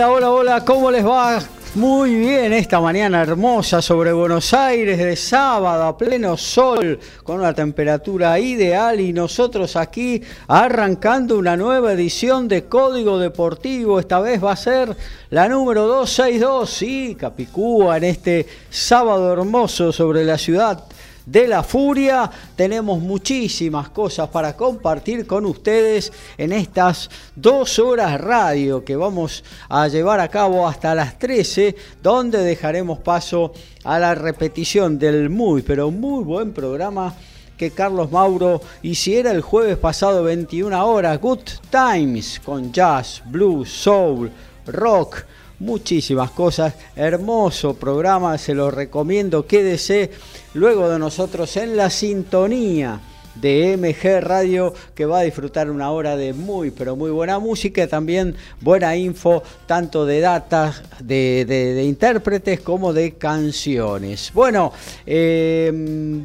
Hola, hola, hola, ¿cómo les va? Muy bien, esta mañana hermosa sobre Buenos Aires de sábado a pleno sol, con una temperatura ideal y nosotros aquí arrancando una nueva edición de Código Deportivo. Esta vez va a ser la número 262, sí, Capicúa, en este sábado hermoso sobre la ciudad de la furia. Tenemos muchísimas cosas para compartir con ustedes en estas dos horas radio que vamos a llevar a cabo hasta las 13, donde dejaremos paso a la repetición del muy, pero muy buen programa que Carlos Mauro hiciera el jueves pasado 21 horas, Good Times, con jazz, blues, soul, rock muchísimas cosas. Hermoso programa, se lo recomiendo. Quédese luego de nosotros en la sintonía de MG Radio que va a disfrutar una hora de muy pero muy buena música también buena info tanto de datas de, intérpretes como de canciones. Bueno, eh,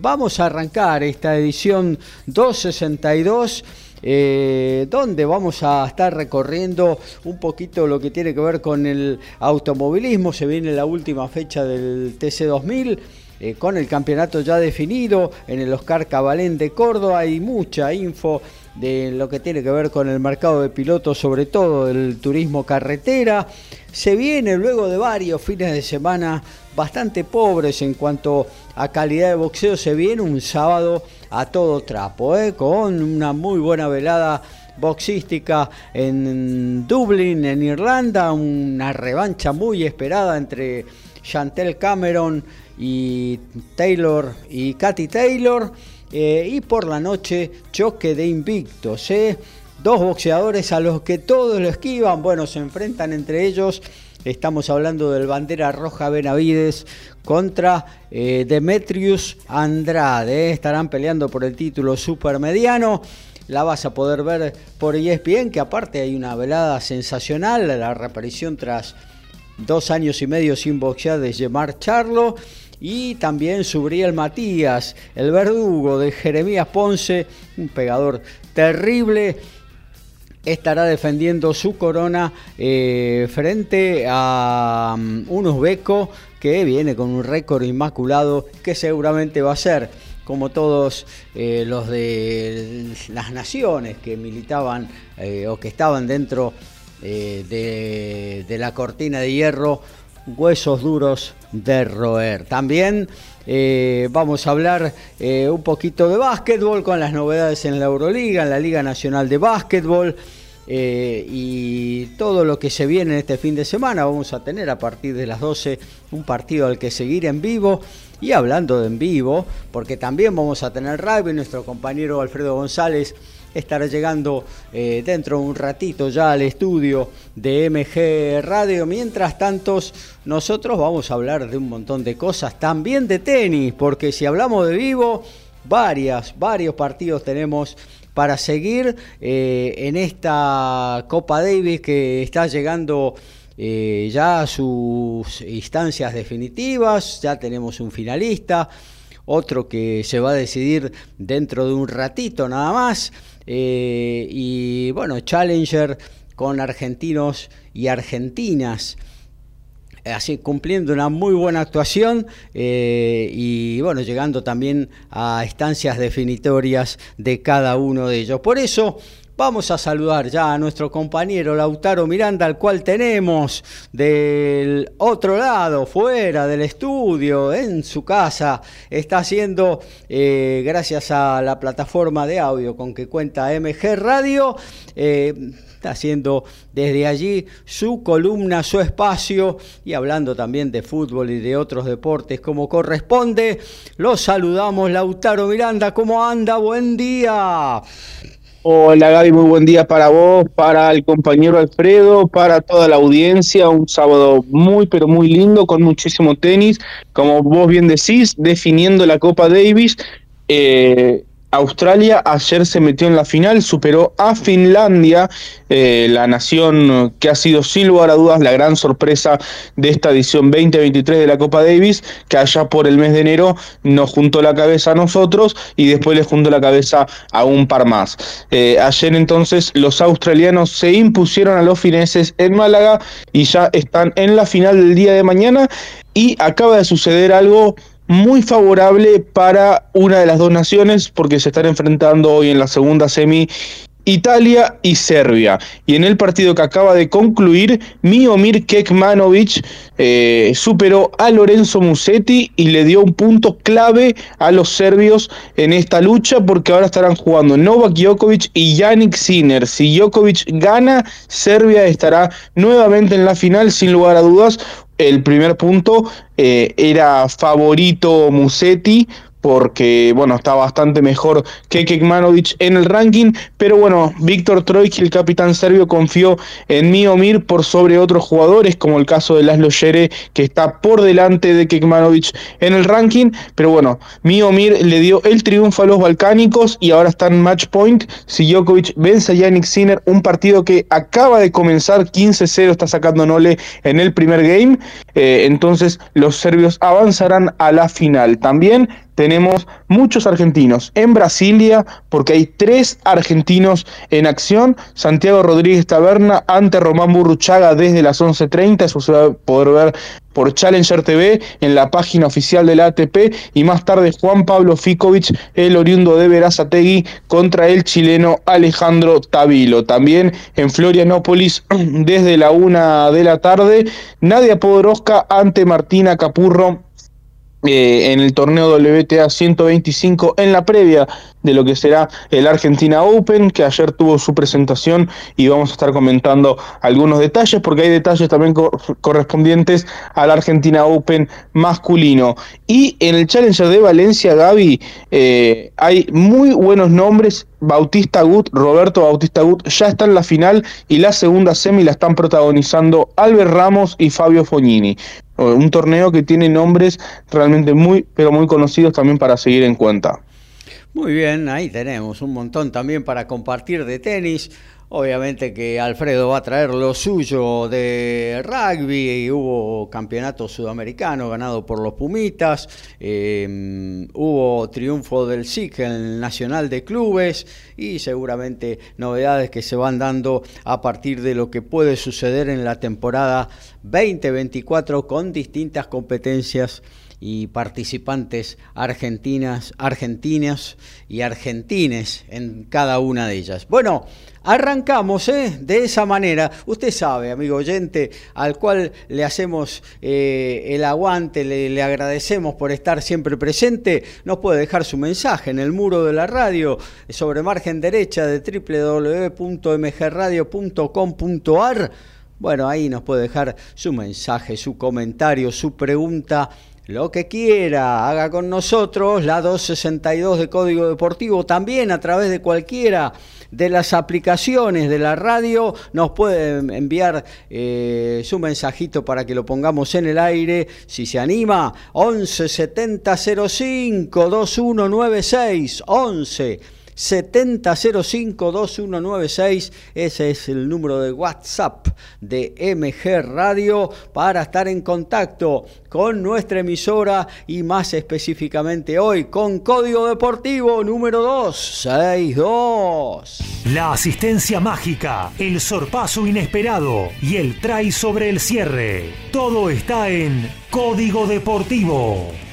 vamos a arrancar esta edición 262 eh, donde vamos a estar recorriendo un poquito lo que tiene que ver con el automovilismo. Se viene la última fecha del TC2000. Eh, con el campeonato ya definido en el Oscar Cabalén de Córdoba hay mucha info de lo que tiene que ver con el mercado de pilotos, sobre todo el turismo carretera. Se viene luego de varios fines de semana bastante pobres en cuanto a calidad de boxeo, se viene un sábado a todo trapo, ¿eh? con una muy buena velada boxística en Dublín, en Irlanda, una revancha muy esperada entre Chantel Cameron y Taylor y Katy Taylor. Eh, y por la noche choque de invictos. ¿eh? Dos boxeadores a los que todos lo esquivan. Bueno, se enfrentan entre ellos. Estamos hablando del bandera roja Benavides contra eh, Demetrius Andrade. Estarán peleando por el título supermediano. La vas a poder ver por ESPN, que aparte hay una velada sensacional, la reaparición tras dos años y medio sin boxear de Gemar Charlo y también Subriel Matías, el verdugo de Jeremías Ponce, un pegador terrible, estará defendiendo su corona eh, frente a um, un uzbeco que viene con un récord inmaculado que seguramente va a ser como todos eh, los de las naciones que militaban eh, o que estaban dentro de, de la cortina de hierro huesos duros de roer. También eh, vamos a hablar eh, un poquito de básquetbol con las novedades en la Euroliga, en la Liga Nacional de Básquetbol. Eh, y todo lo que se viene este fin de semana. Vamos a tener a partir de las 12 un partido al que seguir en vivo. Y hablando de en vivo, porque también vamos a tener rugby, nuestro compañero Alfredo González estará llegando eh, dentro de un ratito ya al estudio de MG Radio. Mientras tanto, nosotros vamos a hablar de un montón de cosas, también de tenis, porque si hablamos de vivo, varias, varios partidos tenemos para seguir eh, en esta Copa Davis que está llegando eh, ya a sus instancias definitivas, ya tenemos un finalista, otro que se va a decidir dentro de un ratito nada más. Eh, y bueno, Challenger con argentinos y argentinas así cumpliendo una muy buena actuación eh, y bueno, llegando también a estancias definitorias de cada uno de ellos. Por eso Vamos a saludar ya a nuestro compañero Lautaro Miranda, al cual tenemos del otro lado, fuera del estudio, en su casa. Está haciendo, eh, gracias a la plataforma de audio con que cuenta MG Radio, eh, está haciendo desde allí su columna, su espacio y hablando también de fútbol y de otros deportes como corresponde. Los saludamos, Lautaro Miranda, ¿cómo anda? Buen día. Hola Gaby, muy buen día para vos, para el compañero Alfredo, para toda la audiencia. Un sábado muy, pero muy lindo, con muchísimo tenis. Como vos bien decís, definiendo la Copa Davis. Eh, Australia ayer se metió en la final, superó a Finlandia, eh, la nación que ha sido sin lugar a dudas la gran sorpresa de esta edición 2023 de la Copa Davis, que allá por el mes de enero nos juntó la cabeza a nosotros y después le juntó la cabeza a un par más. Eh, ayer entonces los australianos se impusieron a los fineses en Málaga y ya están en la final del día de mañana y acaba de suceder algo muy favorable para una de las dos naciones porque se están enfrentando hoy en la segunda semi Italia y Serbia. Y en el partido que acaba de concluir, Miomir Kekmanovic eh, superó a Lorenzo Musetti y le dio un punto clave a los serbios en esta lucha porque ahora estarán jugando Novak Djokovic y Yannick Sinner. Si Djokovic gana, Serbia estará nuevamente en la final sin lugar a dudas el primer punto eh, era favorito Musetti porque bueno, está bastante mejor que Kekmanovic en el ranking, pero bueno, Víctor Troiki, el capitán serbio, confió en Miomir por sobre otros jugadores, como el caso de Laszlo Yere, que está por delante de Kekmanovic en el ranking, pero bueno, Miomir le dio el triunfo a los balcánicos y ahora está en match point, si Djokovic vence a Yannick Sinner, un partido que acaba de comenzar 15-0, está sacando Nole en el primer game, eh, entonces los serbios avanzarán a la final. También tenemos muchos argentinos en Brasilia, porque hay tres argentinos en acción. Santiago Rodríguez Taberna ante Román Burruchaga desde las 11.30, eso se va a poder ver por Challenger TV en la página oficial de la ATP y más tarde Juan Pablo Ficovich, el oriundo de Verazategui contra el chileno Alejandro Tavilo. También en Florianópolis desde la una de la tarde, Nadia Podoroska ante Martina Capurro eh, en el torneo WTA 125 en la previa de lo que será el Argentina Open, que ayer tuvo su presentación y vamos a estar comentando algunos detalles, porque hay detalles también correspondientes al Argentina Open masculino. Y en el Challenger de Valencia, Gaby, eh, hay muy buenos nombres. Bautista Gut, Roberto Bautista Gut, ya está en la final y la segunda semi la están protagonizando Albert Ramos y Fabio Fognini. Un torneo que tiene nombres realmente muy, pero muy conocidos también para seguir en cuenta. Muy bien, ahí tenemos un montón también para compartir de tenis. Obviamente que Alfredo va a traer lo suyo de rugby, hubo campeonato sudamericano ganado por los Pumitas, em, hubo triunfo del SIC en el Nacional de Clubes. Y seguramente novedades que se van dando a partir de lo que puede suceder en la temporada 2024 con distintas competencias y participantes argentinas, argentinas y argentines en cada una de ellas. Bueno, arrancamos ¿eh? de esa manera. Usted sabe, amigo oyente, al cual le hacemos eh, el aguante, le, le, agradecemos por estar siempre presente, nos puede dejar su mensaje en el muro de la radio sobre margen derecha de www.mgradio.com.ar. Bueno, ahí nos puede dejar su mensaje, su comentario, su pregunta lo que quiera, haga con nosotros la 262 de Código Deportivo, también a través de cualquiera de las aplicaciones de la radio, nos puede enviar eh, su mensajito para que lo pongamos en el aire, si se anima, 11 70 05 2196, 11 70052196. Ese es el número de WhatsApp de MG Radio para estar en contacto con nuestra emisora y más específicamente hoy con Código Deportivo número 262. La asistencia mágica, el sorpaso inesperado y el try sobre el cierre. Todo está en Código Deportivo.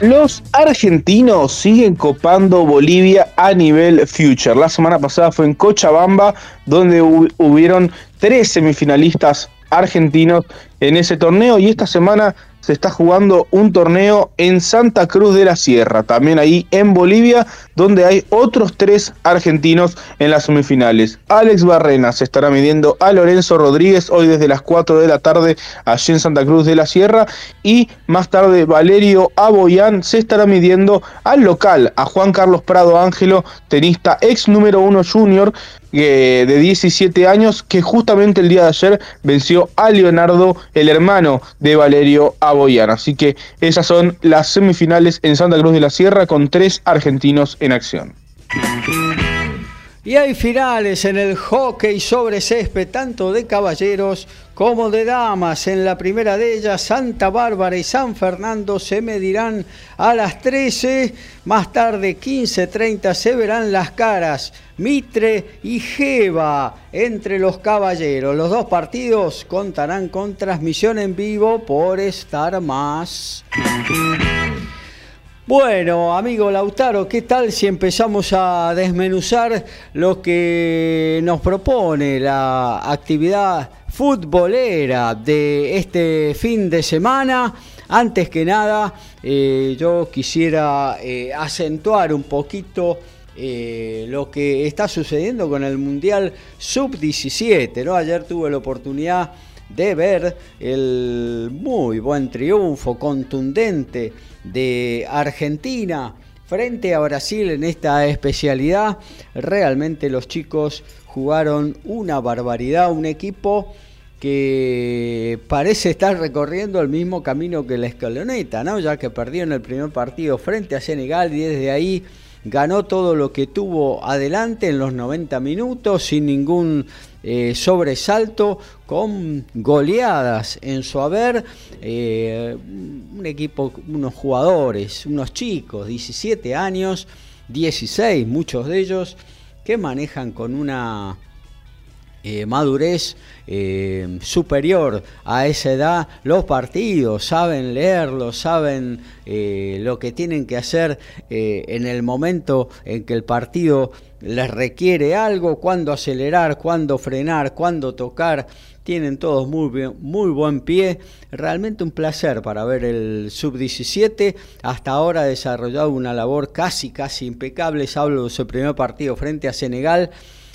Los argentinos siguen copando Bolivia a nivel future. La semana pasada fue en Cochabamba, donde hubieron tres semifinalistas argentinos en ese torneo y esta semana se está jugando un torneo en Santa Cruz de la Sierra, también ahí en Bolivia, donde hay otros tres argentinos en las semifinales. Alex Barrena se estará midiendo a Lorenzo Rodríguez hoy desde las 4 de la tarde allí en Santa Cruz de la Sierra y más tarde Valerio Aboyán se estará midiendo al local, a Juan Carlos Prado Ángelo, tenista ex número uno junior, eh, de 17 años que justamente el día de ayer venció a Leonardo, el hermano de Valerio Aboyán. Así que esas son las semifinales en Santa Cruz de la Sierra con tres argentinos en acción. Y hay finales en el hockey sobre césped, tanto de caballeros como de damas. En la primera de ellas, Santa Bárbara y San Fernando se medirán a las 13. Más tarde, 15.30, se verán las caras. Mitre y Jeva entre los caballeros. Los dos partidos contarán con transmisión en vivo por Star Más. Bueno, amigo Lautaro, ¿qué tal si empezamos a desmenuzar lo que nos propone la actividad futbolera de este fin de semana? Antes que nada, eh, yo quisiera eh, acentuar un poquito eh, lo que está sucediendo con el Mundial Sub-17. ¿no? Ayer tuve la oportunidad de ver el muy buen triunfo contundente de Argentina frente a Brasil en esta especialidad. Realmente los chicos jugaron una barbaridad, un equipo que parece estar recorriendo el mismo camino que la escaloneta, ¿no? ya que perdió en el primer partido frente a Senegal y desde ahí ganó todo lo que tuvo adelante en los 90 minutos sin ningún eh, sobresalto, con goleadas en su haber. Eh, un equipo, unos jugadores, unos chicos, 17 años, 16, muchos de ellos, que manejan con una eh, madurez superior a esa edad los partidos, saben leerlo, saben lo que tienen que hacer en el momento en que el partido les requiere algo, cuándo acelerar, cuándo frenar, cuándo tocar. Tienen todos muy, muy buen pie. Realmente un placer para ver el sub-17. Hasta ahora ha desarrollado una labor casi, casi impecable. Hablo de su primer partido frente a Senegal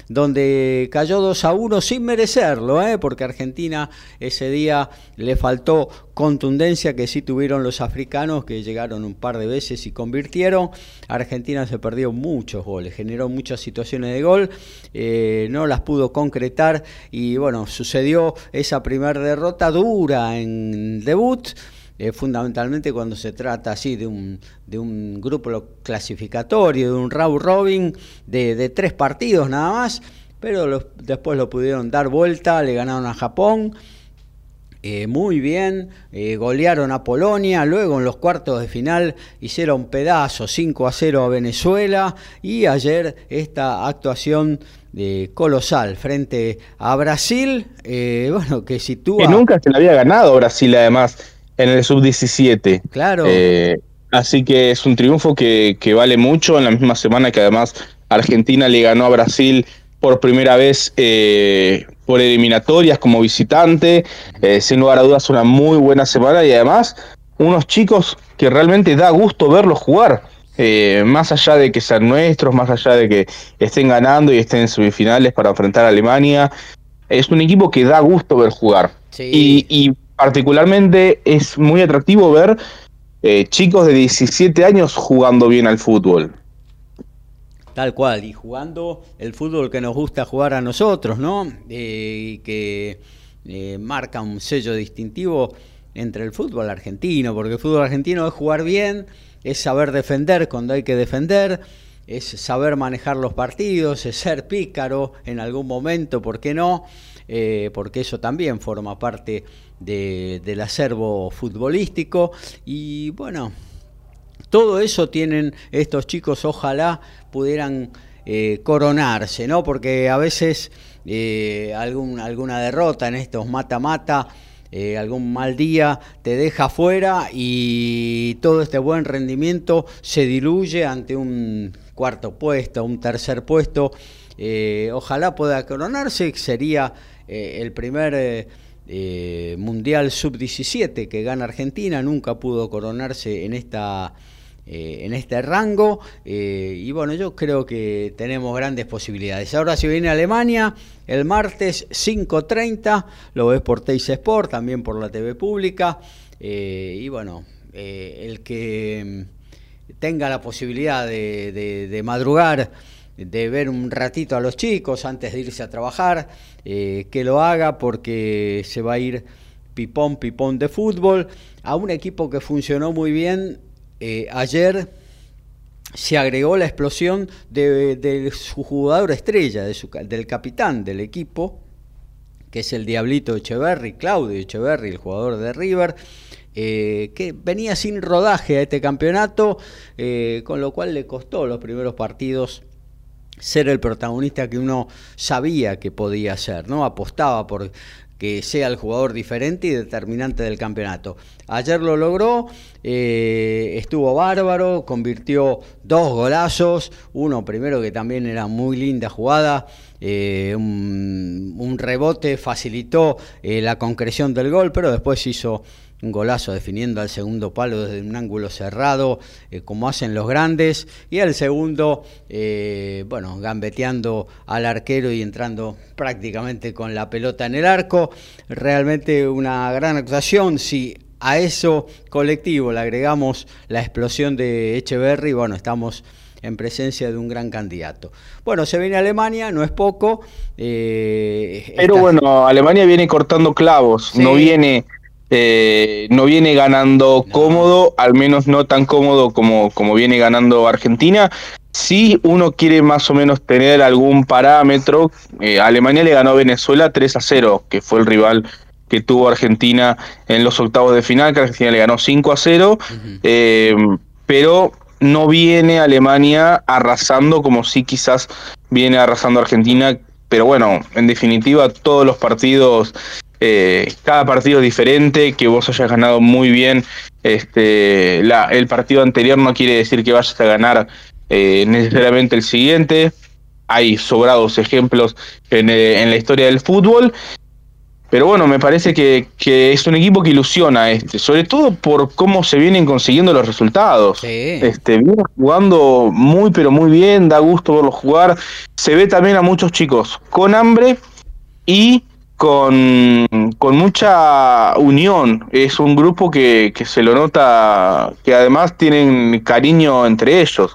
donde cayó 2 a 1 sin merecerlo, ¿eh? porque Argentina ese día le faltó contundencia que sí tuvieron los africanos que llegaron un par de veces y convirtieron. Argentina se perdió muchos goles, generó muchas situaciones de gol, eh, no las pudo concretar y bueno, sucedió esa primera derrota dura en debut. Eh, fundamentalmente cuando se trata así de un, de un grupo clasificatorio, de un round robin de, tres partidos nada más, pero después lo pudieron dar vuelta, le ganaron a Japón. Eh, muy bien, eh, golearon a Polonia, luego en los cuartos de final hicieron pedazo 5 a 0 a Venezuela y ayer esta actuación colosal frente a Brasil, bueno, que sitúa... Que nunca se le había ganado Brasil además en el sub-17. Claro. Eh, así que es un triunfo que, vale mucho en la misma semana que además Argentina le ganó a Brasil por primera vez eh, por eliminatorias como visitante. Eh, sin lugar a dudas, una muy buena semana y además unos chicos que realmente da gusto verlos jugar. más allá de que sean nuestros, más allá de que estén ganando y estén en semifinales para enfrentar a Alemania, es un equipo que da gusto ver jugar. Y, y particularmente es muy atractivo ver eh, chicos de 17 años jugando bien al fútbol. Tal cual, y jugando el fútbol que nos gusta jugar a nosotros, ¿no? Eh, que eh, marca un sello distintivo entre el fútbol argentino, porque el fútbol argentino es jugar bien, es saber defender cuando hay que defender, es saber manejar los partidos, es ser pícaro en algún momento, ¿por qué no? porque eso también forma parte del acervo futbolístico y bueno, todo eso tienen estos chicos, ojalá pudieran eh, coronarse, ¿no? Porque a veces eh, algún, alguna derrota en estos mata-mata eh, algún mal día te deja fuera y todo este buen rendimiento se diluye ante un cuarto puesto, un tercer puesto. Eh, ojalá pueda coronarse, sería el primer Mundial Sub-17 que gana Argentina, nunca pudo coronarse en esta eh, en este rango. Eh, y bueno, yo creo que tenemos grandes posibilidades. Ahora si viene Alemania, el martes 5.30, lo ves por Teis Sport, también por la TV pública. Eh, y bueno, el que mm, tenga la posibilidad de, madrugar, de ver un ratito a los chicos antes de irse a trabajar, que lo haga porque se va a ir pipón, pipón de fútbol. A un equipo que funcionó muy bien eh, ayer se agregó la explosión de, su jugador estrella, del capitán del equipo, que es el Diablito Echeverry, Claudio Echeverry, el jugador de River, eh, que venía sin rodaje a este campeonato, eh, con lo cual le costó los primeros partidos ser el protagonista que uno sabía que podía ser, ¿no? Apostaba por que sea el jugador diferente y determinante del campeonato. Ayer lo logró, eh, estuvo bárbaro, convirtió dos golazos, uno primero que también era muy linda jugada, eh, un, rebote facilitó eh, la concreción del gol, pero después hizo un golazo definiendo al segundo palo desde un ángulo cerrado, eh, como hacen los grandes, y al segundo, eh, bueno, gambeteando al arquero y entrando prácticamente con la pelota en el arco. Realmente una gran actuación. Si a eso colectivo le agregamos la explosión de Echeverry, bueno, estamos en presencia de un gran candidato. Bueno, se viene Alemania, no es poco. Eh, Pero bueno, Alemania viene cortando clavos, no viene eh, no viene ganando cómodo, al menos no tan cómodo como, como viene ganando Argentina. Si uno quiere más o menos tener algún parámetro, eh, Alemania le ganó a Venezuela 3 a 0, que fue el rival que tuvo Argentina en los octavos de final, que Argentina le ganó 5 a 0, eh, pero no viene Alemania arrasando como si quizás viene arrasando Argentina, pero bueno, en definitiva todos los partidos eh, cada partido diferente, que vos hayas ganado muy bien este, el partido anterior no quiere decir que vayas a ganar eh, necesariamente el siguiente. Hay sobrados ejemplos en, eh, la historia del fútbol. Pero bueno, me parece que, es un equipo que ilusiona, este, sobre todo por cómo se vienen consiguiendo los resultados. Este, viene jugando muy pero muy bien, da gusto verlo jugar. Se ve también a muchos chicos con hambre y con, mucha unión. Es un grupo que, que, se lo nota, que además tienen cariño entre ellos.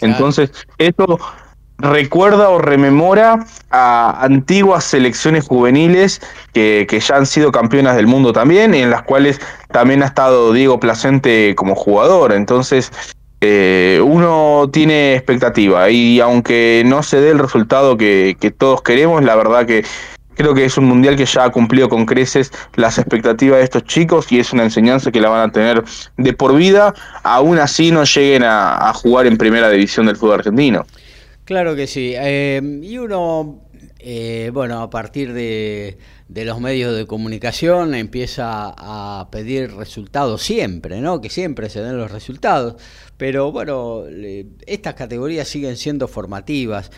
Entonces, esto recuerda o rememora a antiguas selecciones juveniles que, que, ya han sido campeonas del mundo también, en las cuales también ha estado Diego Placente como jugador. Entonces, eh, uno tiene expectativa y aunque no se dé el resultado que, que todos queremos, la verdad que Creo que es un mundial que ya ha cumplido con creces las expectativas de estos chicos y es una enseñanza que la van a tener de por vida, aún así no lleguen a, jugar en primera división del fútbol argentino. Claro que sí. Eh, y uno, eh, bueno, a partir de, los medios de comunicación empieza a pedir resultados siempre, ¿no? Que siempre se den los resultados. Pero bueno, estas categorías siguen siendo formativas.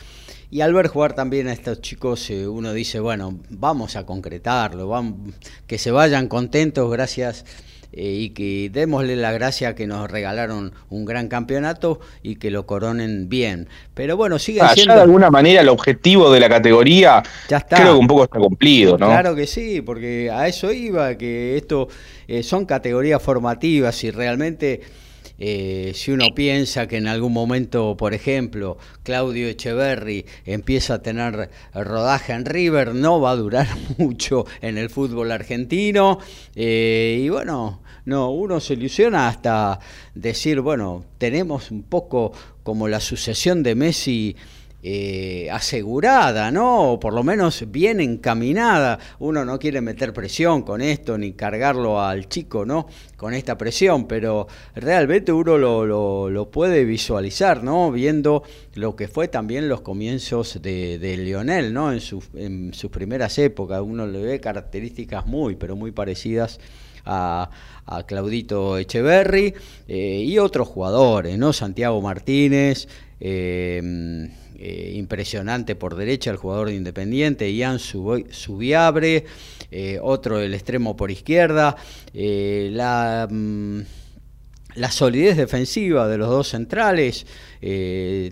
Y al ver jugar también a estos chicos, eh, uno dice, bueno, vamos a concretarlo, vamos, que se vayan contentos, gracias. Eh, y que démosle la gracia que nos regalaron un gran campeonato y que lo coronen bien. Pero bueno, sigue ah, siendo... de alguna manera el objetivo de la categoría ya está. creo que un poco está cumplido, ¿no? Claro que sí, porque a eso iba, que esto eh, son categorías formativas y realmente eh, si uno piensa que en algún momento, por ejemplo, Claudio Echeverry empieza a tener rodaje en River, no va a durar mucho en el fútbol argentino. Eh, y bueno, no, uno se ilusiona hasta decir, bueno, tenemos un poco como la sucesión de Messi eh, asegurada, ¿no? O por lo menos bien encaminada. Uno no quiere meter presión con esto ni cargarlo al chico, ¿no? Con esta presión, pero realmente uno lo, puede visualizar, ¿no? Viendo lo que fue también los comienzos de, Lionel, ¿no? En, sus primeras épocas, uno le ve características muy, pero muy parecidas a, Claudito Echeverry eh, y otros jugadores, ¿no? Santiago Martínez, eh, eh, impresionante por derecha, el jugador de Independiente, Ian Subiabre, eh, otro del extremo por izquierda, eh, la, mm, la, solidez defensiva de los dos centrales,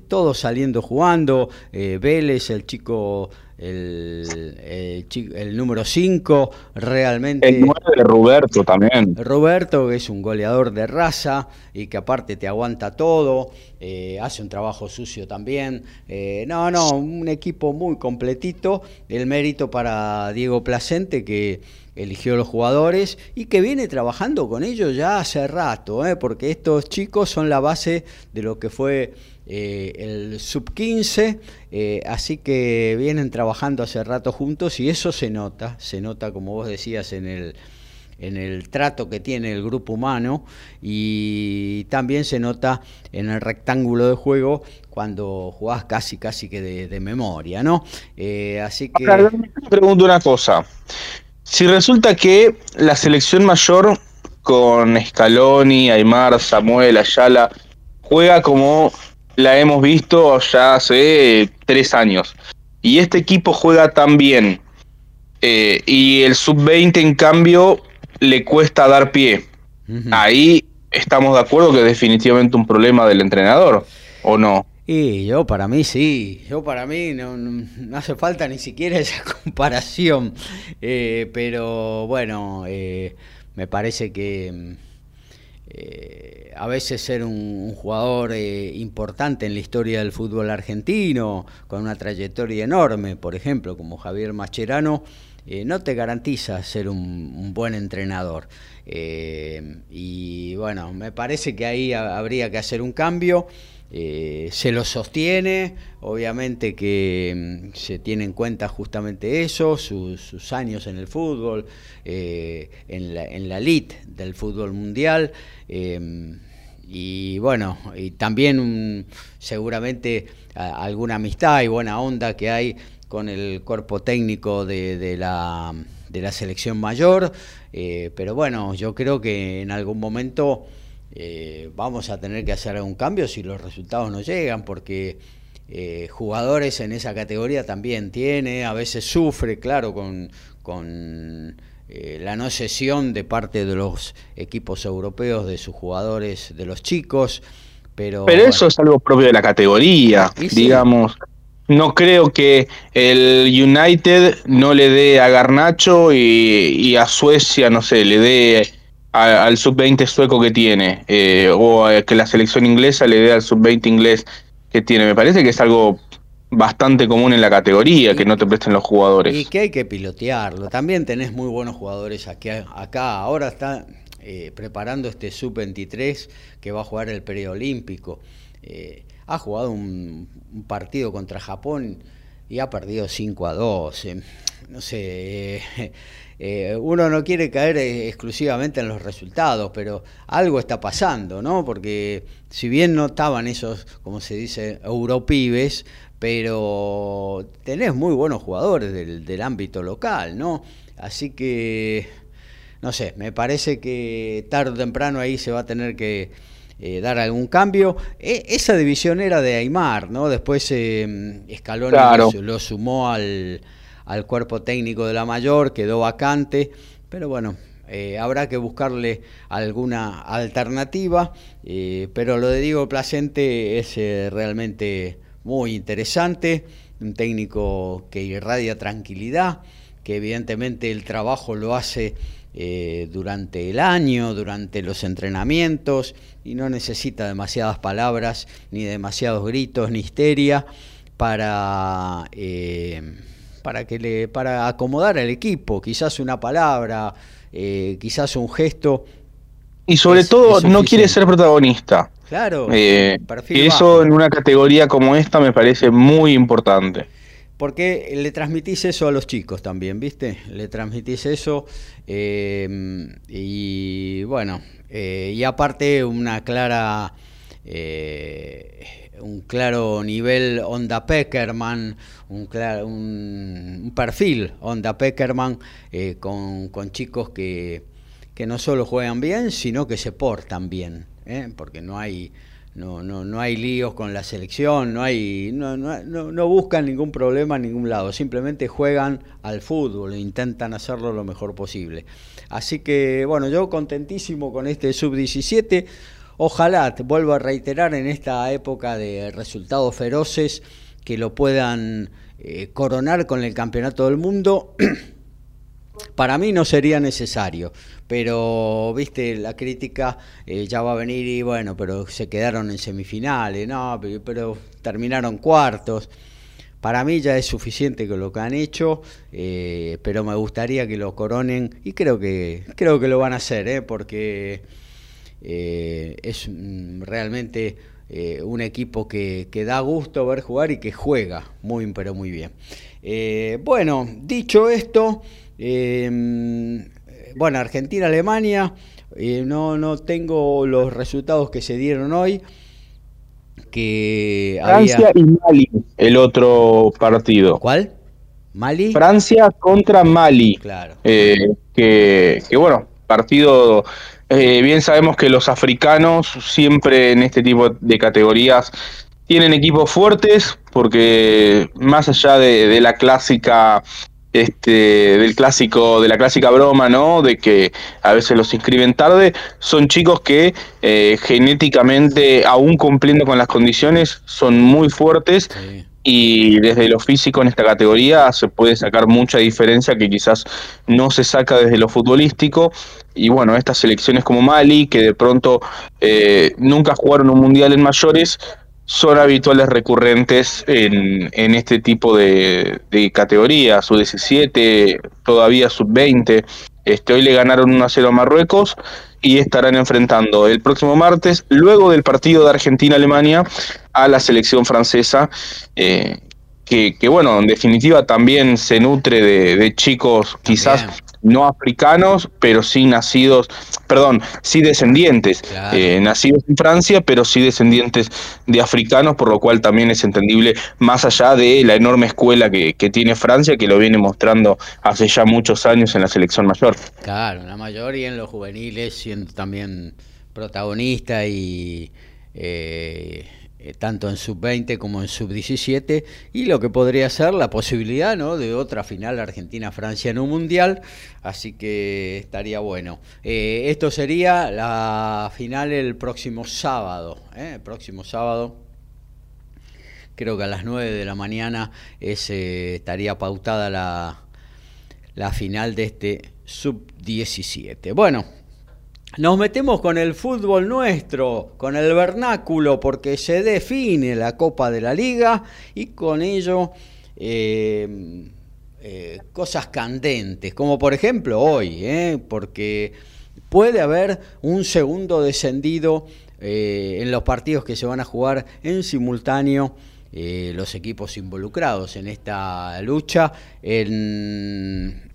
todos saliendo jugando, Vélez, el chico el, el, número 5, realmente... El 9 de Roberto también. Roberto, que es un goleador de raza y que aparte te aguanta todo, eh, hace un trabajo sucio también. Eh, no, no, un equipo muy completito. El mérito para Diego Placente, que eligió los jugadores y que viene trabajando con ellos ya hace rato, ¿eh? porque estos chicos son la base de lo que fue eh, el sub-15, eh, así que vienen trabajando hace rato juntos y eso se nota, se nota como vos decías en el, en el trato que tiene el grupo humano y también se nota en el rectángulo de juego cuando jugás casi casi que de, memoria, ¿no? Eh, así que... pregunto una cosa. Si resulta que la selección mayor con Scaloni, Aymar, Samuel, Ayala, juega como la hemos visto ya hace tres años. Y este equipo juega tan bien. Eh, y el sub-20, en cambio, le cuesta dar pie. Ahí estamos de acuerdo que es definitivamente un problema del entrenador, ¿o no? Y yo para mí sí, yo para mí no, hace falta ni siquiera esa comparación, eh, pero bueno, eh, me parece que eh, a veces ser un, jugador eh, importante en la historia del fútbol argentino, con una trayectoria enorme, por ejemplo, como Javier Macherano, eh, no te garantiza ser un, buen entrenador. y bueno, me parece que ahí habría que hacer un cambio. Eh, se lo sostiene, obviamente que mm, se tiene en cuenta justamente eso, sus, años en el fútbol, eh, en, la, en, la, elite del fútbol mundial. Y bueno, y también seguramente alguna amistad y buena onda que hay con el cuerpo técnico de, la, de la, selección mayor, eh, pero bueno, yo creo que en algún momento eh, vamos a tener que hacer algún cambio si los resultados no llegan, porque eh, jugadores en esa categoría también tiene, a veces sufre, claro, con, con eh, la no cesión de parte de los equipos europeos de sus jugadores, de los chicos, pero... Pero eso es algo propio de la categoría, digamos. No creo que el United no le dé a Garnacho y, y a Suecia, no sé, le dé al sub-20 sueco que tiene, eh, o que la selección inglesa le dé al sub-20 inglés que tiene. Me parece que es algo bastante común en la categoría, que no te presten los jugadores. Y que hay que pilotearlo. También tenés muy buenos jugadores aquí, acá. Ahora está eh, preparando este sub-23 que va a jugar el preolímpico. Eh, ha jugado un, un, partido contra Japón y ha perdido 5 a 2. no sé. Eh, uno no quiere caer eh, exclusivamente en los resultados, pero algo está pasando, ¿no? Porque si bien no estaban esos, como se dice, europibes, pero tenés muy buenos jugadores del, ámbito local, ¿no? Así que, no sé, me parece que tarde o temprano ahí se va a tener que eh, dar algún cambio. E, esa división era de Aymar, ¿no? Después eh, Escalón lo sumó al al cuerpo técnico de la mayor, quedó vacante, pero bueno, eh, habrá que buscarle alguna alternativa, eh, pero lo de Diego Placente es realmente muy interesante, un técnico que irradia tranquilidad, que evidentemente el trabajo lo hace durante el año, durante los entrenamientos, y no necesita demasiadas palabras, ni demasiados gritos, ni histeria para para que le para acomodar al equipo, quizás una palabra, eh, quizás un gesto. Y sobre todo no quiere ser protagonista. Claro. Eh, eso en una categoría como esta me parece muy importante. Porque le transmitís eso a los chicos también, ¿viste? Le transmitís eso eh, y bueno, eh, y aparte una clara, un claro nivel Onda Peckerman, un, un, perfil Onda Peckerman con, con, chicos que, que no solo juegan bien, sino que se portan bien, porque no hay no, no, no hay líos con la selección, no, hay, no, no, no, buscan ningún problema en ningún lado, simplemente juegan al fútbol e intentan hacerlo lo mejor posible. Así que, bueno, yo contentísimo con este sub-17. Ojalá, te vuelvo a reiterar, en esta época de resultados feroces, que lo puedan eh, coronar con el Campeonato del Mundo. Para mí no sería necesario, pero viste, la crítica eh, ya va a venir y bueno, pero se quedaron en semifinales, no, pero, terminaron cuartos. Para mí ya es suficiente con lo que han hecho, eh, pero me gustaría que lo coronen y creo que creo que lo van a hacer, ¿eh? porque es realmente un equipo que, que, da gusto ver jugar y que juega muy pero muy bien. bueno, dicho esto, bueno, Argentina-Alemania, eh, no, no tengo los resultados que se dieron hoy. Que Francia y Mali, el otro partido. ¿Cuál? ¿Mali? Francia contra Mali. Claro. Eh, que, bueno, partido. Eh, bien sabemos que los africanos siempre en este tipo de categorías tienen equipos fuertes porque más allá de la clásica este, del clásico, de la clásica broma, ¿no? De que a veces los inscriben tarde, son chicos que eh, genéticamente, aún cumpliendo con las condiciones, son muy fuertes y desde lo físico en esta categoría se puede sacar mucha diferencia que quizás no se saca desde lo futbolístico. Y bueno, estas selecciones como Mali, que de pronto eh, nunca jugaron un mundial en mayores, son habituales recurrentes en, en este tipo de, de categorías, sub-17, todavía sub-20. Este, hoy le ganaron 1 a 0 a Marruecos y estarán enfrentando el próximo martes, luego del partido de Argentina-Alemania, a la selección francesa, eh, que, que, bueno, en definitiva también se nutre de, de chicos quizás no africanos, pero sí nacidos, perdón, sí descendientes, eh, nacidos en Francia, pero sí descendientes de africanos, por lo cual también es entendible, más allá de la enorme escuela que, que tiene Francia, que lo viene mostrando hace ya muchos años en la selección mayor. Claro, en la mayor y en los juveniles, siendo también protagonista y... Eh, eh, tanto en sub-20 como en sub-17, y lo que podría ser la posibilidad ¿no? de otra final Argentina-Francia en un mundial, así que estaría bueno. Eh, esto sería la final el próximo sábado, ¿eh? el próximo sábado. Creo que a las 9 de la mañana estaría pautada la, la final de este sub-17. Bueno, nos metemos con el fútbol nuestro, con el vernáculo, porque se define la Copa de la Liga y con ello eh, eh, cosas candentes, como por ejemplo hoy, eh, porque puede haber un segundo descendido en los partidos que se van a jugar en simultáneo. los equipos involucrados en esta lucha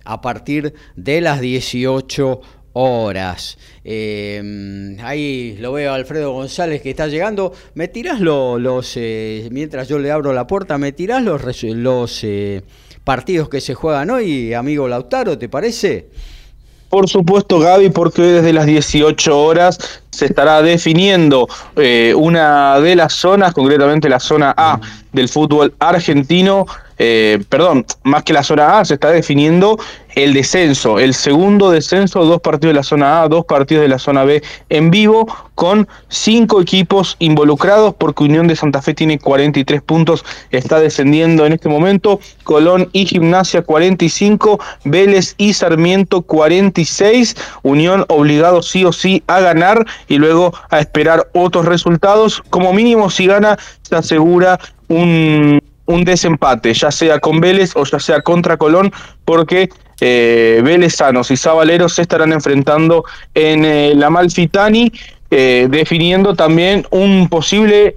a partir de las 18 horas. Em, ahí lo veo a Alfredo González que está llegando. ¿Me tirás los, eh, mientras yo le abro la puerta, me tirás los, los eh, partidos que se juegan hoy, amigo Lautaro, ¿te parece? Por supuesto, Gaby, porque desde las 18 horas se estará definiendo eh, una de las zonas, concretamente la zona A del fútbol argentino, eh, perdón, más que la zona A, se está definiendo el descenso, el segundo descenso, dos partidos de la zona A, dos partidos de la zona B en vivo, con cinco equipos involucrados, porque Unión de Santa Fe tiene 43 puntos, está descendiendo en este momento, Colón y Gimnasia 45, Vélez y Sarmiento 46, Unión obligado sí o sí a ganar y luego a esperar otros resultados, como mínimo si gana se asegura un un desempate, ya sea con Vélez o ya sea contra Colón, porque eh, Vélezanos y Zabaleros se estarán enfrentando en eh, la Malfitani eh, definiendo también un posible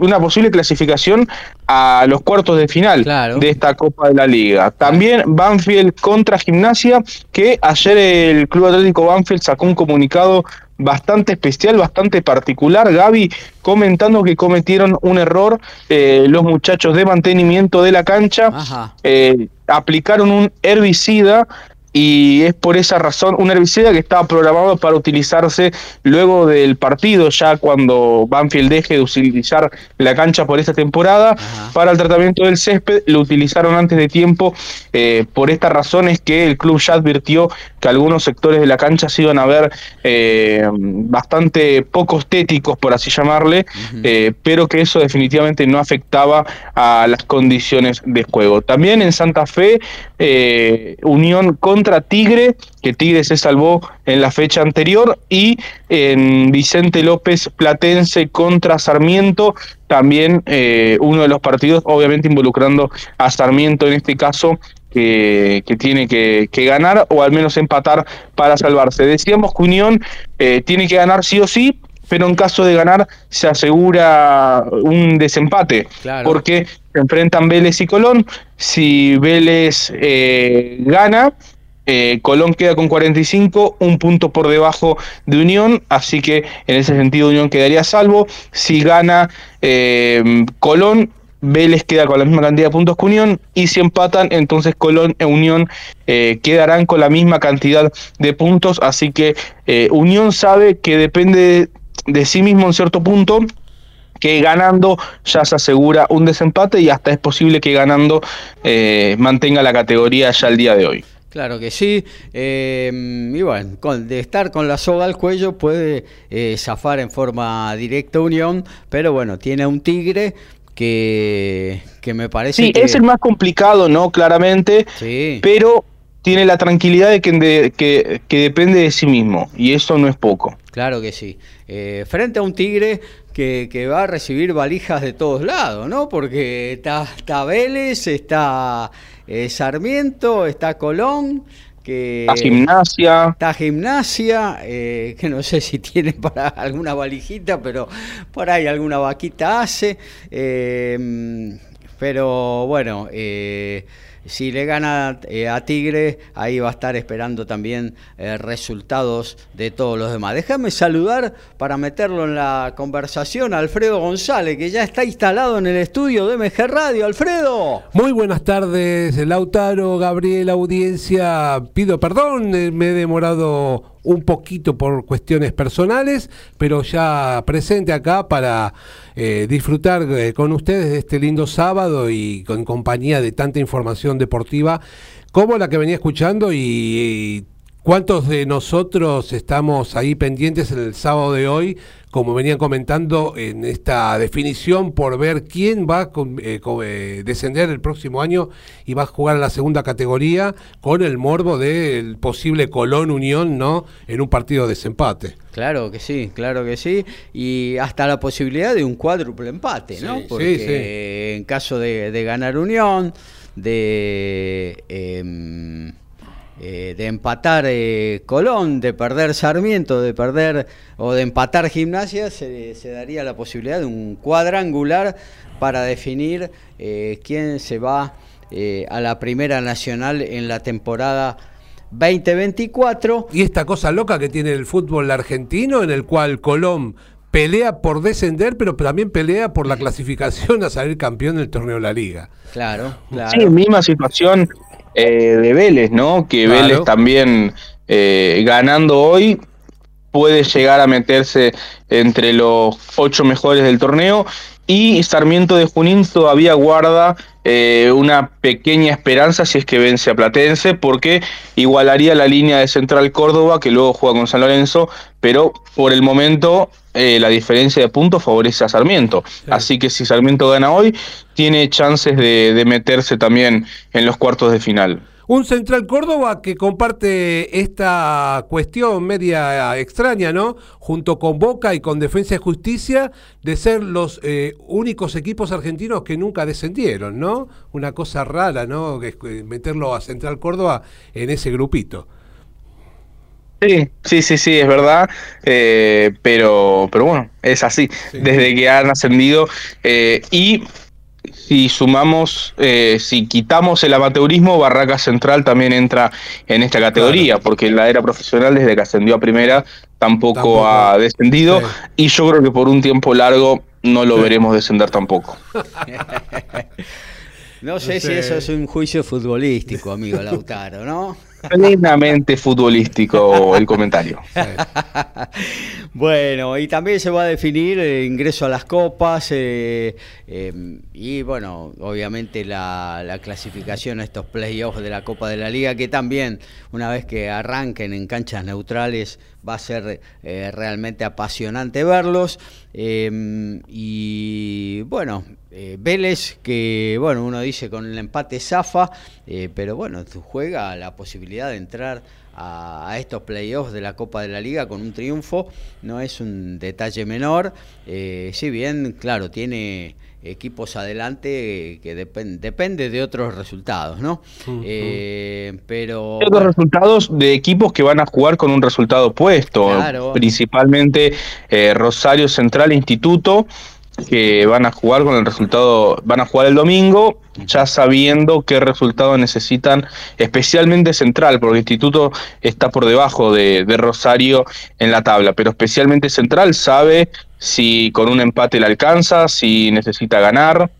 una posible clasificación a los cuartos de final de esta Copa de la Liga. También Banfield contra Gimnasia, que ayer el Club Atlético Banfield sacó un comunicado bastante especial, bastante particular, Gaby, comentando que cometieron un error eh, los muchachos de mantenimiento de la cancha, eh, aplicaron un herbicida y es por esa razón un herbicida que estaba programado para utilizarse luego del partido, ya cuando Banfield deje de utilizar la cancha por esta temporada, para el tratamiento del césped, lo utilizaron antes de tiempo, eh, por esta razón es que el club ya advirtió que algunos sectores de la cancha se iban a ver eh, bastante poco estéticos, por así llamarle, eh, pero que eso definitivamente no afectaba a las condiciones de juego. También en Santa Fe, Unión con contra Tigre, que Tigre se salvó en la fecha anterior, y en Vicente López Platense contra Sarmiento, también eh, uno de los partidos, obviamente involucrando a Sarmiento en este caso, que, tiene que, ganar o al menos empatar para salvarse. Decíamos que Unión eh, tiene que ganar sí o sí, pero en caso de ganar se asegura un desempate, porque se enfrentan Vélez y Colón. Si Vélez eh, gana, eh, Colón queda con 45, un punto por debajo de Unión, así que en ese sentido Unión quedaría salvo. Si gana eh, Colón, Vélez queda con la misma cantidad de puntos que Unión y si empatan, entonces Colón e Unión quedarán con la misma cantidad de puntos, así que Unión sabe que depende de, sí mismo en cierto punto que ganando ya se asegura un desempate y hasta es posible que ganando mantenga la categoría ya el día de hoy. Claro que sí. Eh, y bueno, de estar con la soga al cuello puede eh, zafar en forma directa Unión, pero bueno, tiene un Tigre que, que me parece. Sí, es el más complicado, ¿no? Claramente. Sí. Pero tiene la tranquilidad de que, que, que, depende de sí mismo, y eso no es poco. Claro que sí. Eh, frente a un Tigre que, que, va a recibir valijas de todos lados, ¿no? Porque está, está Vélez, está eh, Sarmiento, está Colón, que está gimnasia. Está gimnasia, eh, que no sé si tiene para alguna valijita, pero por ahí alguna vaquita hace. Eh, pero bueno, si le gana eh, a Tigre, ahí va a estar esperando también eh, resultados de todos los demás. Déjame saludar para meterlo en la conversación a Alfredo González, que ya está instalado en el estudio de MG Radio. Alfredo. Muy buenas tardes, Lautaro, Gabriel, audiencia. Pido perdón, eh, me he demorado un poquito por cuestiones personales, pero ya presente acá para eh, disfrutar eh, con ustedes de este lindo sábado y con compañía de tanta información deportiva como la que venía escuchando y ¿Cuántos de nosotros estamos ahí pendientes el sábado de hoy, como venían comentando en esta definición, por ver quién va a eh, eh, descender el próximo año y va a jugar a la segunda categoría con el morbo del posible Colón Unión, ¿no? En un partido de desempate. Claro que sí, claro que sí. Y hasta la posibilidad de un cuádruple empate, ¿no? Porque en caso de, ganar Unión, de. Em, eh, de empatar eh, Colón, de perder Sarmiento, de perder o de empatar Gimnasia, se, daría la posibilidad de un cuadrangular para definir eh, quién se va a la Primera Nacional en la temporada 2024. Y esta cosa loca que tiene el fútbol argentino, en el cual Colón pelea por descender, pero también pelea por la clasificación a salir campeón del torneo de la Liga. Claro, claro. Sí, misma situación eh, de Vélez, ¿no? Que Vélez también eh, ganando hoy puede llegar a meterse entre los ocho mejores del torneo y Sarmiento de Junín todavía guarda eh, una pequeña esperanza si es que vence a Platense, porque igualaría la línea de Central Córdoba, que luego juega con San Lorenzo, pero por el momento eh, la diferencia de puntos favorece a Sarmiento. Así que si Sarmiento gana hoy, tiene chances de meterse también en los cuartos de final. Un Central Córdoba que comparte esta cuestión media extraña, ¿no? Junto con Boca y con Defensa y Justicia, de ser los eh, únicos equipos argentinos que nunca descendieron, ¿no? Una cosa rara, ¿no? Meterlo a Central Córdoba en ese grupito. Sí, sí, sí, sí, es verdad, eh, pero, pero bueno, es así, desde que han ascendido eh, y si sumamos, eh, si quitamos el amateurismo, Barraca Central también entra en esta categoría, porque en la era profesional, desde que ascendió a primera, tampoco, ha descendido, y yo creo que por un tiempo largo no lo veremos descender tampoco. no sé si eso es un juicio futbolístico, amigo Lautaro, ¿no? Plenamente futbolístico el comentario. bueno, y también se va a definir el ingreso a las copas eh, eh, y bueno, obviamente la, clasificación a estos playoffs de la Copa de la Liga, que también una vez que arranquen en canchas neutrales va a ser eh, realmente apasionante verlos. y bueno, Vélez, que bueno, uno dice con el empate zafa, pero bueno, juega la posibilidad de entrar a, estos playoffs de la Copa de la Liga con un triunfo no es un detalle menor, eh, si bien, claro, tiene equipos adelante que depende de otros resultados, ¿no? Eh, pero otros resultados de equipos que van a jugar con un resultado opuesto, principalmente eh, Rosario Central Instituto que van a jugar con el resultado, van a jugar el domingo, ya sabiendo qué resultado necesitan, especialmente Central, porque el Instituto está por debajo de, Rosario en la tabla, pero especialmente Central sabe si con un empate le alcanza, si necesita ganar.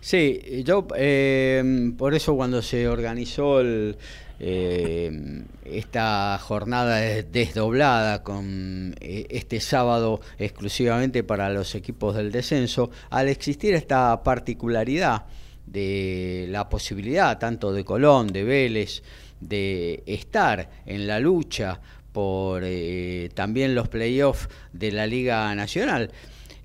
Sí, yo eh, por eso cuando se organizó el, eh, esta jornada desdoblada con eh, este sábado exclusivamente para los equipos del descenso, al existir esta particularidad de la posibilidad tanto de Colón, de Vélez, de estar en la lucha por eh, también los playoffs de la Liga Nacional.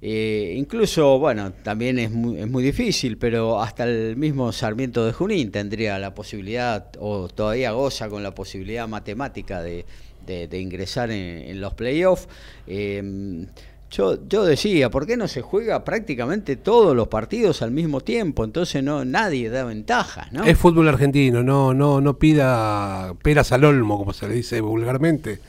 Eh, incluso, bueno, también es muy, es muy difícil, pero hasta el mismo Sarmiento de Junín tendría la posibilidad, o todavía goza con la posibilidad matemática de, ingresar en, los playoffs. Eh, yo, yo decía, ¿por qué no se juega prácticamente todos los partidos al mismo tiempo? Entonces no nadie da ventaja, ¿no? Es fútbol argentino, no no no pida peras al olmo, como se le dice vulgarmente.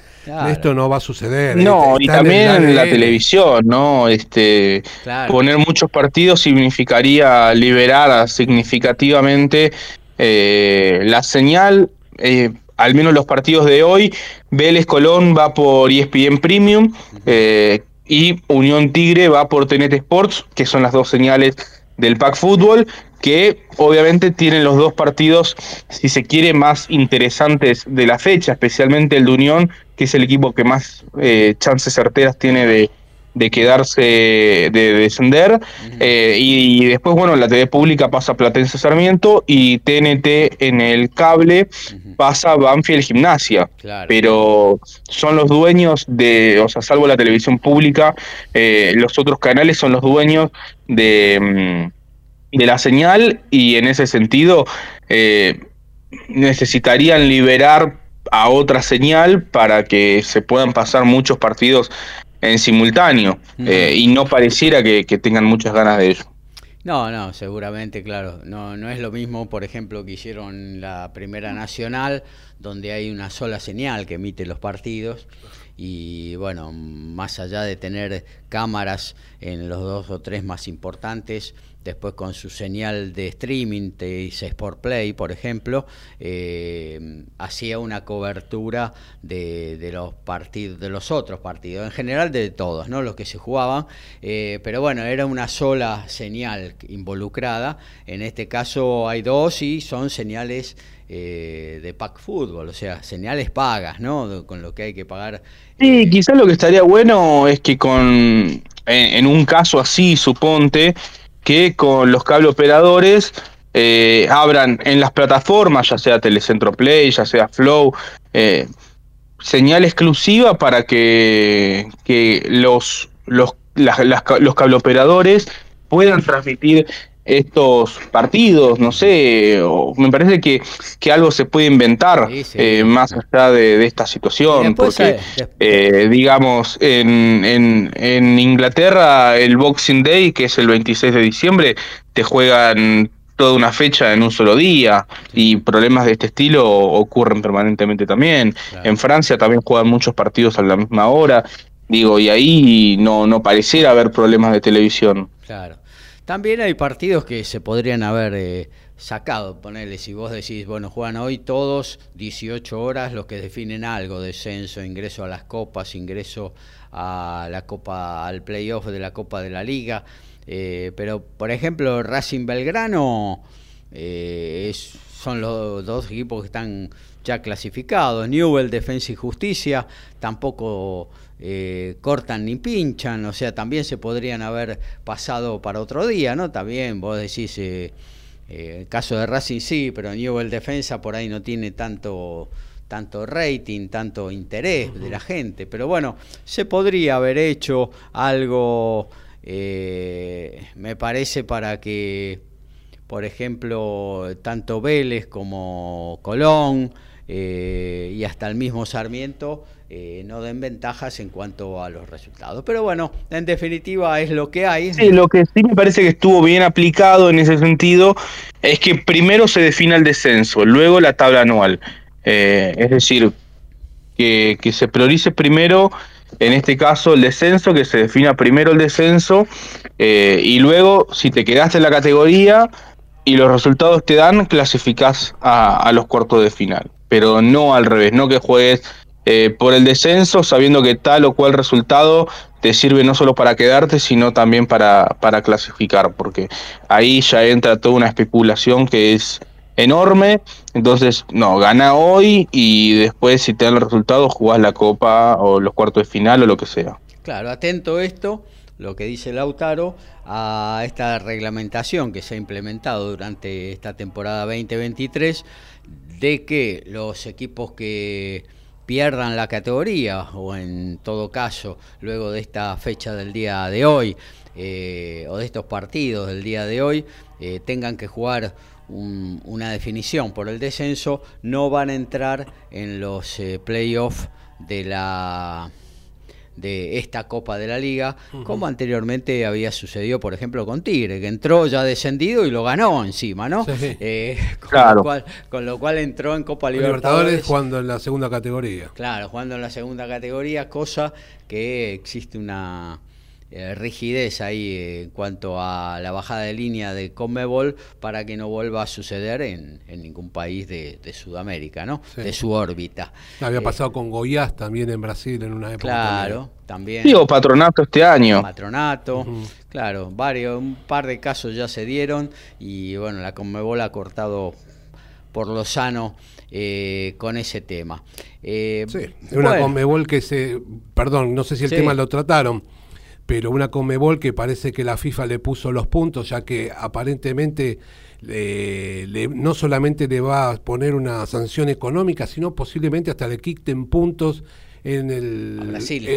Esto no va a suceder. No, y también en la televisión, ¿no? Este, Poner muchos partidos significaría liberar significativamente eh, la señal. Eh, al menos los partidos de hoy, Vélez Colón va por ESPN Premium eh, y Unión Tigre va por TNT Sports, que son las dos señales del Pack Fútbol, que obviamente tienen los dos partidos, si se quiere, más interesantes de la fecha, especialmente el de Unión, que es el equipo que más eh, chances certeras tiene de, quedarse, de, descender. Eh, y, después, bueno, la TV pública pasa Platense Sarmiento y TNT en el cable pasa Banfield Gimnasia. Pero son los dueños de, o sea, salvo la televisión pública, eh, los otros canales son los dueños de, mm, de la señal y en ese sentido necesitarían liberar a otra señal para que se puedan pasar muchos partidos en simultáneo eh, y no pareciera que, tengan muchas ganas de ello. No, no, seguramente, claro. No, no es lo mismo, por ejemplo, que hicieron la Primera Nacional, donde hay una sola señal que emite los partidos. Y bueno, más allá de tener cámaras en los dos o tres más importantes, después con su señal de streaming, te dice Sport Play, por ejemplo, eh, hacía una cobertura de, los partidos, de los otros partidos, en general de todos, ¿no? Los que se jugaban, eh, pero bueno, era una sola señal involucrada. En este caso hay dos y son señales eh, de pack fútbol, o sea, señales pagas, ¿no? Con lo que hay que pagar. Sí, quizás lo que estaría bueno es que con en un caso así, suponte, que con los cable operadores eh, abran en las plataformas, ya sea Telecentro Play, ya sea Flow, eh, señal exclusiva para que, que los, los, las, los cableoperadores puedan transmitir estos partidos, no sé, me parece que, que, algo se puede inventar eh, más allá de, esta situación, porque eh, digamos, en, en, en, Inglaterra el Boxing Day, que es el 26 de diciembre, te juegan toda una fecha en un solo día y problemas de este estilo ocurren permanentemente también. En Francia también juegan muchos partidos a la misma hora, digo, y ahí no, no pareciera haber problemas de televisión. Claro. También hay partidos que se podrían haber eh, sacado, ponerle, si vos decís, bueno, juegan hoy todos 18 horas los que definen algo, descenso, ingreso a las copas, ingreso a la copa, al playoff de la Copa de la Liga. Eh, pero, por ejemplo, Racing Belgrano eh, son los dos equipos que están ya clasificados. Newell, Defensa y Justicia, tampoco eh, cortan ni pinchan, o sea, también se podrían haber pasado para otro día, ¿no? También vos decís, el caso de Racing sí, pero Newell Defensa por ahí no tiene tanto tanto rating, tanto interés de la gente, pero bueno, se podría haber hecho algo eh, me parece para que, por ejemplo, tanto Vélez como Colón eh, y hasta el mismo Sarmiento eh, no den ventajas en cuanto a los resultados. Pero bueno, en definitiva es lo que hay. Sí, lo que sí me parece que estuvo bien aplicado en ese sentido es que primero se defina el descenso, luego la tabla anual. es decir, que, que se priorice primero en este caso el descenso, que se defina primero el descenso eh, y luego si te quedaste en la categoría y los resultados te dan, clasificás a, los cuartos de final, pero no al revés, no que juegues eh, por el descenso sabiendo que tal o cual resultado te sirve no solo para quedarte, sino también para, para clasificar, porque ahí ya entra toda una especulación que es enorme. Entonces, no, gana hoy y después, si te dan los resultados, jugás la copa o los cuartos de final o lo que sea. Claro, atento esto, lo que dice Lautaro, a esta reglamentación que se ha implementado durante esta temporada 2023, de que los equipos que pierdan la categoría o en todo caso luego de esta fecha del día de hoy eh, o de estos partidos del día de hoy eh, tengan que jugar una definición por el descenso, no van a entrar en los eh, playoffs de la de esta Copa de la Liga, como anteriormente había sucedido, por ejemplo, con Tigre, que entró ya descendido y lo ganó encima, ¿no? Eh, con, lo cual, con lo cual entró en Copa Libertadores. Libertadores jugando en la segunda categoría. Claro, jugando en la segunda categoría, cosa que existe una eh, rigidez ahí eh, en cuanto a la bajada de línea de Conmebol para que no vuelva a suceder en, ningún país de, Sudamérica, ¿no? De su órbita. Había eh, pasado con Goiás también en Brasil en una época. Claro, también. Digo, Patronato este año. Patronato, claro, varios, un par de casos ya se dieron y bueno, la Conmebol ha cortado por lo sano con ese tema. sí, una Conmebol que se, perdón, no sé si el tema lo trataron, pero una Comebol que parece que la FIFA le puso los puntos, ya que aparentemente no solamente le va a poner una sanción económica, sino posiblemente hasta le quiten puntos en el,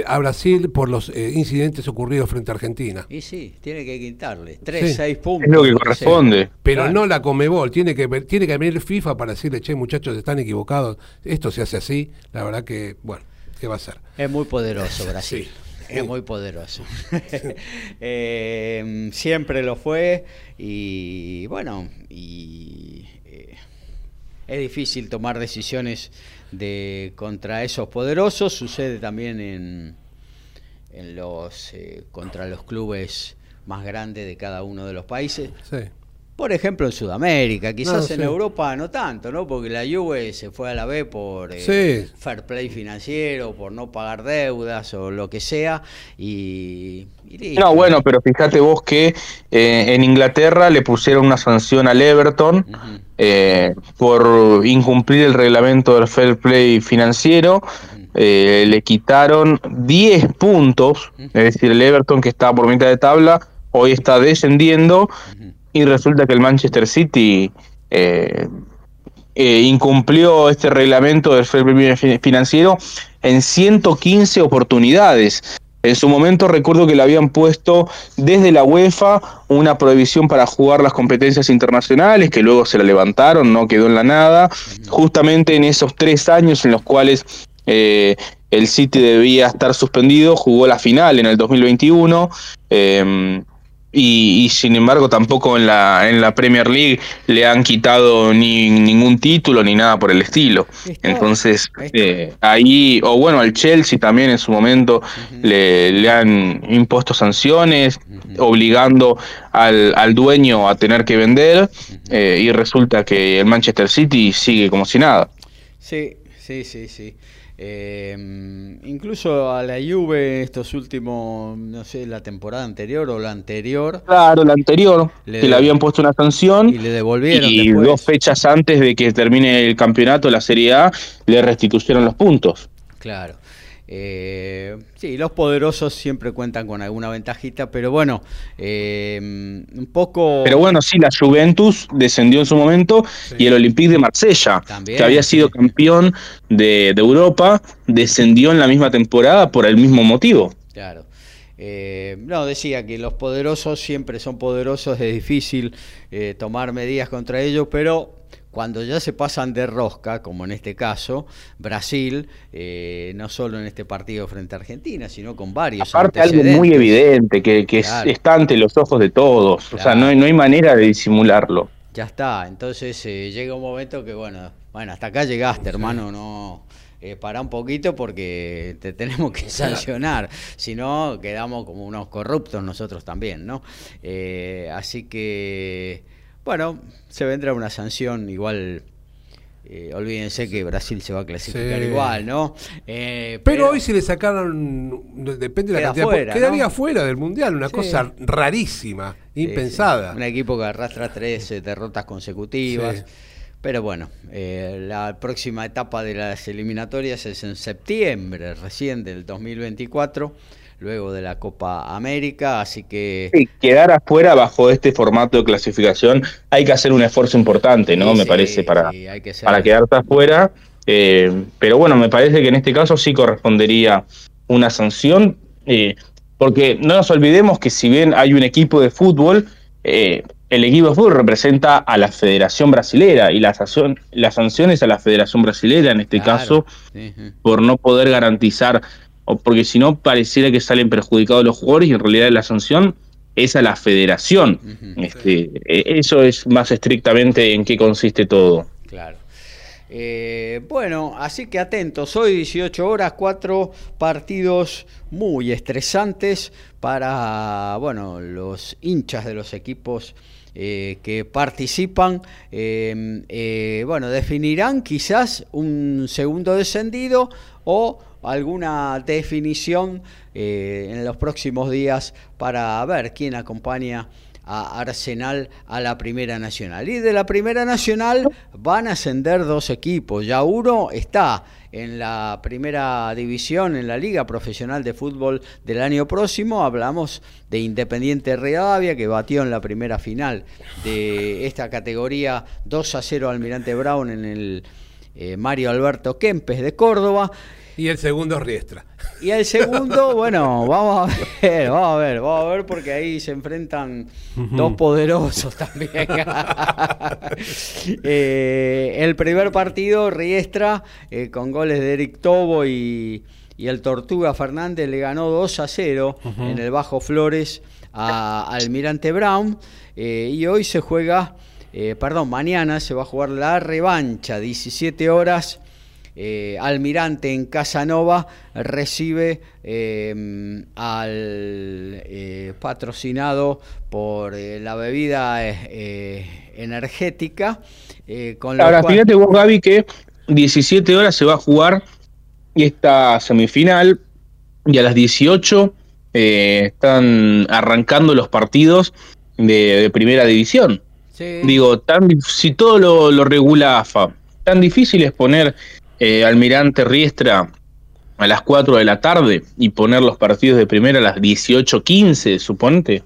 a, Brasil. Eh, por los eh, incidentes ocurridos frente a Argentina. Y sí, tiene que quitarle 3, 6 puntos. Es lo que corresponde. Pero no la Comebol, tiene que, tiene que venir FIFA para decirle, che, muchachos, están equivocados, esto se hace así, la verdad que, bueno, ¿qué va a ser? Es muy poderoso Brasil. Es muy poderoso. Eh, siempre lo fue y bueno, y eh, es difícil tomar decisiones de contra esos poderosos. Sucede también en, en los eh, contra los clubes más grandes de cada uno de los países. Sí. Por ejemplo, en Sudamérica, quizás en Europa no tanto, ¿no? Porque la Juve se fue a la B por eh, fair play financiero, por no pagar deudas o lo que sea. Y, no, bueno, pero fíjate vos que eh, en Inglaterra le pusieron una sanción al Everton eh, por incumplir el reglamento del fair play financiero. le quitaron 10 puntos, es decir, el Everton que estaba por mitad de tabla, hoy está descendiendo y resulta que el Manchester City eh, eh, incumplió este reglamento del financiero en 115 oportunidades. En su momento recuerdo que le habían puesto desde la UEFA una prohibición para jugar las competencias internacionales, que luego se la levantaron, no quedó en la nada, justamente en esos tres años en los cuales eh, el City debía estar suspendido, jugó la final en el 2021. Y, sin embargo tampoco en la, en la Premier League le han quitado ni ningún título ni nada por el estilo. Entonces, eh, ahí, o bueno, al Chelsea también en su momento le, le, han impuesto sanciones, obligando al, al, dueño a tener que vender, eh, y resulta que el Manchester City sigue como si nada. Sí, sí, sí, sí. Eh, incluso a la Juve estos últimos, no sé, la temporada anterior o la anterior. Claro, la anterior, que le habían puesto una sanción. Y le devolvieron. Y dos fechas antes de que termine el campeonato, la Serie A, le restituyeron los puntos. Claro. Eh, sí, los poderosos siempre cuentan con alguna ventajita, pero bueno, eh, un poco... Pero bueno, sí, la Juventus descendió en su momento y el Olympique de Marsella, que había sido campeón de, Europa, descendió en la misma temporada por el mismo motivo. Claro. Eh, no, decía que los poderosos siempre son poderosos, es difícil eh, tomar medidas contra ellos, pero cuando ya se pasan de rosca, como en este caso, Brasil, eh, no solo en este partido frente a Argentina, sino con varios. Aparte algo muy evidente, que, está ante los ojos de todos, o sea, no hay, no hay manera de disimularlo. Ya está, entonces eh, llega un momento que, bueno, bueno, hasta acá llegaste, hermano, no... Eh, para un poquito porque te tenemos que sancionar, si no quedamos como unos corruptos nosotros también, ¿no? así que bueno, se vendrá una sanción igual. Eh, olvídense que Brasil se va a clasificar igual, ¿no? Eh, pero, hoy si le sacaron, depende de la cantidad, fuera, quedaría fuera del Mundial, una cosa rarísima, impensada. Un equipo que arrastra tres eh, derrotas consecutivas. Pero bueno, la próxima etapa de las eliminatorias es en septiembre recién del 2024 luego de la Copa América, así que... quedar afuera bajo este formato de clasificación hay que hacer un esfuerzo importante, ¿no? me parece, para, para quedarte afuera. Eh, pero bueno, me parece que en este caso sí correspondería una sanción, eh, porque no nos olvidemos que si bien hay un equipo de fútbol, eh, el equipo de fútbol representa a la Federación Brasilera y la sanción, las sanciones a la Federación Brasilera en este caso por no poder garantizar o porque si no pareciera que salen perjudicados los jugadores y en realidad la sanción es a la federación. este, e, eso es más estrictamente en qué consiste todo. Claro. Eh, bueno, así que atentos, hoy 18 horas, cuatro partidos muy estresantes para bueno, los hinchas de los equipos eh, que participan. Eh, bueno, definirán quizás un segundo descendido o alguna definición eh, en los próximos días para ver quién acompaña a Arsenal a la Primera Nacional. Y de la Primera Nacional van a ascender dos equipos. Ya uno está en la Primera División, en la Liga Profesional de Fútbol del año próximo. Hablamos de Independiente Rivadavia, que batió en la primera final de esta categoría 2 a 0 Almirante Brown en el eh, Mario Alberto Kempes de Córdoba. Y el segundo es Riestra. Y el segundo, bueno, vamos a ver, vamos a ver, vamos a ver porque ahí se enfrentan dos poderosos también. Eh, el primer partido, Riestra, eh, con goles de Eric Tobo y, el Tortuga Fernández le ganó 2 a 0 en el Bajo Flores a Almirante Brown. Eh, y hoy se juega, perdón, mañana se va a jugar la revancha, 17 horas eh, Almirante en Casanova recibe em, al eh, patrocinado por eh, la bebida energética. con Ahora, fíjate vos, Gaby, que 17 horas se va a jugar esta semifinal y a las 18 están arrancando los partidos de, primera división. Digo, tan, si todo lo, lo regula AFA, tan difícil es poner eh, Almirante Riestra a las 4 de la tarde y poner los partidos de primera a las 18.15, suponte.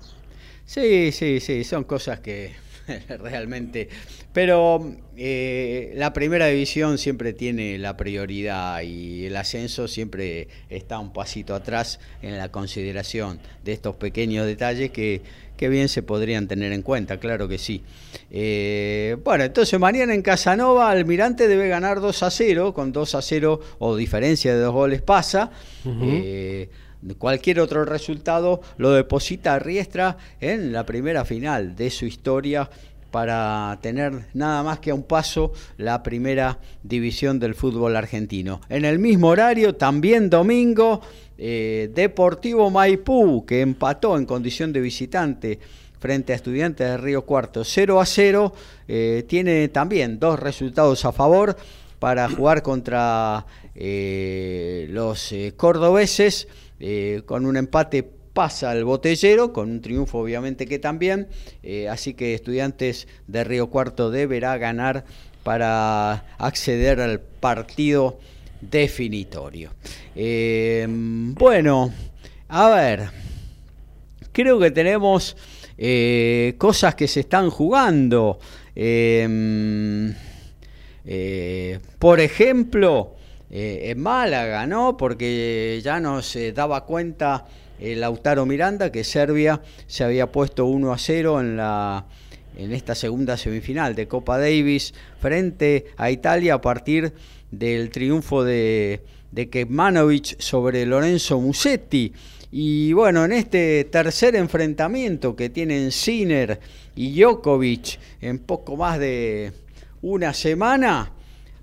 Sí, sí, sí, son cosas que realmente Pero eh, la primera división siempre tiene la prioridad y el ascenso siempre está un pasito atrás en la consideración de estos pequeños detalles que, bien se podrían tener en cuenta, claro que sí. Eh, bueno, entonces mañana en Casanova Almirante debe ganar 2 a 0, con 2 a 0 o diferencia de dos goles pasa. Eh, cualquier otro resultado lo deposita a Riestra en la primera final de su historia para tener nada más que a un paso la primera división del fútbol argentino. En el mismo horario, también domingo, eh, Deportivo Maipú, que empató en condición de visitante frente a Estudiantes de Río Cuarto 0 a 0, eh, tiene también dos resultados a favor para jugar contra eh, los cordobeses con un empate pasa al botellero, con un triunfo obviamente que también, eh, así que Estudiantes de Río Cuarto deberá ganar para acceder al partido definitorio. Eh, bueno, a ver, creo que tenemos eh, cosas que se están jugando. por ejemplo, en Málaga, ¿no? Porque ya nos daba cuenta Lautaro Miranda, que Serbia se había puesto 1 a 0 en la en esta segunda semifinal de Copa Davis frente a Italia a partir del triunfo de, de Kekmanovic sobre Lorenzo Musetti. Y bueno, en este tercer enfrentamiento que tienen Sinner y Djokovic en poco más de una semana,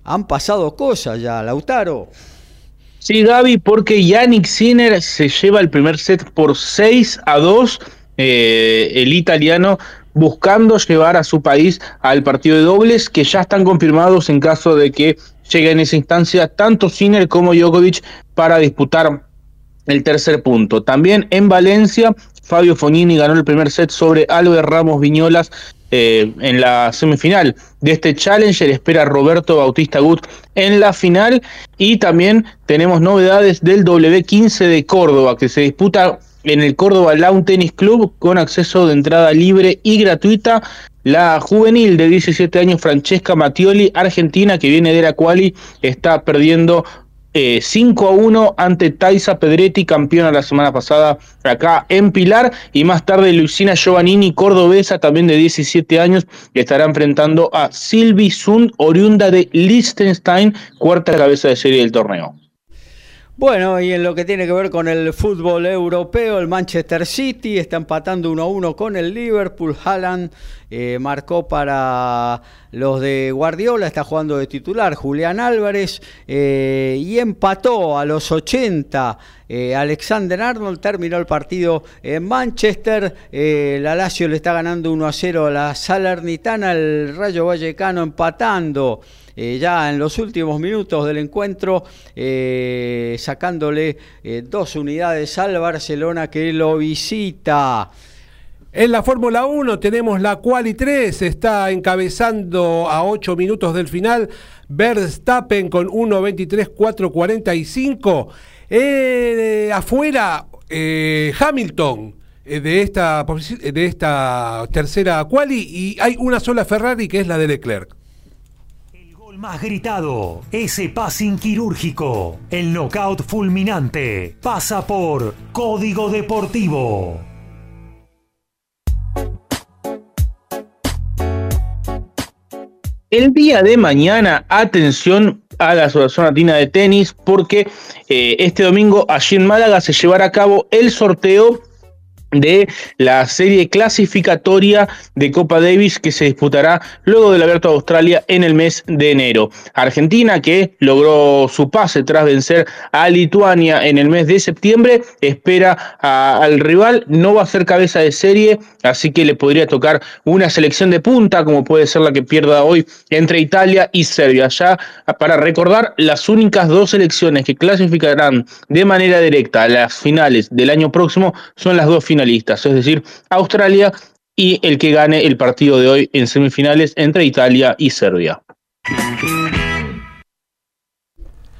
han pasado cosas ya, Lautaro. Sí, Gaby, porque Yannick Sinner se lleva el primer set por 6 a 2. Eh, el italiano buscando llevar a su país al partido de dobles que ya están confirmados en caso de que llegue en esa instancia tanto Sinner como Djokovic para disputar el tercer punto. También en Valencia, Fabio Fognini ganó el primer set sobre Albert Ramos Viñolas eh, en la semifinal de este Challenger. Espera Roberto Bautista Gut en la final. Y también tenemos novedades del W15 de Córdoba, que se disputa en el Córdoba Lawn Tennis Club con acceso de entrada libre y gratuita. La juvenil de 17 años Francesca Mattioli, argentina, que viene de la está perdiendo 5 eh, a 1 ante Taisa Pedretti, campeona la semana pasada acá en Pilar. Y más tarde Luisina Giovannini, cordobesa, también de 17 años, que estará enfrentando a Silvi Sund, oriunda de Liechtenstein, cuarta cabeza de serie del torneo. Bueno, y en lo que tiene que ver con el fútbol europeo, el Manchester City está empatando 1 a 1 con el Liverpool. Haaland eh, marcó para los de Guardiola, está jugando de titular Julián Álvarez eh, y empató a los 80. Eh, Alexander Arnold terminó el partido en Manchester. la Lazio le está ganando 1 a 0 a la Salernitana. El Rayo Vallecano empatando eh, ya en los últimos minutos del encuentro, eh, sacándole eh, dos unidades al Barcelona que lo visita. En la Fórmula 1 tenemos la Quali 3, está encabezando a 8 minutos del final Verstappen con 1.23.445. afuera, Hamilton de esta, de esta tercera Quali y hay una sola Ferrari que es la de Leclerc más gritado, ese passing quirúrgico, el knockout fulminante, pasa por Código Deportivo. El día de mañana, atención a la Asociación Latina de Tenis, porque eh, este domingo allí en Málaga se llevará a cabo el sorteo de la serie clasificatoria de Copa Davis que se disputará luego del Abierto de Australia en el mes de enero. Argentina, que logró su pase tras vencer a Lituania en el mes de septiembre, espera al rival, no va a ser cabeza de serie, así que le podría tocar una selección de punta, como puede ser la que pierda hoy entre Italia y Serbia. Ya para recordar, las únicas dos selecciones que clasificarán de manera directa a las finales del año próximo son las dos finales es decir, Australia y el que gane el partido de hoy en semifinales entre Italia y Serbia.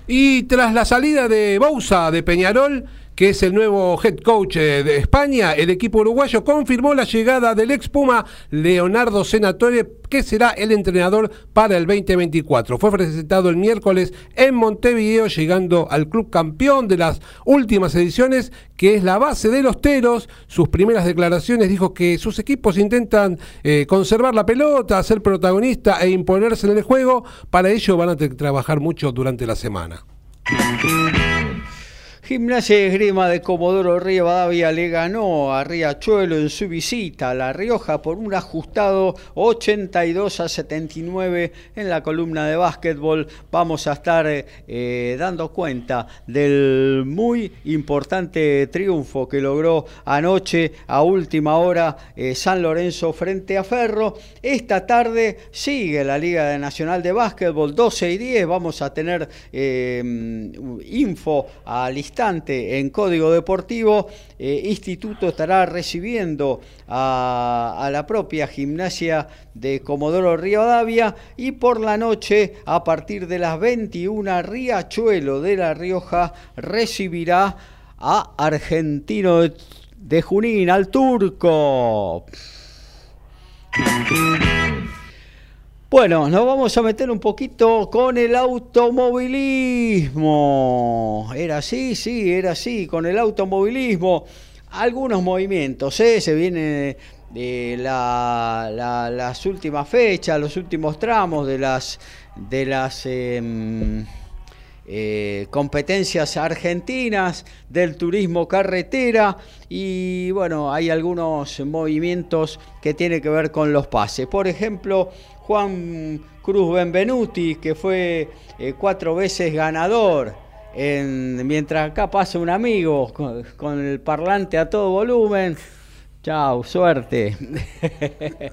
Y tras la salida de Bousa de Peñarol, que es el nuevo head coach eh, de España, el equipo uruguayo confirmó la llegada del ex Puma Leonardo Senatore, que será el entrenador para el 2024. Fue presentado el miércoles en Montevideo, llegando al club campeón de las últimas ediciones, que es la base de los Teros. Sus primeras declaraciones dijo que sus equipos intentan eh, conservar la pelota, ser protagonista e imponerse en el juego. Para ello van a trabajar mucho durante la semana. Gimnasia de Esgrima de Comodoro Rivadavia le ganó a Riachuelo en su visita a La Rioja por un ajustado 82 a 79 en la columna de básquetbol. Vamos a estar eh, dando cuenta del muy importante triunfo que logró anoche a última hora eh, San Lorenzo frente a Ferro. Esta tarde sigue la Liga Nacional de Básquetbol 12 y 10. Vamos a tener eh, info al en Código Deportivo, eh, Instituto estará recibiendo a, la propia gimnasia de Comodoro Rivadavia y por la noche, a partir de las 21, Riachuelo de La Rioja recibirá a Argentino de Junín, al turco. Bueno, nos vamos a meter un poquito con el automovilismo. Era así, sí, era así, con el automovilismo. Algunos movimientos, ¿eh? se viene de las últimas fechas, los últimos tramos de las, de las em, eh, competencias argentinas del turismo carretera y bueno, hay algunos movimientos que tienen que ver con los pases. Por ejemplo, Juan Cruz Benvenuti, que fue eh, cuatro veces ganador. mientras acá pasa un amigo con, el parlante a todo volumen. Chao, suerte.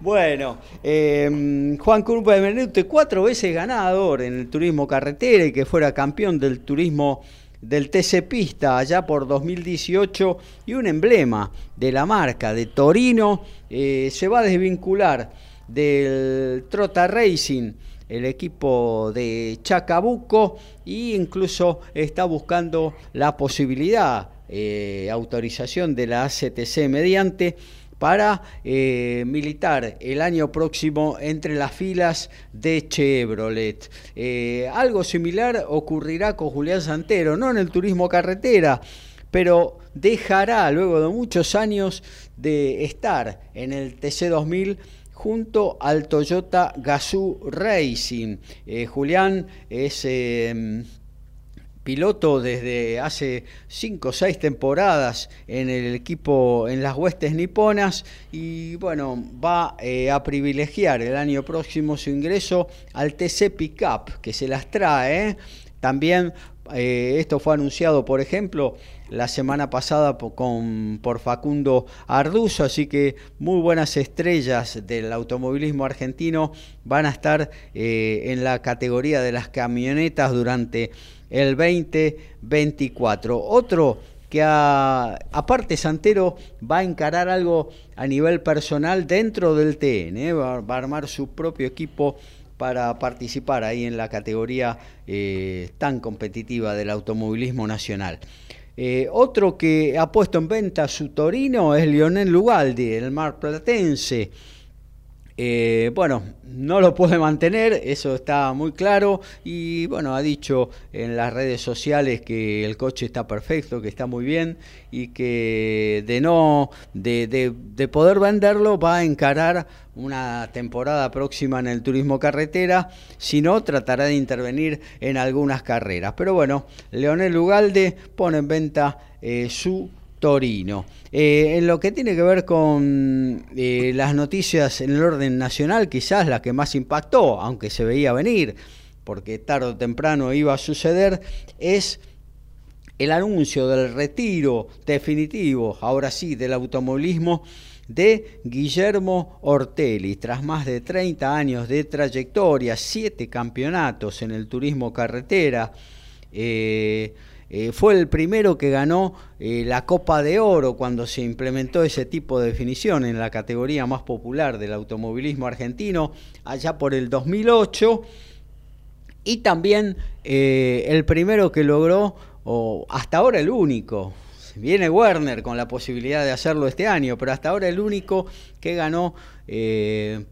bueno, em, Juan Cruz Benvenuti, cuatro veces ganador en el turismo carretera y que fuera campeón del turismo del TC Pista allá por 2018 y un emblema de la marca de Torino eh, se va a desvincular del Trota Racing, el equipo de Chacabuco, e incluso está buscando la posibilidad, eh, autorización de la ACTC mediante, para eh, militar el año próximo entre las filas de Chevrolet. Eh, algo similar ocurrirá con Julián Santero, no en el turismo carretera, pero dejará luego de muchos años de estar en el TC2000 junto al Toyota Gazoo Racing. Eh, Julián es em, piloto desde hace 5 o 6 temporadas en el equipo en las huestes niponas y bueno, va eh, a privilegiar el año próximo su ingreso al TC Pickup que se las trae. ¿eh? También esto fue anunciado, por ejemplo, la semana pasada con, por Facundo Arduzo, así que muy buenas estrellas del automovilismo argentino van a estar eh, en la categoría de las camionetas durante el 2024. Otro que aparte Santero va a encarar algo a nivel personal dentro del TN, ¿eh? va, a armar su propio equipo para participar ahí en la categoría eh, tan competitiva del automovilismo nacional. Eh, otro que ha puesto en venta su Torino es Lionel Lugaldi, el mar platense. Eh, bueno, no lo puede mantener, eso está muy claro. Y bueno, ha dicho en las redes sociales que el coche está perfecto, que está muy bien y que de no, de, de, poder venderlo, va a encarar una temporada próxima en el turismo carretera. Si no, tratará de intervenir en algunas carreras. Pero bueno, Leonel Ugalde pone en venta eh, su Torino. Eh, en lo que tiene que ver con eh, las noticias en el orden nacional, quizás la que más impactó, aunque se veía venir, porque tarde o temprano iba a suceder, es el anuncio del retiro definitivo, ahora sí, del automovilismo de Guillermo Ortelli. Tras más de 30 años de trayectoria, siete campeonatos en el turismo carretera, eh, eh, fue el primero que ganó eh, la Copa de Oro cuando se implementó ese tipo de definición en la categoría más popular del automovilismo argentino, allá por el 2008. Y también eh, el primero que logró o hasta ahora el único, viene Werner con la posibilidad de hacerlo este año, pero hasta ahora el único que ganó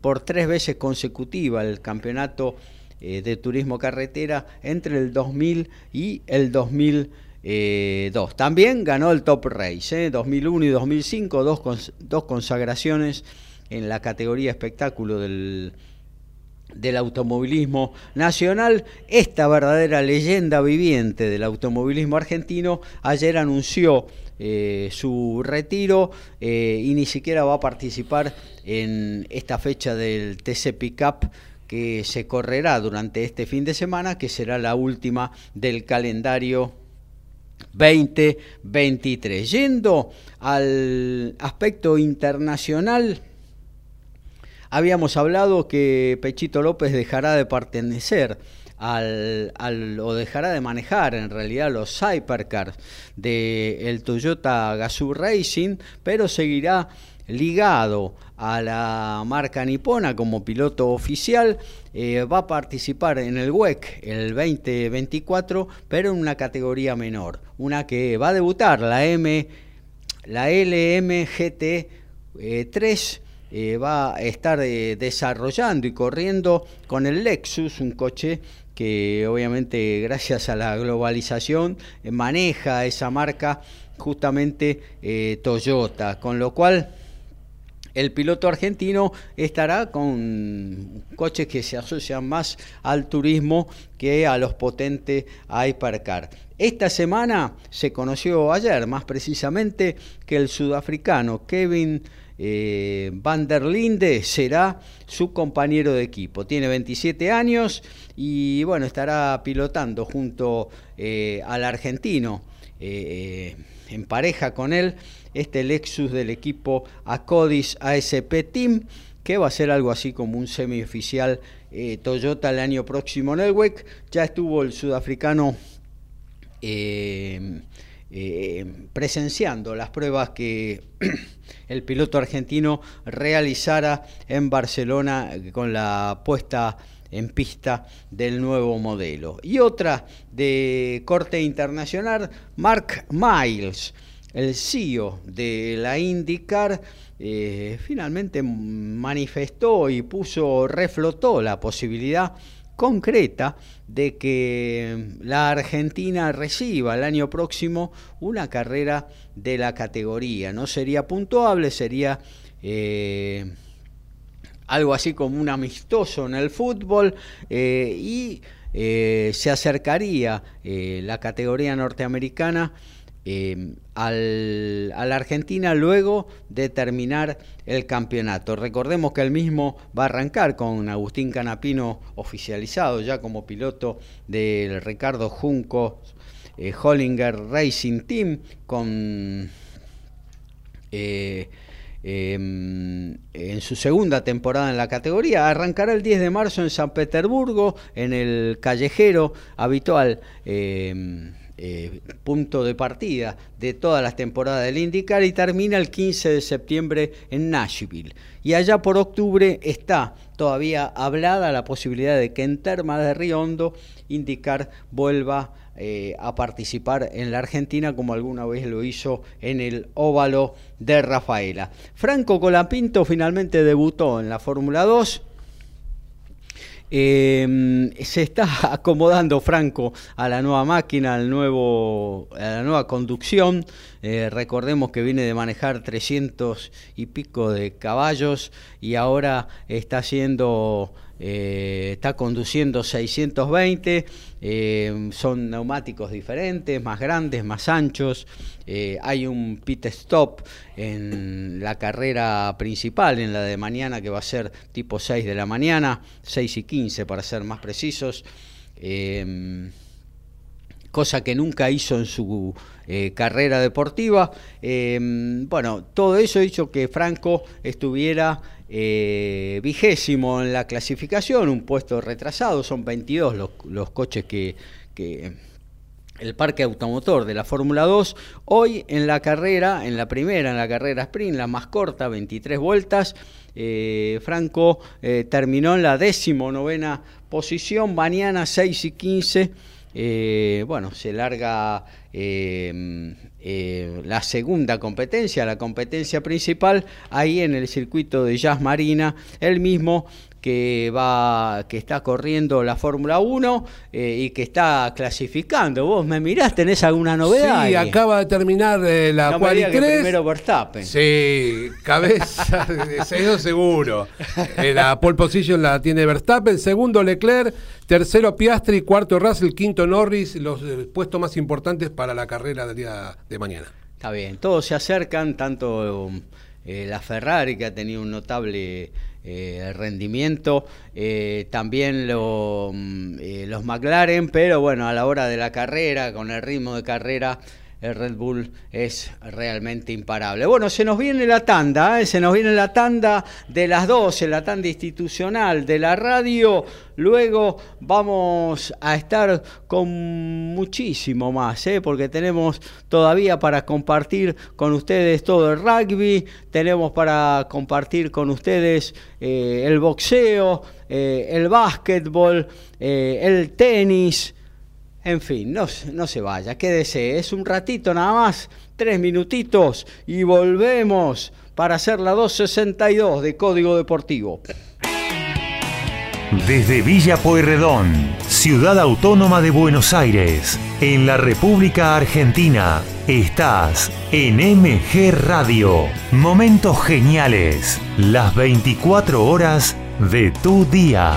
por tres veces consecutiva el campeonato eh, de turismo carretera entre el 2000 y el 2002. También ganó el Top Race, 2001 y 2005, dos, dos consagraciones en la categoría espectáculo del del automovilismo nacional, esta verdadera leyenda viviente del automovilismo argentino, ayer anunció eh, su retiro eh, y ni siquiera va a participar en esta fecha del TC Pickup que se correrá durante este fin de semana, que será la última del calendario 2023. Yendo al aspecto internacional, Habíamos hablado que Pechito López dejará de pertenecer al, o dejará de manejar en realidad los Hypercars del Toyota Gazoo Racing, pero seguirá ligado a la marca nipona como piloto oficial, eh, va a participar en el WEC el 2024, pero en una categoría menor, una que va a debutar, la M, la LMGT 3 eh, va a estar eh, desarrollando y corriendo con el Lexus, un coche que obviamente gracias a la globalización eh, maneja esa marca justamente Toyota, con lo cual el piloto argentino estará con coches que se asocian más al turismo que a los potentes Hypercar. Esta semana se conoció ayer, más precisamente, que el sudafricano Kevin eh, Van der Linde será su compañero de equipo. Tiene 27 años y bueno, estará pilotando junto eh, al argentino eh, en pareja con él este Lexus del equipo Acodis ASP Team que va a ser algo así como un semioficial Toyota el año próximo en el WEC. Ya estuvo el sudafricano eh, presenciando las pruebas que el piloto argentino realizara en Barcelona con la puesta en pista del nuevo modelo. Y otra de corte internacional, Mark Miles, el CEO de la IndyCar, eh, finalmente manifestó y puso, reflotó la posibilidad concreta de que la Argentina reciba el año próximo una carrera de la categoría. No sería puntuable, sería eh, algo así como un amistoso en el fútbol eh, y eh, se acercaría la categoría norteamericana eh, al, a la Argentina luego de terminar el campeonato. Recordemos que el mismo va a arrancar con Agustín Canapino oficializado ya como piloto del Ricardo Junco eh, Hollinger Racing Team con eh, em, en su segunda temporada en la categoría. Arrancará el 10 de marzo en San Petersburgo, en el callejero habitual. Em, eh, punto de partida de todas las temporadas del IndyCar y termina el 15 de septiembre en Nashville. Y allá por octubre está todavía hablada la posibilidad de que en Terma de Riondo IndyCar vuelva eh, a participar en la Argentina como alguna vez lo hizo en el óvalo de Rafaela. Franco Colapinto finalmente debutó en la Fórmula 2 Em, se está acomodando Franco a la nueva máquina, al nuevo, a la nueva conducción. Eh, recordemos que viene de manejar 300 y pico de caballos y ahora está haciendo eh, está conduciendo 620, eh, son neumáticos diferentes, más grandes, más anchos, eh, hay un pit stop en la carrera principal, en la de mañana que va a ser tipo 6 de la mañana, 6 y 15 para ser más precisos cosa que nunca hizo en su carrera deportiva. bueno, todo eso hizo que Franco estuviera eh, vigésimo en la clasificación, un puesto retrasado, son 22 los, coches que, el parque automotor de la Fórmula 2. Hoy en la carrera, en la primera, en la carrera sprint, la más corta, 23 vueltas, eh, Franco eh, terminó en la décimo novena posición, mañana 6 y 15 eh, bueno, se larga eh, la segunda competencia, la competencia principal, ahí en el circuito de Jazz Marina, el mismo que va que está corriendo la Fórmula 1 eh, y que está clasificando. Vos me mirás, tenés alguna novedad. Sí, ahí? acaba de terminar eh, la no cual digas que 3. primero Verstappen. Sí, cabeza seguido seguro. Eh, la pole position la tiene Verstappen, segundo Leclerc, tercero Piastri, cuarto Russell, quinto Norris, los puestos más importantes para la carrera del día de mañana. Está bien, todos se acercan, tanto la Ferrari que ha tenido un notable eh, rendimiento, eh, también mm, eh, los McLaren, pero bueno, a la hora de la carrera, con el ritmo de carrera, el Red Bull es realmente imparable. Bueno, se nos viene la tanda, ¿eh? se nos viene la tanda de las 12, la tanda institucional de la radio. Luego vamos a estar con muchísimo más, ¿eh? porque tenemos todavía para compartir con ustedes todo el rugby, tenemos para compartir con ustedes eh, el boxeo, eh, el básquetbol, el tenis. En fin, no, no se vaya, quédese, es un ratito nada más, tres minutitos y volvemos para hacer la 262 de Código Deportivo. Desde Villa Pueyrredón, ciudad autónoma de Buenos Aires, en la República Argentina, estás en MG Radio. Momentos geniales, las 24 horas de tu día.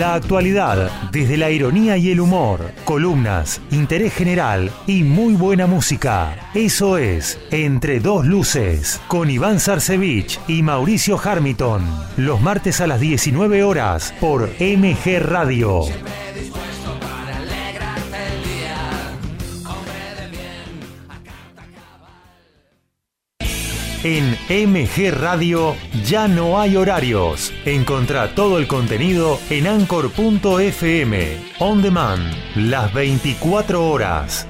La actualidad, desde la ironía y el humor, columnas, interés general y muy buena música. Eso es Entre Dos Luces, con Iván Sarcevich y Mauricio Harmiton. Los martes a las 19 horas por MG Radio. En MG Radio ya no hay horarios. Encontrá todo el contenido en anchor.fm. On demand, las 24 horas.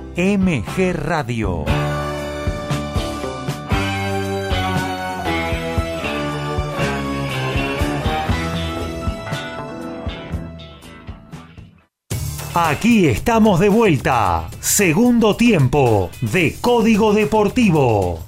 MG Radio. Aquí estamos de vuelta. Segundo tiempo de Código Deportivo.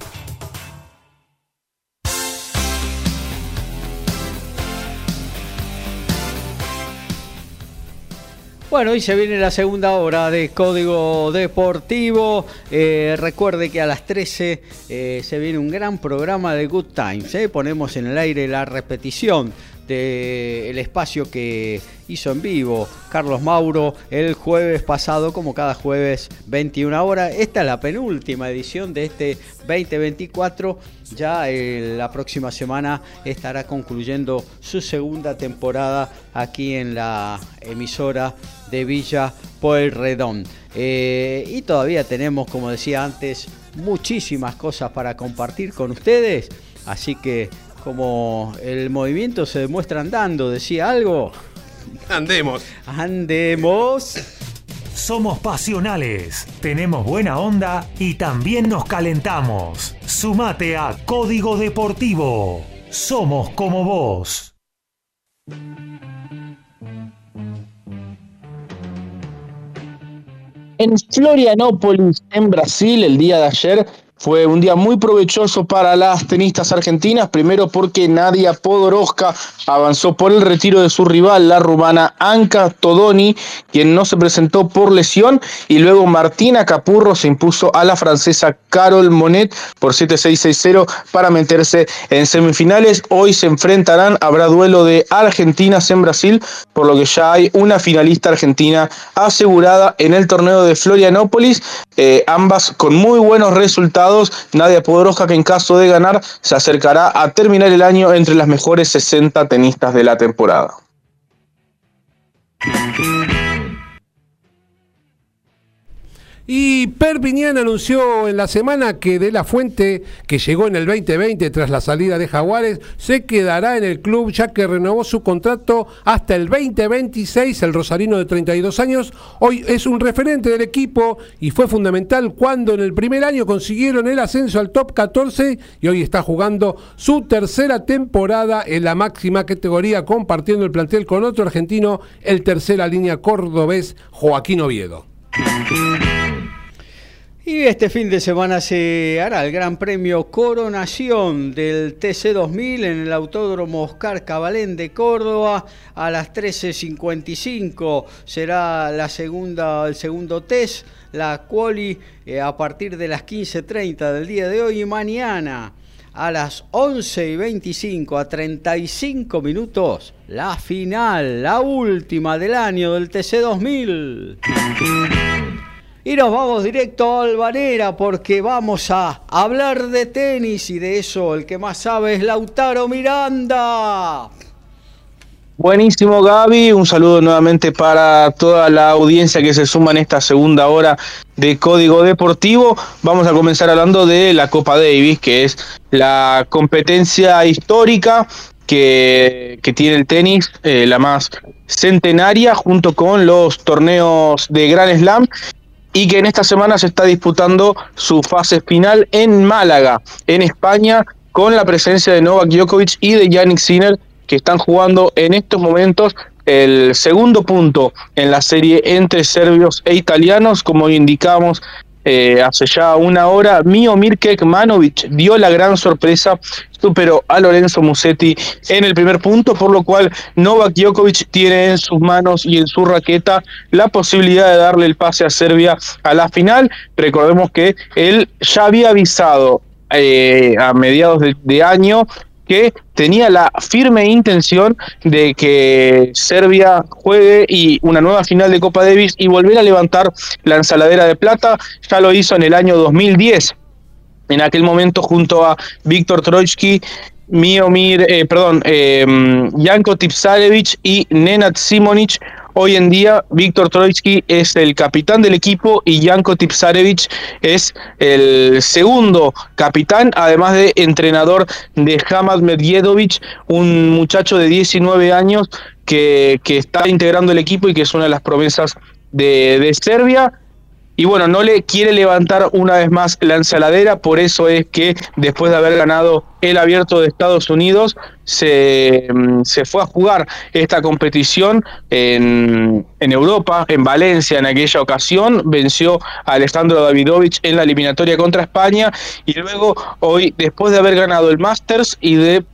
Bueno, hoy se viene la segunda hora de Código Deportivo. Eh, recuerde que a las 13 eh, se viene un gran programa de Good Times. ¿eh? Ponemos en el aire la repetición del espacio que hizo en vivo Carlos Mauro el jueves pasado, como cada jueves 21 horas. Esta es la penúltima edición de este 2024. Ya la próxima semana estará concluyendo su segunda temporada aquí en la emisora de Villa Pueyrredón. Eh, y todavía tenemos, como decía antes, muchísimas cosas para compartir con ustedes. Así que como el movimiento se demuestra andando, decía algo. Andemos. Andemos. Somos pasionales, tenemos buena onda y también nos calentamos. Sumate a Código Deportivo. Somos como vos. En Florianópolis, en Brasil, el día de ayer fue un día muy provechoso para las tenistas argentinas, primero porque Nadia Podoroska avanzó por el retiro de su rival, la rumana Anka Todoni, quien no se presentó por lesión, y luego Martina Capurro se impuso a la francesa Carol Monet por 7-6-6-0 para meterse en semifinales. Hoy se enfrentarán, habrá duelo de Argentinas en Brasil, por lo que ya hay una finalista argentina asegurada en el torneo de Florianópolis, eh, ambas con muy buenos resultados Nadia Podoroska que en caso de ganar se acercará a terminar el año entre las mejores 60 tenistas de la temporada. Y Perpiñán anunció en la semana que De La Fuente, que llegó en el 2020 tras la salida de Jaguares, se quedará en el club ya que renovó su contrato hasta el 2026. El rosarino de 32 años hoy es un referente del equipo y fue fundamental cuando en el primer año consiguieron el ascenso al top 14 y hoy está jugando su tercera temporada en la máxima categoría compartiendo el plantel con otro argentino, el tercera línea cordobés Joaquín Oviedo. Y este fin de semana se hará el Gran Premio Coronación del TC2000 en el Autódromo Oscar Cabalén de Córdoba a las 13.55 será la segunda, el segundo test, la quali eh, a partir de las 15.30 del día de hoy y mañana a las 11.25 a 35 minutos la final, la última del año del TC2000. Y nos vamos directo a Albanera porque vamos a hablar de tenis y de eso el que más sabe es Lautaro Miranda. Buenísimo Gaby, un saludo nuevamente para toda la audiencia que se suma en esta segunda hora de Código Deportivo. Vamos a comenzar hablando de la Copa Davis, que es la competencia histórica que, tiene el tenis, eh, la más centenaria, junto con los torneos de Grand Slam y que en esta semana se está disputando su fase final en Málaga, en España, con la presencia de Novak Djokovic y de Yannick Sinner, que están jugando en estos momentos el segundo punto en la serie entre serbios e italianos, como indicamos eh, hace ya una hora, Miomir Kekmanovic dio la gran sorpresa, superó a Lorenzo Musetti en el primer punto, por lo cual Novak Djokovic tiene en sus manos y en su raqueta la posibilidad de darle el pase a Serbia a la final. Recordemos que él ya había avisado eh, a mediados de año que tenía la firme intención de que Serbia juegue y una nueva final de Copa Davis y volver a levantar la ensaladera de plata. Ya lo hizo en el año 2010. En aquel momento junto a Víctor Troitsky, Miomir, eh, perdón, eh, Janko Tipsarevich y Nenad Simonic Hoy en día, Víctor Troitsky es el capitán del equipo y Janko Tipsarevich es el segundo capitán, además de entrenador de Hamad Medjedovic, un muchacho de 19 años que, está integrando el equipo y que es una de las promesas de Serbia y bueno, no le quiere levantar una vez más la ensaladera, por eso es que después de haber ganado el abierto de Estados Unidos, se, mm, se fue a jugar esta competición en, en, Europa, en Valencia en aquella ocasión, venció a Alejandro Davidovich en la eliminatoria contra España. Y luego hoy, después de haber ganado el Masters y de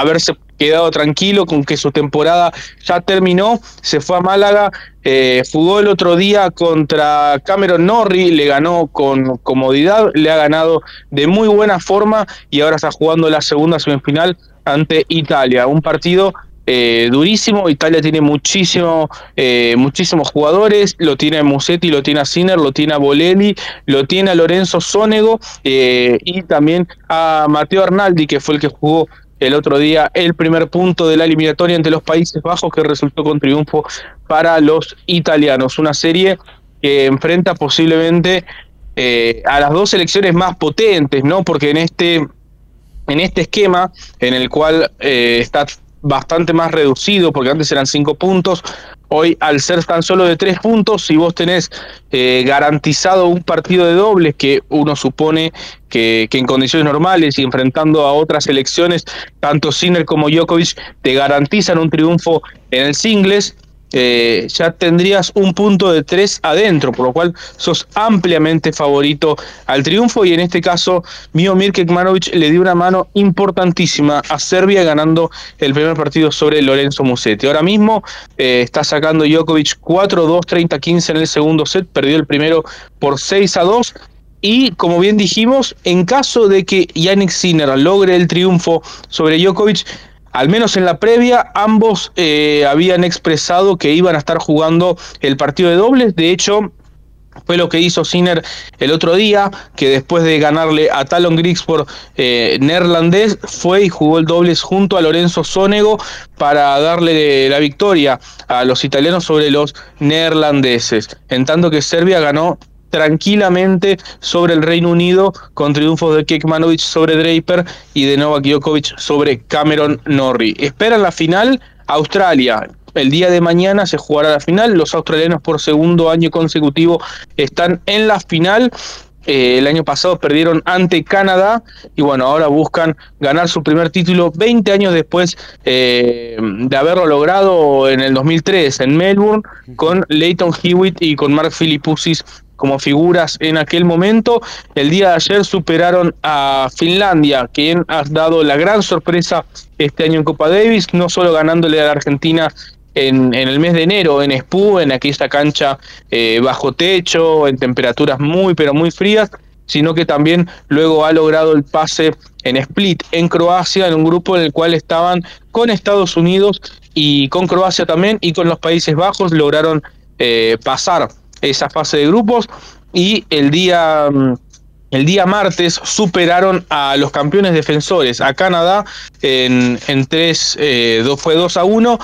haberse quedado tranquilo con que su temporada ya terminó, se fue a Málaga, eh, jugó el otro día contra Cameron Norrie, le ganó con comodidad, le ha ganado de muy buena forma y ahora está jugando la segunda semifinal ante Italia, un partido eh, durísimo. Italia tiene muchísimo, eh, muchísimos jugadores, lo tiene Musetti, lo tiene a Sinner, lo tiene a Bolelli, lo tiene a Lorenzo Sonego eh, y también a Matteo Arnaldi, que fue el que jugó el otro día el primer punto de la eliminatoria entre los Países Bajos que resultó con triunfo para los italianos. Una serie que enfrenta posiblemente a las dos selecciones más potentes, ¿no? Porque en este en este esquema en el cual está bastante más reducido, porque antes eran cinco puntos, hoy al ser tan solo de tres puntos, si vos tenés eh, garantizado un partido de dobles que uno supone que, que, en condiciones normales y enfrentando a otras elecciones, tanto Sinner como Djokovic te garantizan un triunfo en el singles, eh, ya tendrías un punto de tres adentro, por lo cual sos ampliamente favorito al triunfo. Y en este caso Miomir Kekmanovic le dio una mano importantísima a Serbia ganando el primer partido sobre Lorenzo Musetti. Ahora mismo eh, está sacando Djokovic 4-2, 30-15 en el segundo set, perdió el primero por 6 a 2 y como bien dijimos, en caso de que Yannick Sinner logre el triunfo sobre Djokovic, al menos en la previa, ambos eh, habían expresado que iban a estar jugando el partido de dobles. De hecho, fue lo que hizo Sinner el otro día, que después de ganarle a Talon Griggs por eh, neerlandés, fue y jugó el dobles junto a Lorenzo Sonego para darle la victoria a los italianos sobre los neerlandeses. En tanto que Serbia ganó tranquilamente sobre el Reino Unido con triunfos de Kekmanovic sobre Draper y de Novak Djokovic sobre Cameron Norrie. Esperan la final Australia. El día de mañana se jugará la final. Los australianos por segundo año consecutivo están en la final. Eh, el año pasado perdieron ante Canadá y bueno, ahora buscan ganar su primer título 20 años después eh, de haberlo logrado en el 2003 en Melbourne con Leighton Hewitt y con Mark Philippoussis como figuras en aquel momento. El día de ayer superaron a Finlandia, quien ha dado la gran sorpresa este año en Copa Davis, no solo ganándole a la Argentina en, en, el mes de enero en Espú, en aquella cancha eh, bajo techo, en temperaturas muy pero muy frías, sino que también luego ha logrado el pase en Split, en Croacia, en un grupo en el cual estaban con Estados Unidos y con Croacia también y con los Países Bajos lograron eh, pasar esa fase de grupos y el día mm, el día martes superaron a los campeones defensores, a Canadá, en, en tres, eh, fue 2 a 1,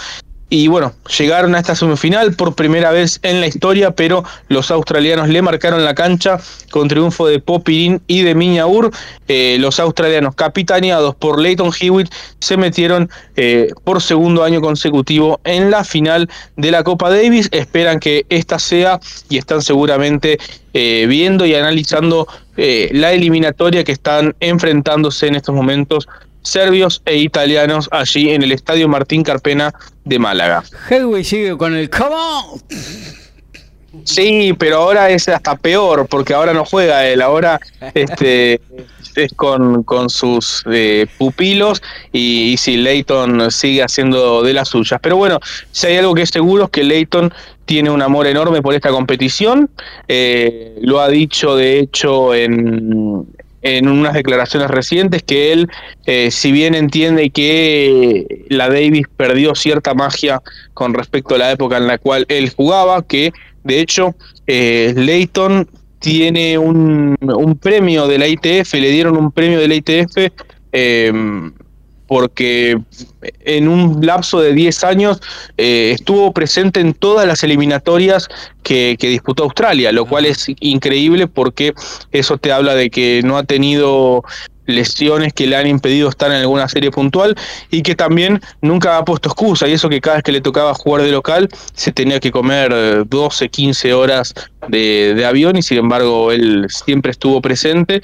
y bueno, llegaron a esta semifinal por primera vez en la historia, pero los australianos le marcaron la cancha con triunfo de Popirín y de Miñaur. Eh, los australianos, capitaneados por Leighton Hewitt, se metieron eh, por segundo año consecutivo en la final de la Copa Davis. Esperan que esta sea y están seguramente eh, viendo y analizando la eliminatoria que están enfrentándose en estos momentos serbios e italianos allí en el Estadio Martín Carpena de Málaga. Hedwig sigue con el come on. Sí, pero ahora es hasta peor, porque ahora no juega él, ahora este, es con, con sus eh, pupilos y, y si Leighton sigue haciendo de las suyas. Pero bueno, si hay algo que es seguro es que Leighton tiene un amor enorme por esta competición, eh, lo ha dicho de hecho en, en unas declaraciones recientes que él, eh, si bien entiende que la Davis perdió cierta magia con respecto a la época en la cual él jugaba, que de hecho eh, Leighton tiene un, un, premio de la ITF, le dieron un premio de la ITF eh, porque en un lapso de 10 años eh, estuvo presente en todas las eliminatorias que, que, disputó Australia, lo cual es increíble porque eso te habla de que no ha tenido lesiones que le han impedido estar en alguna serie puntual y que también nunca ha puesto excusa y eso que cada vez que le tocaba jugar de local se tenía que comer 12, 15 horas de, de avión y sin embargo él siempre estuvo presente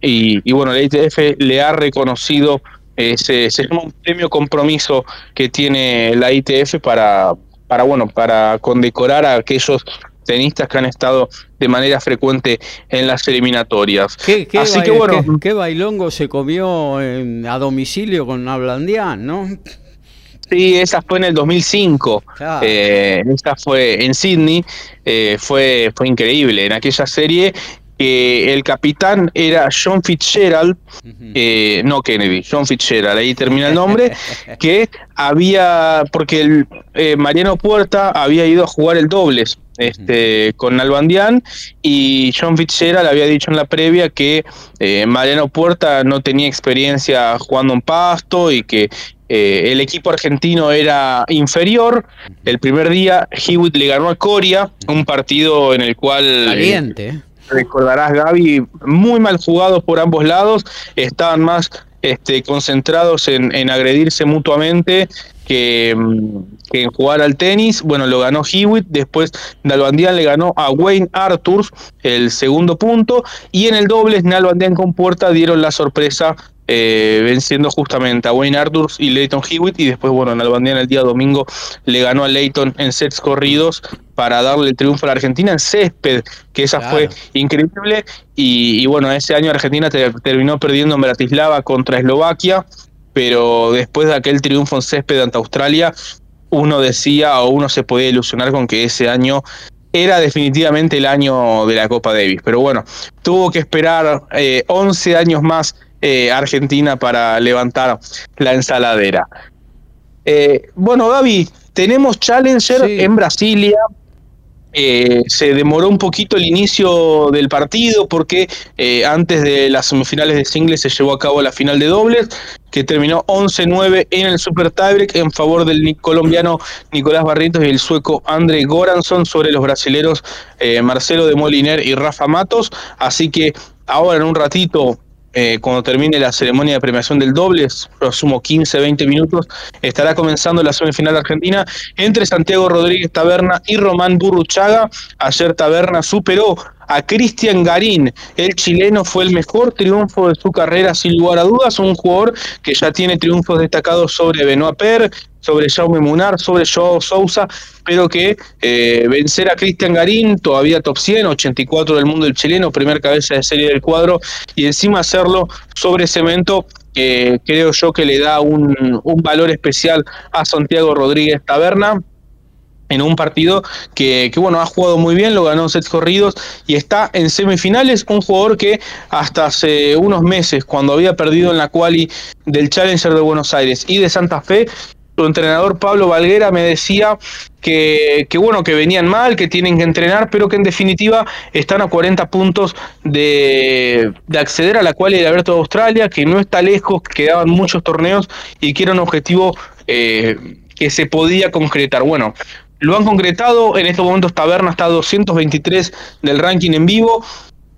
y, y bueno, la ITF le ha reconocido ese, se llama un premio compromiso que tiene la ITF para, para, bueno, para condecorar a aquellos tenistas que han estado de manera frecuente en las eliminatorias. ¿Qué, qué Así que bueno, ¿qué, qué, bailongo se comió en, a domicilio con Ablandián, no? Sí, esa fue en el 2005. Claro. Eh, esa fue en Sydney. Eh, fue, fue increíble en aquella serie que el capitán era John Fitzgerald, eh, no Kennedy, John Fitzgerald, ahí termina el nombre, que había, porque el, eh, Mariano Puerta había ido a jugar el dobles este, con Albandián y John Fitzgerald había dicho en la previa que eh, Mariano Puerta no tenía experiencia jugando en pasto y que eh, el equipo argentino era inferior. El primer día Hewitt le ganó a Coria, un partido en el cual... eh, Caliente. Recordarás Gaby, muy mal jugados por ambos lados, estaban más este, concentrados en, en agredirse mutuamente que, mm, en jugar al tenis. Bueno, lo ganó Hewitt, después Nalbandian le ganó a Wayne Arthurs el segundo punto, y en el dobles Nalbandian con Puerta dieron la sorpresa eh, venciendo justamente a Wayne Arthurs y Leighton Hewitt y después bueno Nalbandian el día domingo le ganó a Leighton en sets corridos para darle el triunfo a la Argentina en césped que esa Claro. fue increíble y, y, bueno ese año Argentina te- terminó perdiendo en Bratislava contra Eslovaquia pero después de aquel triunfo en césped ante Australia uno decía o uno se podía ilusionar con que ese año era definitivamente el año de la Copa Davis. Pero bueno, tuvo que esperar eh, 11 años más eh, Argentina para levantar la ensaladera. Eh, bueno, Gaby, tenemos Challenger Sí. en Brasilia. Eh, se demoró un poquito el inicio del partido porque eh, antes de las semifinales de singles se llevó a cabo la final de dobles que terminó 11-9 en el Super Tiebreak en favor del colombiano Nicolás Barrientos y el sueco André Goranson sobre los brasileros eh, Marcelo de Moliner y Rafa Matos. Así que ahora en un ratito, eh, cuando termine la ceremonia de premiación del dobles, sumo 15-20 minutos, estará comenzando la semifinal argentina entre Santiago Rodríguez Taberna y Román Burruchaga. Ayer Taberna superó a Cristian Garín, el chileno fue el mejor triunfo de su carrera sin lugar a dudas, un jugador que ya tiene triunfos destacados sobre Benoit Per, sobre Jaume Munar, sobre Joao Sousa, pero que eh, vencer a Cristian Garín, todavía top 100, 84 del mundo del chileno, primer cabeza de serie del cuadro, y encima hacerlo sobre cemento, que creo yo que le da un, valor especial a Santiago Rodríguez Taberna en un partido que, que, bueno ha jugado muy bien, lo ganó en sets corridos y está en semifinales, un jugador que hasta hace unos meses, cuando había perdido en la quali del Challenger de Buenos Aires y de Santa Fe, su entrenador Pablo Valguera me decía que, bueno, que venían mal, que tienen que entrenar, pero que en definitiva están a 40 puntos de, de acceder a la quali del Abierto de Australia, que no está lejos, que quedaban muchos torneos y que era un objetivo eh, que se podía concretar. Bueno, lo han concretado, en estos momentos Taberna está a 223 del ranking en vivo.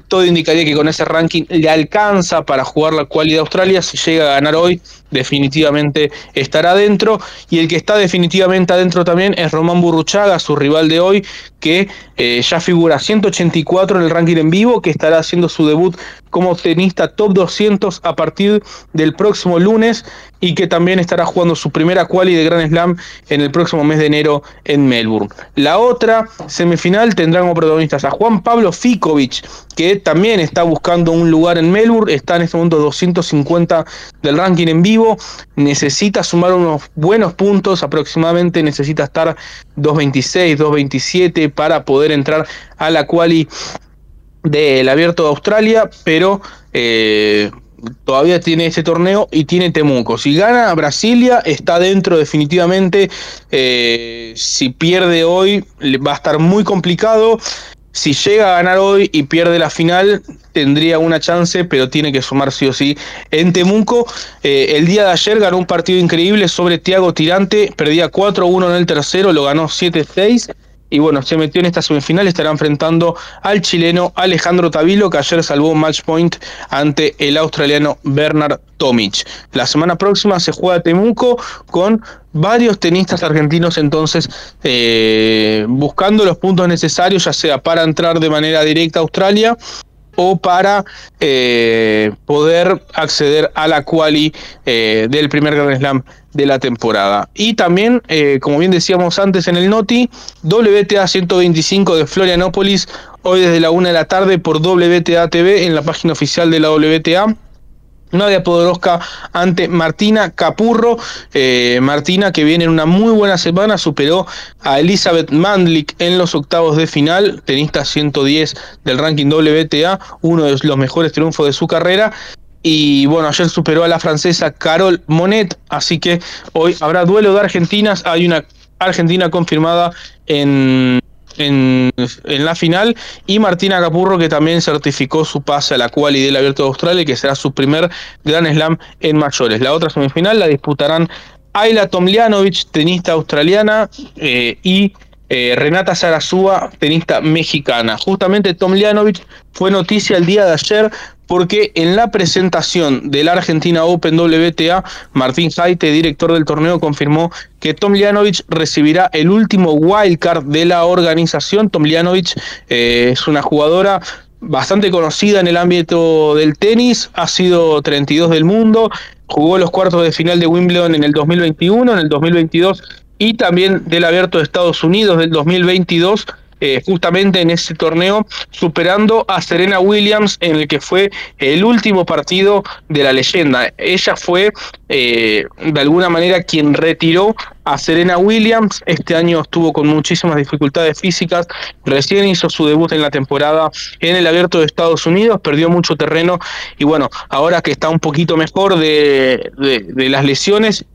Todo indicaría que con ese ranking le alcanza para jugar la cualidad de Australia. Si llega a ganar hoy, definitivamente estará adentro. Y el que está definitivamente adentro también es Román Burruchaga, su rival de hoy, que eh, ya figura 184 en el ranking en vivo, que estará haciendo su debut como tenista top 200 a partir del próximo lunes y que también estará jugando su primera quali de Grand Slam en el próximo mes de enero en Melbourne. La otra semifinal tendrá como protagonistas a Juan Pablo Ficovich, que también está buscando un lugar en Melbourne, está en este momento 250 del ranking en vivo, necesita sumar unos buenos puntos, aproximadamente necesita estar 226, 227 para poder entrar a la quali del Abierto de Australia, pero eh, todavía tiene ese torneo y tiene Temuco. Si gana Brasilia, está dentro definitivamente. Eh, si pierde hoy, va a estar muy complicado. Si llega a ganar hoy y pierde la final, tendría una chance, pero tiene que sumar sí o sí en Temuco. Eh, el día de ayer ganó un partido increíble sobre Tiago Tirante, perdía 4-1 en el tercero, lo ganó 7-6 y bueno, se metió en esta semifinal, estará enfrentando al chileno Alejandro Tavilo, que ayer salvó un match point ante el australiano Bernard Tomic. La semana próxima se juega Temuco con varios tenistas argentinos entonces eh, buscando los puntos necesarios, ya sea para entrar de manera directa a Australia o para eh, poder acceder a la quali eh, del primer Grand Slam de la temporada. Y también, eh, como bien decíamos antes en el Noti, WTA 125 de Florianópolis, hoy desde la una de la tarde por WTA TV en la página oficial de la WTA. Nadia Podoroska ante Martina Capurro. Eh, Martina, que viene en una muy buena semana, superó a Elizabeth Mandlik en los octavos de final, tenista 110 del ranking WTA, uno de los mejores triunfos de su carrera. Y bueno, ayer superó a la francesa Carol Monet, así que hoy habrá duelo de Argentinas. Hay una Argentina confirmada en en, la final y Martina Capurro que también certificó su pase a la quali del Abierto de Australia que será su primer Gran Slam en mayores. La otra semifinal la disputarán Ayla Tomljanovic, tenista australiana, eh, y eh, Renata Sarasúa, tenista mexicana. Justamente Tomljanovic fue noticia el día de ayer porque en la presentación de la Argentina Open WTA, Martín Jaite, director del torneo, confirmó que Tom Tomljanovic recibirá el último wildcard de la organización. Tom eh, es una jugadora bastante conocida en el ámbito del tenis, ha sido 32 del mundo, jugó los cuartos de final de Wimbledon en el 2021, en el 2022 y también del Abierto de Estados Unidos del 2022 eh, justamente en ese torneo, superando a Serena Williams en el que fue el último partido de la leyenda. Ella fue eh, de alguna manera quien retiró a Serena Williams. Este año estuvo con muchísimas dificultades físicas. Recién hizo su debut en la temporada en el Abierto de Estados Unidos, perdió mucho terreno y bueno, ahora que está un poquito mejor de, de las lesiones,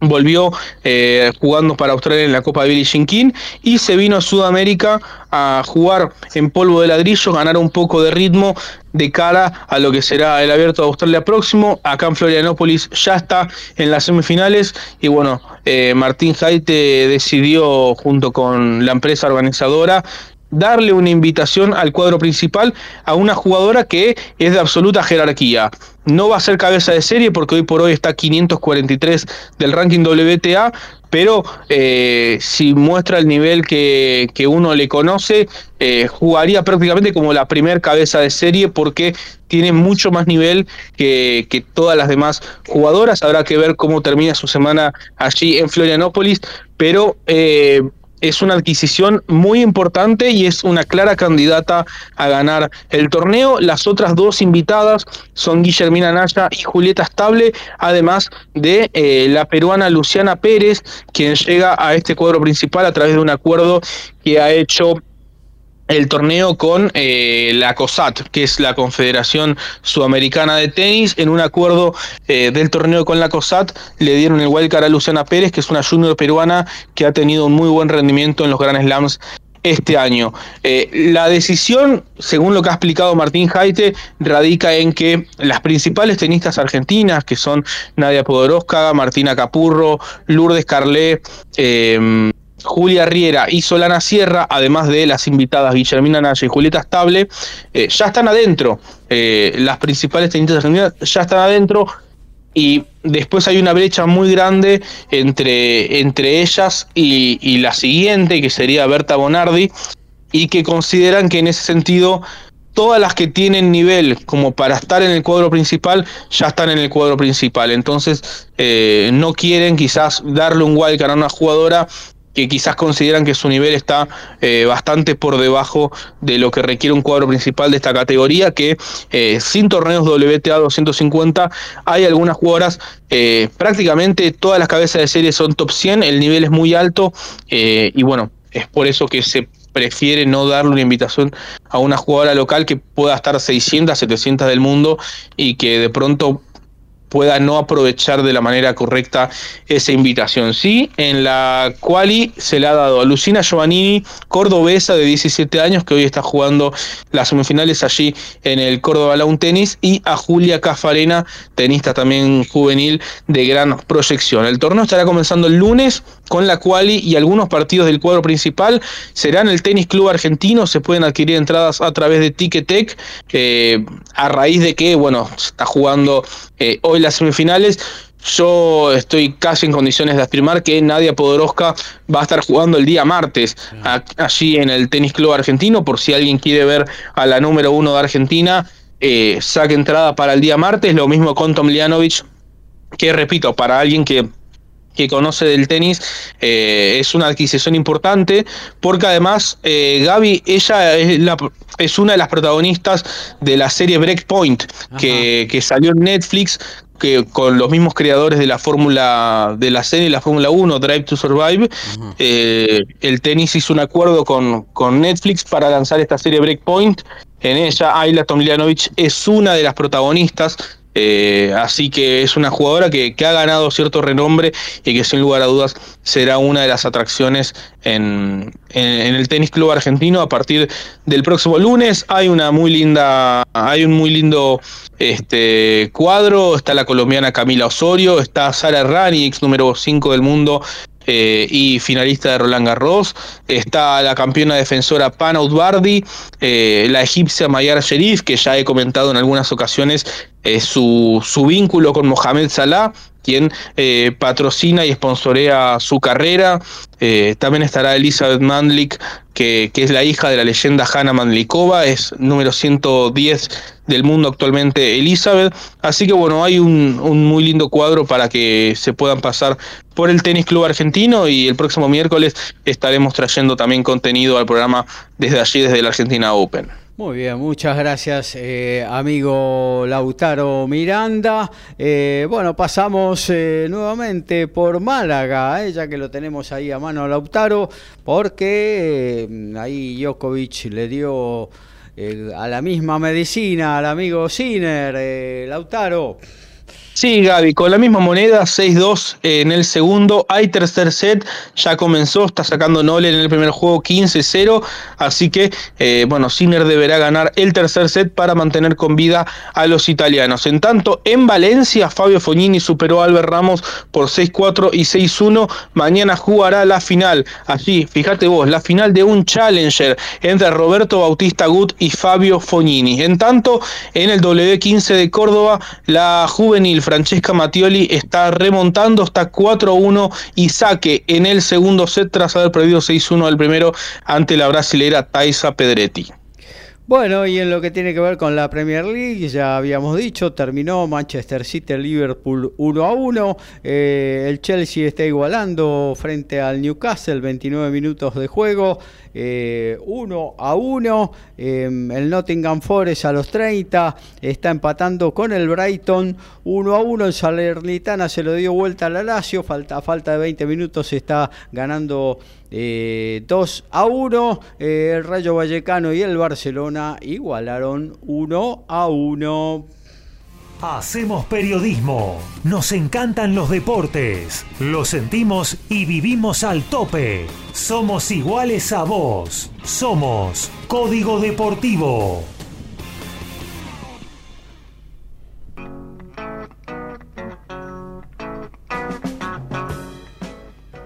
volvió eh, jugando para Australia en la Copa de Billie Jean King y se vino a Sudamérica a jugar en polvo de ladrillo, ganar un poco de ritmo de cara a lo que será el abierto de Australia próximo. Acá en Florianópolis ya está en las semifinales y bueno, eh, Martín Jaite decidió junto con la empresa organizadora darle una invitación al cuadro principal a una jugadora que es de absoluta jerarquía. No va a ser cabeza de serie porque hoy por hoy está 543 del ranking WTA, pero eh, si muestra el nivel que, uno le conoce, eh, jugaría prácticamente como la primer cabeza de serie porque tiene mucho más nivel que, que, todas las demás jugadoras. Habrá que ver cómo termina su semana allí en Florianópolis, pero eh, es una adquisición muy importante y es una clara candidata a ganar el torneo. Las otras dos invitadas son Guillermina Naya y Julieta Estable, además de eh, la peruana Luciana Pérez, quien llega a este cuadro principal a través de un acuerdo que ha hecho el torneo con eh, la COSAT, que es la Confederación Sudamericana de Tenis. En un acuerdo eh, del torneo con la COSAT le dieron el wildcard a Luciana Pérez, que es una junior peruana que ha tenido un muy buen rendimiento en los Grand Slams este año. Eh, la decisión, según lo que ha explicado Martín Jaite, radica en que las principales tenistas argentinas, que son Nadia Podoroska, Martina Capurro, Lourdes Carlé, Julia Riera y Solana Sierra, además de las invitadas Guillermina Naya y Julieta Estable, eh, ya están adentro. Eh, las principales tenistas argentinas ya están adentro y después hay una brecha muy grande entre, entre ellas y, la siguiente, que sería Berta Bonardi, y que consideran que en ese sentido todas las que tienen nivel como para estar en el cuadro principal ya están en el cuadro principal. Entonces eh, no quieren quizás darle un wildcard a una jugadora que quizás consideran que su nivel está eh, bastante por debajo de lo que requiere un cuadro principal de esta categoría, que eh, sin torneos WTA 250 hay algunas jugadoras, eh, prácticamente todas las cabezas de serie son top 100, el nivel es muy alto y bueno, es por eso que se prefiere no darle una invitación a una jugadora local que pueda estar 600, 700 del mundo y que de pronto pueda no aprovechar de la manera correcta esa invitación. Sí, en la quali se le ha dado a Lucina Giovannini, cordobesa de 17 años, que hoy está jugando las semifinales allí en el Córdoba Lawn Tenis, y a Julia Cafarena, tenista también juvenil de gran proyección. El torneo estará comenzando el lunes con la quali y algunos partidos del cuadro principal. Serán el Tenis Club Argentino, se pueden adquirir entradas a través de Ticketek, eh, a raíz de que, bueno, se está jugando eh, hoy las semifinales. Yo estoy casi en condiciones de afirmar que Nadia Podoroska va a estar jugando el día martes allí en el Tenis Club Argentino, por si alguien quiere ver a la número uno de Argentina, eh, saque entrada para el día martes, lo mismo con Tom Lianovich, que repito, para alguien que que conoce del tenis, eh, es una adquisición importante, porque además eh, Gaby, ella es, la- es una de las protagonistas de la serie Breakpoint, que, que salió en Netflix, que con los mismos creadores de la Fórmula, de la serie la Fórmula 1, Drive to Survive, eh, el tenis hizo un acuerdo con, con Netflix para lanzar esta serie Breakpoint. En ella, Ayla Tomljanovic es una de las protagonistas. Eh, así que es una jugadora que, ha ganado cierto renombre y que sin lugar a dudas será una de las atracciones en, el tenis club argentino a partir del próximo lunes. Hay una muy linda, hay un muy lindo este cuadro. Está la colombiana Camila Osorio, está Sara Rani, ex número 5 del mundo, eh, y finalista de Roland Garros. Está la campeona defensora Panaut Bardi, eh, la egipcia Mayar Sherif, que ya he comentado en algunas ocasiones eh, su, su vínculo con Mohamed Salah, quien eh, patrocina y sponsorea su carrera. Eh, también estará Elizabeth Mandlik, que, que es la hija de la leyenda Hanna Mandlikova, es número 110 del mundo actualmente Elizabeth. Así que bueno, hay un, un muy lindo cuadro para que se puedan pasar por el Tenis Club Argentino y el próximo miércoles estaremos trayendo también contenido al programa desde allí, desde la Argentina Open. Muy bien, muchas gracias, eh, amigo Lautaro Miranda. Eh, bueno, pasamos eh, nuevamente por Málaga, eh, ya que lo tenemos ahí a mano Lautaro, porque ahí Djokovic le dio a la misma medicina al amigo Sinner, Lautaro. Sí, Gaby, con la misma moneda, 6-2 en el segundo. Hay tercer set, ya comenzó, está sacando Nolen en el primer juego 15-0. Así que, eh, bueno, Sinner deberá ganar el tercer set para mantener con vida a los italianos. En tanto, en Valencia, Fabio Fognini superó a Albert Ramos por 6-4 y 6-1. Mañana jugará la final. Allí, fíjate vos, la final de un Challenger entre Roberto Bautista Gut y Fabio Fognini. En tanto, en el W15 de Córdoba, la juvenil Francesca Mattioli está remontando, está 4-1 y saque en el segundo set tras haber perdido 6-1 al primero ante la brasilera Taisa Pedretti. Bueno, y en lo que tiene que ver con la Premier League, ya habíamos dicho, terminó Manchester City, Liverpool 1 a 1. Eh, el Chelsea está igualando frente al Newcastle, 29 minutos de juego, eh, 1 a 1. Eh, el Nottingham Forest a los 30 está empatando con el Brighton 1 a 1. El Salernitana se lo dio vuelta al Lazio, falta, a falta de 20 minutos está ganando eh, 2 a 1. Eh, el Rayo Vallecano y el Barcelona igualaron 1 a 1. Hacemos periodismo. Nos encantan los deportes. Lo sentimos y vivimos al tope. Somos iguales a vos. Somos Código Deportivo.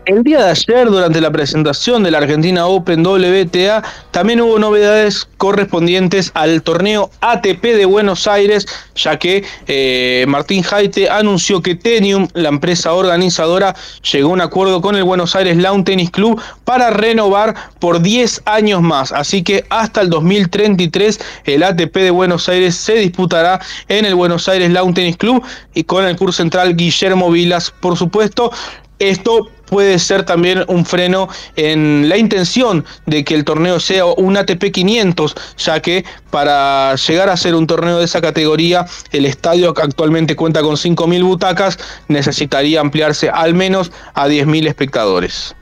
El día de ayer, durante la presentación de la Argentina Open WTA, también hubo novedades correspondientes al torneo ATP de Buenos Aires, ya que eh, Martín Jaite anunció que Tenium, la empresa organizadora, llegó a un acuerdo con el Buenos Aires Lawn Tennis Club para renovar por 10 años más. Así que hasta el 2033 el ATP de Buenos Aires se disputará en el Buenos Aires Lawn Tennis Club y con el curso central Guillermo Vilas, por supuesto. Esto puede ser también un freno en la intención de que el torneo sea un ATP 500, ya que para llegar a ser un torneo de esa categoría, el estadio que actualmente cuenta con 5.000 butacas necesitaría ampliarse al menos a 10.000 espectadores.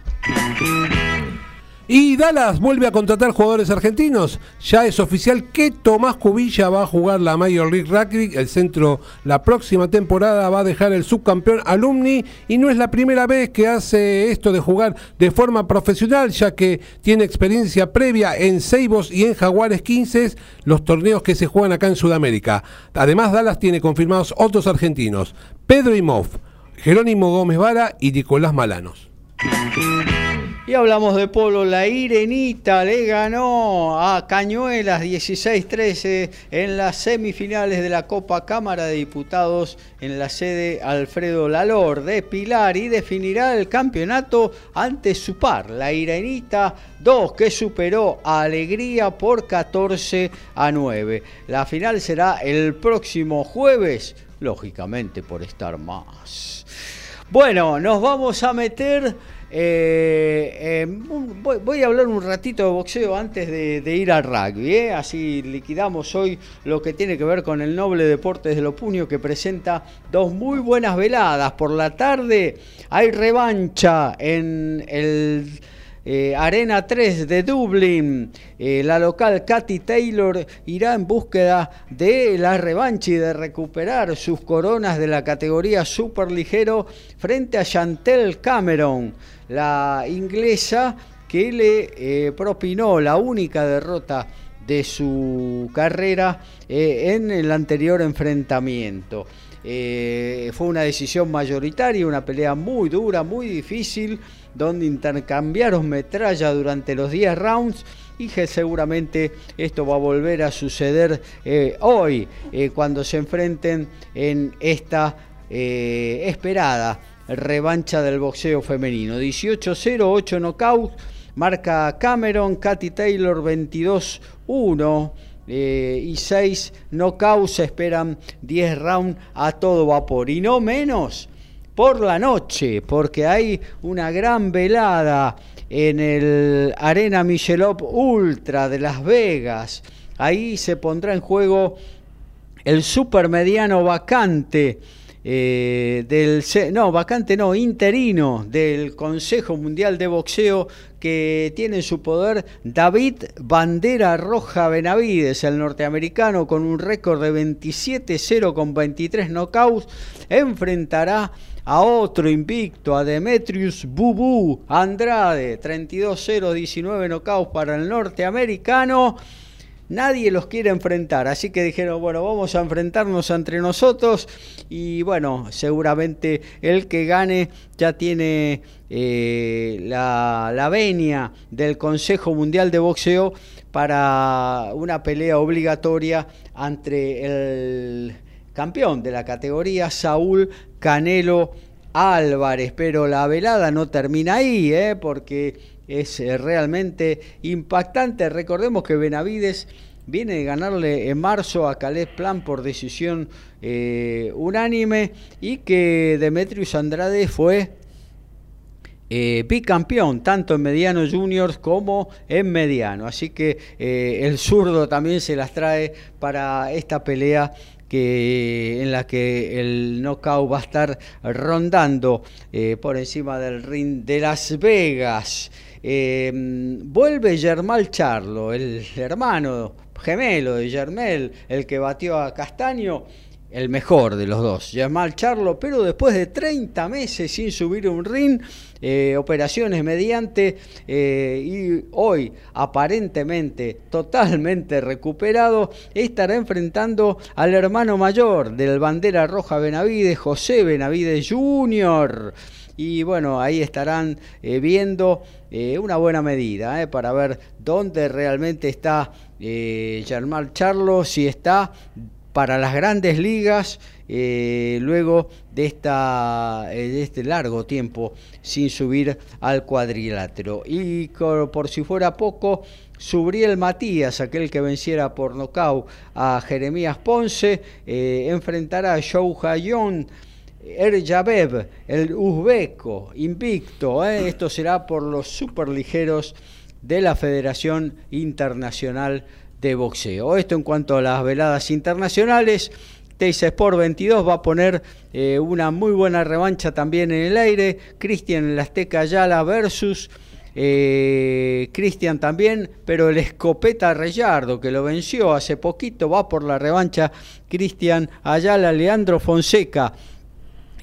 Y Dallas vuelve a contratar jugadores argentinos. Ya es oficial que Tomás Cubilla va a jugar la Major League Rugby. El centro la próxima temporada va a dejar el subcampeón alumni. Y no es la primera vez que hace esto de jugar de forma profesional, ya que tiene experiencia previa en Seibos y en Jaguares 15, los torneos que se juegan acá en Sudamérica. Además, Dallas tiene confirmados otros argentinos: Pedro Imov, Jerónimo Gómez Vara y Nicolás Malanos. Y hablamos de polo, la Irenita le ganó a Cañuelas 16-13 en las semifinales de la Copa Cámara de Diputados en la sede Alfredo Lalor de Pilar y definirá el campeonato ante su par, la Irenita 2 que superó a Alegría por 14 a 9. La final será el próximo jueves, lógicamente por estar más. Bueno, nos vamos a meter. Eh, un- voy, a hablar un ratito de boxeo antes de, ir al rugby. ¿eh? Así liquidamos hoy lo que tiene que ver con el noble Deportes de los Puños que presenta dos muy buenas veladas. Por la tarde hay revancha en el eh, Arena 3 de Dublín, eh, la local Katy Taylor irá en búsqueda de la revancha y de recuperar sus coronas de la categoría superligero frente a Chantel Cameron, la inglesa que le eh, propinó la única derrota de su carrera eh, en el anterior enfrentamiento. Eh, fue una decisión mayoritaria, una pelea muy dura, muy difícil, donde intercambiaron metralla durante los 10 rounds y que seguramente esto va a volver a suceder hoy, cuando se enfrenten en esta esperada revancha del boxeo femenino. 18-0, 8 knockouts, marca Cameron, Katy Taylor 22-1. eh, y 6 knockouts, esperan 10 rounds a todo vapor. Y no menos por la noche, porque hay una gran velada en el Arena Michelob Ultra de Las Vegas. Ahí se pondrá en juego el supermediano vacante eh, del no vacante no interino del Consejo Mundial de Boxeo que tiene en su poder David Bandera Roja Benavides, el norteamericano con un récord de 27-0 con 23 knockouts, enfrentará a otro invicto, a Demetrius Bubu Andrade, 32-0, 19 knockouts para el norteamericano. Nadie los quiere enfrentar, así que dijeron, bueno, vamos a enfrentarnos entre nosotros y bueno, seguramente el que gane ya tiene eh, la, la venia del Consejo Mundial de Boxeo para una pelea obligatoria entre el campeón de la categoría, Saúl Canelo Álvarez. Pero la velada no termina ahí, ¿eh? porque es eh, realmente impactante. Recordemos que Benavides viene de ganarle en marzo a Caleb Plan por decisión eh, unánime y que Demetrius Andrade fue eh, bicampeón, tanto en mediano juniors como en mediano. Así que el zurdo también se las trae para esta pelea que en la que el knockout va a estar rondando por encima del ring de Las Vegas. Eh, vuelve Germán Charlo, el hermano gemelo de Germel, el que batió a Castaño, el mejor de los dos, Germán Charlo, pero después de 30 meses sin subir un ring, eh, operaciones mediante, eh, y hoy aparentemente totalmente recuperado, estará enfrentando al hermano mayor del bandera roja Benavides, José Benavides Jr., y bueno, ahí estarán eh, viendo eh, una buena medida eh, para ver dónde realmente está eh, Germán Charlo, si está para las grandes ligas luego de, esta, de este largo tiempo sin subir al cuadrilátero. Y por si fuera poco, Subriel Matías, aquel que venciera por nocaut a Jeremías Ponce, eh, enfrentará a Shou Hayon. Erjabev, el uzbeco, invicto. ¿eh? Esto será por los superligeros de la Federación Internacional de Boxeo. Esto en cuanto a las veladas internacionales. Teis Sport 22 va a poner eh, una muy buena revancha también en el aire. Cristian Azteca Ayala versus eh, Cristian también, pero el escopeta Reyardo, que lo venció hace poquito, va por la revancha. Cristian Ayala, Leandro Fonseca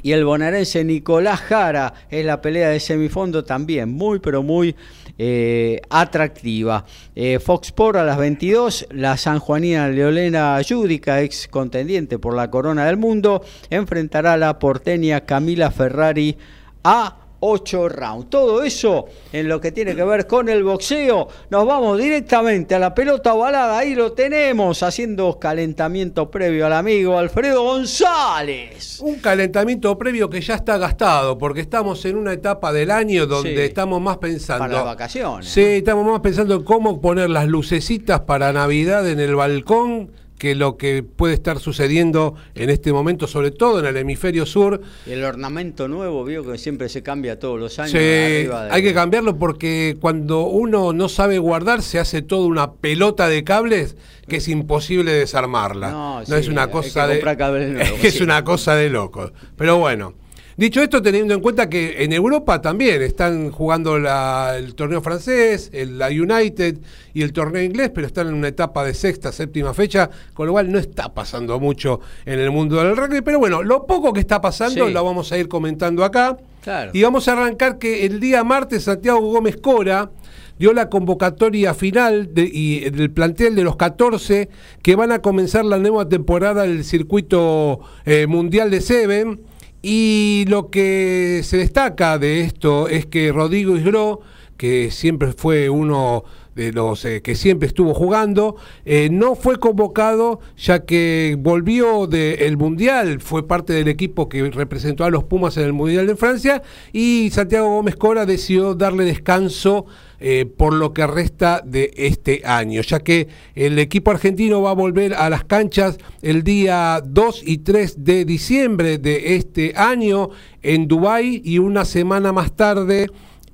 y el bonaerense Nicolás Jara es la pelea de semifondo también muy pero muy eh, atractiva. Eh, Fox Sport a las 22, la sanjuanina Leolena Yudica, ex contendiente por la corona del mundo, enfrentará a la porteña Camila Ferrari a 8 rounds. Todo eso en lo que tiene que ver con el boxeo. Nos vamos directamente a la pelota ovalada. Ahí lo tenemos haciendo calentamiento previo al amigo Alfredo González. Un calentamiento previo que ya está gastado, porque estamos en una etapa del año donde Sí. estamos más pensando. Para las vacaciones, Sí, estamos más pensando en cómo poner las lucecitas para Navidad en el balcón que lo que puede estar sucediendo en este momento, sobre todo en el hemisferio sur. El ornamento nuevo, vio que siempre se cambia todos los años. Se- de- hay que cambiarlo porque cuando uno no sabe guardar se hace toda una pelota de cables que es imposible desarmarla. No, No, sí, es una cosa de cables nuevos, es sí. una cosa de loco. Pero bueno. Dicho esto, teniendo en cuenta que en Europa también están jugando la- el torneo francés, el- la United y el torneo inglés, pero están en una etapa de sexta, séptima fecha, con lo cual no está pasando mucho en el mundo del rugby. Pero bueno, lo poco que está pasando Sí. lo vamos a ir comentando acá. Claro. Y vamos a arrancar que el día martes Santiago Gómez Cora dio la convocatoria final de- y del plantel de los 14 que van a comenzar la nueva temporada del circuito eh, mundial de Seven. Y lo que se destaca de esto es que Rodrigo Isgro, que siempre fue uno de los eh, que siempre estuvo jugando, eh, no fue convocado ya que volvió del Mundial, fue parte del equipo que representó a los Pumas en el Mundial de Francia y Santiago Gómez Cora decidió darle descanso eh, por lo que resta de este año, ya que el equipo argentino va a volver a las canchas el día 2 y 3 de diciembre de este año en Dubái y una semana más tarde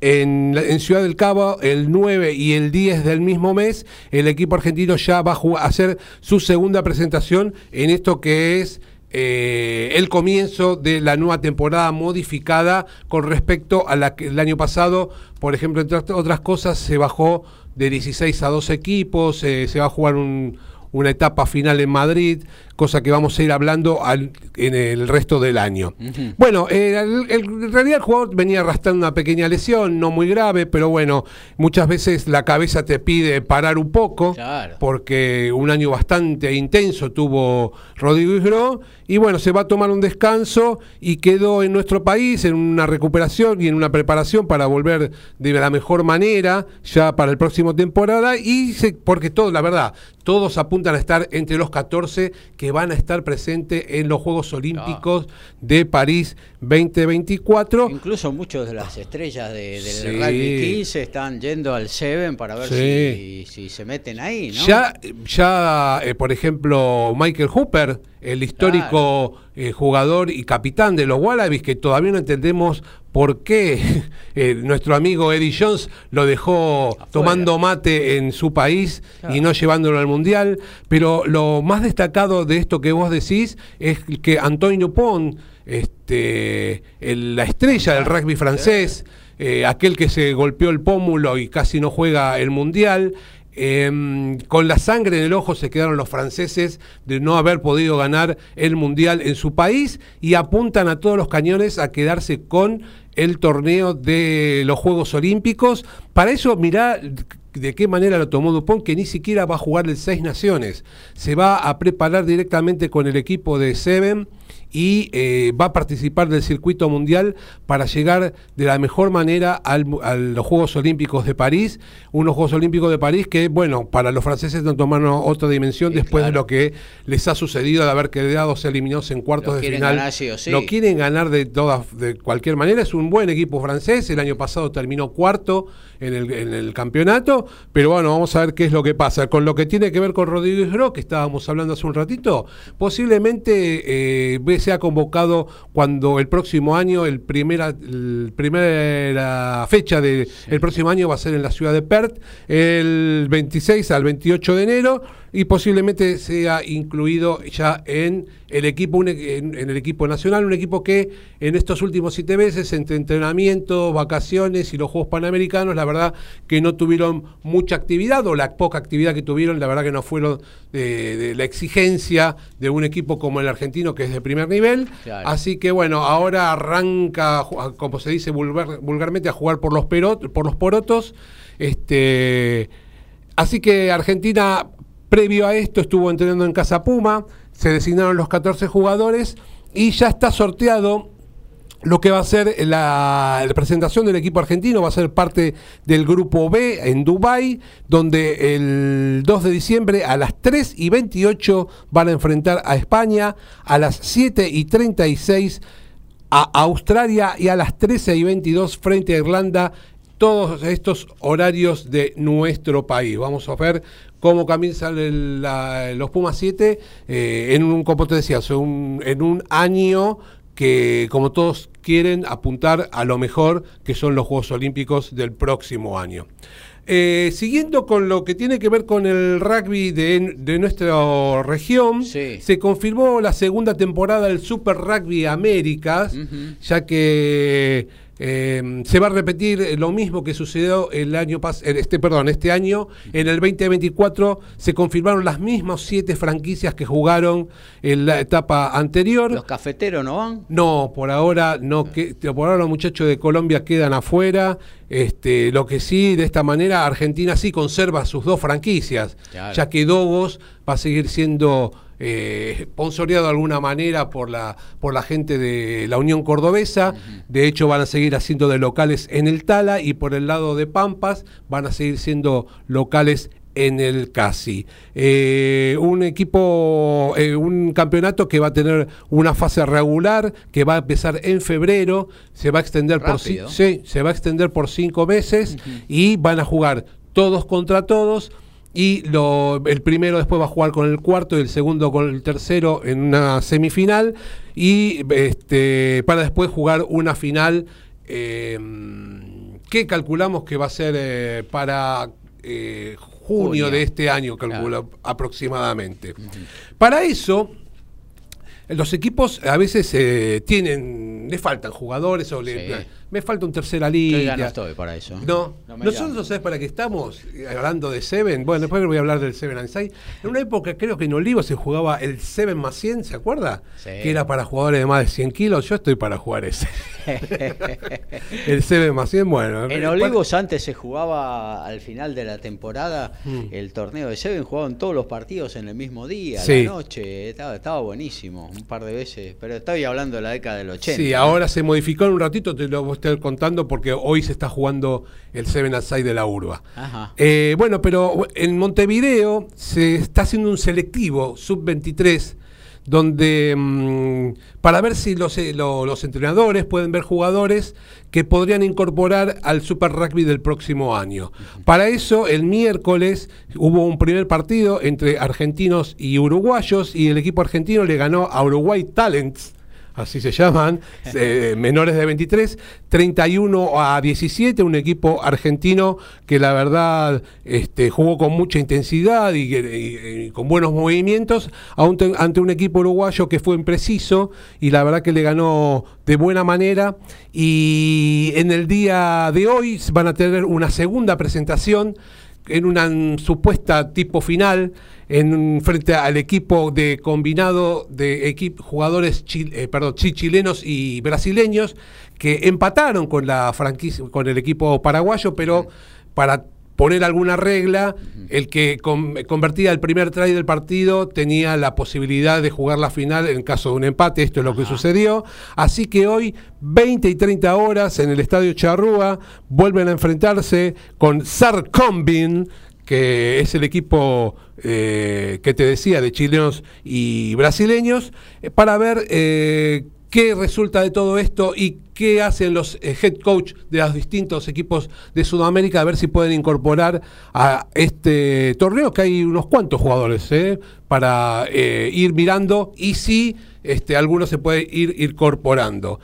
en, Ciudad del Cabo, el 9 y el 10 del mismo mes, el equipo argentino ya va a hacer su segunda presentación en esto que es eh, el comienzo de la nueva temporada modificada con respecto a la que el año pasado, por ejemplo, entre otras cosas, se bajó de 16 a 12 equipos, eh, se va a jugar un- una etapa final en Madrid, cosa que vamos a ir hablando al- en el resto del año. Bueno, eh, el- el- en realidad el jugador venía arrastrando una pequeña lesión, no muy grave, pero bueno, muchas veces la cabeza te pide parar un poco, Claro. porque un año bastante intenso tuvo Rodrigo Isgro, y bueno, se va a tomar un descanso y quedó en nuestro país en una recuperación y en una preparación para volver de la mejor manera ya para el próximo temporada, y se- porque todo, la verdad, todos apuntan a estar entre los 14 que van a estar presentes en los Juegos Olímpicos de París 2024. Incluso muchos de las estrellas de- del Sí. rugby 15 están yendo al Seven para ver Sí. si, si se meten ahí, ¿no? Ya, ya eh, por ejemplo, Michael Hooper, el histórico eh, jugador y capitán de los Wallabies, que todavía no entendemos por qué eh, nuestro amigo Eddie Jones lo dejó tomando mate en su país y no llevándolo al Mundial. Pero lo más destacado de esto que vos decís es que Antonio Pont, este, la estrella del rugby francés, eh, aquel que se golpeó el pómulo y casi no juega el Mundial, Em, con la sangre en el ojo se quedaron los franceses de no haber podido ganar el mundial en su país y apuntan a todos los cañones a quedarse con el torneo de los Juegos Olímpicos. Para eso, mirá de qué manera lo tomó Dupont, que ni siquiera va a jugar el Seis Naciones. Se va a preparar directamente con el equipo de Seven y eh, va a participar del circuito mundial para llegar de la mejor manera al a los Juegos Olímpicos de París, unos Juegos Olímpicos de París que, bueno, para los franceses no tomaron otra dimensión Sí, después de lo que les ha sucedido de haber quedado eliminados en cuartos Lo de final. sí sí. Lo quieren ganar de todas, de cualquier manera. Es un buen equipo francés. El año pasado terminó cuarto en el, en el campeonato. Pero bueno, vamos a ver qué es lo que pasa. Con lo que tiene que ver con Rodríguez Gro, que estábamos hablando hace un ratito, posiblemente eh, ve- sea convocado cuando el próximo año, el primera, el primera fecha del próximo año va a ser en la ciudad de Perth, el 26 al 28 de enero, y posiblemente sea incluido ya en el equipo un e- en, en el equipo nacional, un equipo que en estos últimos siete meses, entre entrenamiento, vacaciones y los Juegos Panamericanos, la verdad que no tuvieron mucha actividad, o la poca actividad que tuvieron, la verdad que no fueron de, de la exigencia de un equipo como el argentino, que es de primer nivel. Claro. Así que bueno, ahora arranca, como se dice vulgar- vulgarmente, a jugar por los, perot- por los porotos. Este, así que Argentina, previo a esto, estuvo entrenando en Casa Puma, se designaron los 14 jugadores y ya está sorteado lo que va a ser la, presentación del equipo argentino, va a ser parte del grupo B en Dubái, donde el 2 de diciembre a las 3 y 28 van a enfrentar a España, a las 7 y 36 a Australia y a las 13 y 22 frente a Irlanda. Todos estos horarios de nuestro país. Vamos a ver cómo comienzan el- la- los Pumas 7 eh, en un, como te decía, un- en un año que como todos quieren apuntar a lo mejor que son los Juegos Olímpicos del próximo año. Eh, siguiendo con lo que tiene que ver con el rugby de, de nuestra región, Sí. se confirmó la segunda temporada del Super Rugby Américas, ya que eh, se va a repetir lo mismo que sucedió el año pas- eh, este perdón, este año en el 2024 se confirmaron las mismas siete franquicias que jugaron en la etapa anterior. Los cafeteros no van. No, por ahora no que por ahora los muchachos de Colombia quedan afuera. Este, lo que sí, de esta manera, Argentina sí conserva sus dos franquicias, Claro. ya que Dogos va a seguir siendo eh, sponsoreado de alguna manera por la, por la gente de la Unión Cordobesa. De hecho, van a seguir haciendo de locales en el Tala y por el lado de Pampas van a seguir siendo locales en el CASI. Eh, un equipo, eh, un campeonato que va a tener una fase regular, que va a empezar en febrero, se va a extender por sí, se va a extender por cinco meses y van a jugar todos contra todos. Y lo, el primero después va a jugar con el cuarto y el segundo con el tercero en una semifinal. Y este, para después jugar una final eh, que calculamos que va a ser eh, para eh, junio, Junio. de este año, calculo aproximadamente. Para eso, los equipos a veces eh, tienen, le faltan jugadores o le- Sí. Me falta un tercera Yo línea. ya no estoy para eso. No, No me nosotros sabes para qué estamos Eh, hablando de Seven. Bueno, después voy a hablar del Seven and Side. En una época creo que en Olivo se jugaba el Seven más 100, ¿se acuerda? Sí. Que era para jugadores de más de 100 kilos. Yo estoy para jugar ese. el Seven más 100, bueno. En eh, Olivos antes se jugaba al final de la temporada Mm. el torneo de Seven, jugaban todos los partidos en el mismo día, a Sí. la noche, estaba, estaba buenísimo, un par de veces, pero estoy hablando de la década del 80. Sí, ¿no? ahora se modificó en un ratito, te lo estar contando porque hoy se está jugando el Seven Aside de la Urba. Ajá. Eh, bueno, pero en Montevideo se está haciendo un selectivo sub-23 donde mm, para ver si los, eh, lo- los entrenadores pueden ver jugadores que podrían incorporar al Super Rugby del próximo año. Para eso, el miércoles hubo un primer partido entre argentinos y uruguayos y el equipo argentino le ganó a Uruguay Talents así se llaman, eh, menores de 23, 31 a 17, un equipo argentino que la verdad este, jugó con mucha intensidad y, que- y- y con buenos movimientos un ante un equipo uruguayo que fue impreciso y la verdad que le ganó de buena manera. Y en el día de hoy van a tener una segunda presentación en una supuesta tipo final en frente al equipo de combinado de equip- jugadores chil- eh, perdón, chi- chilenos y brasileños que empataron con la franquicia con el equipo paraguayo pero para poner alguna regla el que con- convertía el primer try del partido tenía la posibilidad de jugar la final en caso de un empate esto es lo que sucedió. Así que hoy 20 y 30 horas en el estadio Charrúa vuelven a enfrentarse con Sarcombin que es el equipo eh, que te decía de chilenos y brasileños, eh, para ver eh, qué resulta de todo esto y qué hacen los eh, head coach de los distintos equipos de Sudamérica, a ver si pueden incorporar a este torneo, que hay unos cuantos jugadores eh, para eh, ir mirando y si este, alguno se puede ir incorporando.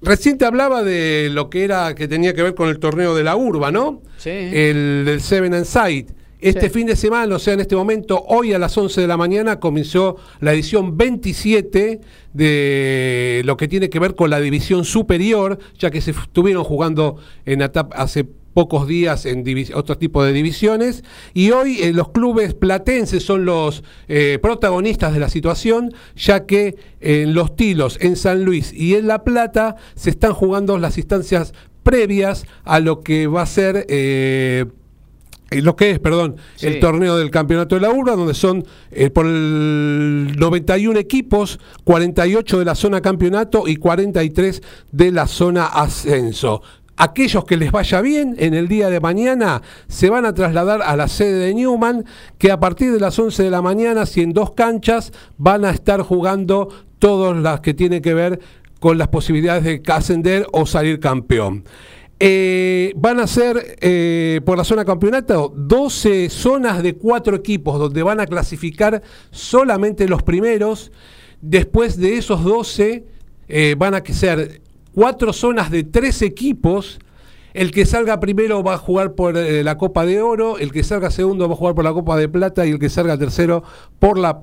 Recién te hablaba de lo que era que tenía que ver con el torneo de la urba, ¿no? Sí. El del Seven and Side. Este Sí. fin de semana, o sea, en este momento, hoy a las 11 de la mañana comenzó la edición 27 de lo que tiene que ver con la división superior, ya que se estuvieron jugando en etapa- hace pocos días en otro tipo de divisiones y hoy eh, los clubes platenses son los eh, protagonistas de la situación ya que en Los Tilos, en San Luis y en La Plata se están jugando las instancias previas a lo que va a ser eh, lo que es, perdón, Sí. el torneo del campeonato de la urba, donde son eh, por el 91 equipos, 48 de la zona campeonato y 43 de la zona ascenso. Aquellos que les vaya bien en el día de mañana se van a trasladar a la sede de Newman, que a partir de las 11 de la mañana, si en dos canchas, van a estar jugando todas las que tienen que ver con las posibilidades de ascender o salir campeón. Eh, van a ser eh, por la zona campeonato 12 zonas de cuatro equipos donde van a clasificar solamente los primeros. Después de esos 12 eh, van a ser cuatro zonas de tres equipos el que salga primero va a jugar por la Copa de Oro, el que salga segundo va a jugar por la Copa de Plata y el que salga tercero por la,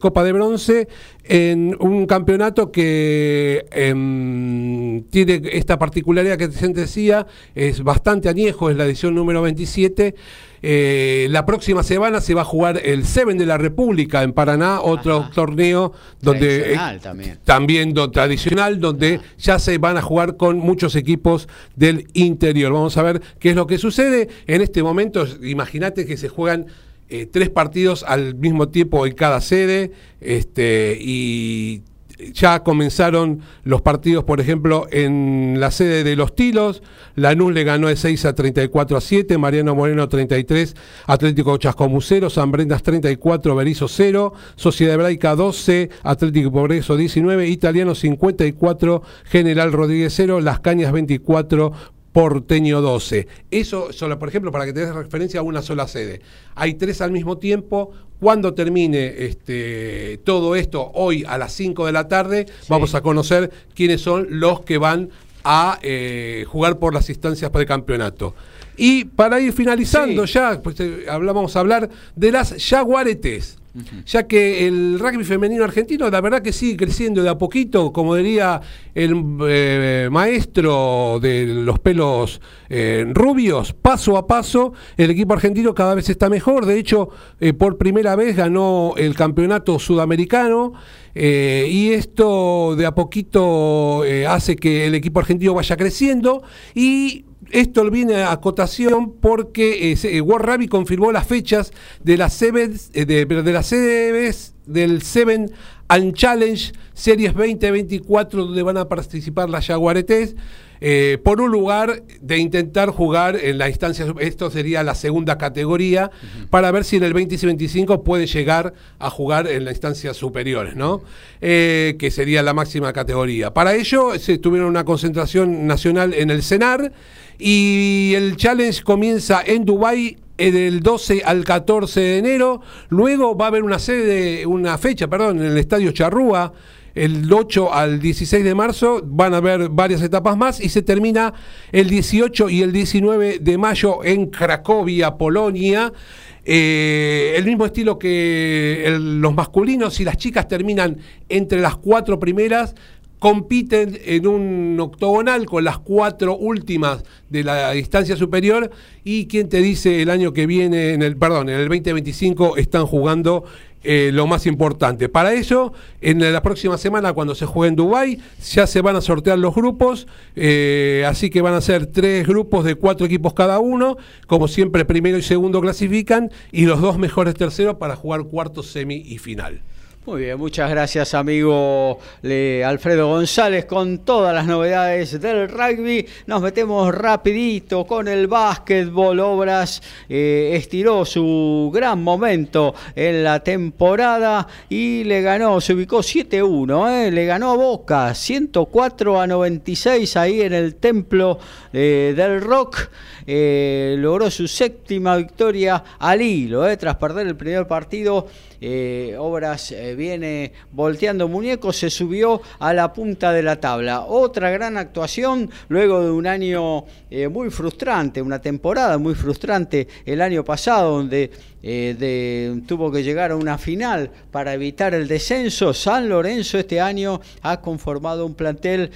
Copa de Bronce en un campeonato que em, tiene esta particularidad que te decía, es bastante añejo, es la edición número 27 eh, la próxima semana se va a jugar el Seven de la República en Paraná, otro torneo donde eh, también, también tradicional, donde ya se van a jugar con muchos equipos del interior. Vamos a ver qué es lo que sucede en este momento. Imagínate que se juegan eh, tres partidos al mismo tiempo en cada sede, este, y ya comenzaron los partidos, por ejemplo, en la sede de Los Tilos. Lanús le ganó de 6 a 34 a 7, Mariano Moreno 33, Atlético Chascomucero, San Brendas 34, Berizo 0, Sociedad Hebraica 12, Atlético Progreso 19, Italiano 54, General Rodríguez 0, Las Cañas 24, Porteño 12. Eso solo, por ejemplo, para que te des referencia a una sola sede. Hay tres al mismo tiempo. Cuando termine este, todo esto, hoy a las 5 de la tarde, vamos a conocer quiénes son los que van a eh, jugar por las instancias de campeonato. Y para ir finalizando ya, pues, eh, vamos a hablar de las Jaguaretes ya que el rugby femenino argentino la verdad que sigue creciendo de a poquito, como diría el eh, maestro de los pelos eh, rubios, paso a paso, el equipo argentino cada vez está mejor, de hecho eh, por primera vez ganó el campeonato sudamericano y esto de a poquito hace que el equipo argentino vaya creciendo y esto viene a acotación porque eh, World Rugby confirmó las fechas de las Sevens, eh, de, las CDBs del Seven and Challenge Series 2024 donde van a participar las Jaguaretes. Eh, por un lugar de intentar jugar en la instancia, esto sería la segunda categoría, para ver si en el 2025 puede llegar a jugar en las instancias superiores, ¿no? Eh, que sería la máxima categoría. Para ello se tuvieron una concentración nacional en el CENAR y el challenge comienza en Dubái del 12 al 14 de enero. Luego va a haber una sede, una fecha, perdón, en el Estadio Charrúa el 8 al 16 de marzo van a haber varias etapas más y se termina el 18 y el 19 de mayo en Cracovia, Polonia. Eh, el mismo estilo que los masculinos y las chicas terminan entre las cuatro primeras, compiten en un octogonal con las cuatro últimas de la distancia superior y quien te dice el año que viene, en el, perdón, en el 2025 están jugando eh, lo más importante. Para ello, en la próxima semana, cuando se juegue en Dubái, ya se van a sortear los grupos, eh, así que van a ser tres grupos de cuatro equipos cada uno, como siempre primero y segundo clasifican, y los dos mejores terceros para jugar cuarto, semi y final. Muy bien, muchas gracias amigo Alfredo González con todas las novedades del rugby. Nos metemos rapidito con el básquetbol. Obras eh, estiró su gran momento en la temporada y le ganó, se ubicó 7-1, eh, le ganó a Boca 104 a 96 ahí en el templo eh, del rock. logró su séptima victoria al hilo, tras perder el primer partido eh, Obras eh, viene volteando muñecos, se subió a la punta de la tabla. Otra gran actuación luego de un año eh, muy frustrante, una temporada muy frustrante el año pasado donde tuvo que llegar a una final para evitar el descenso. San Lorenzo este año ha conformado un plantel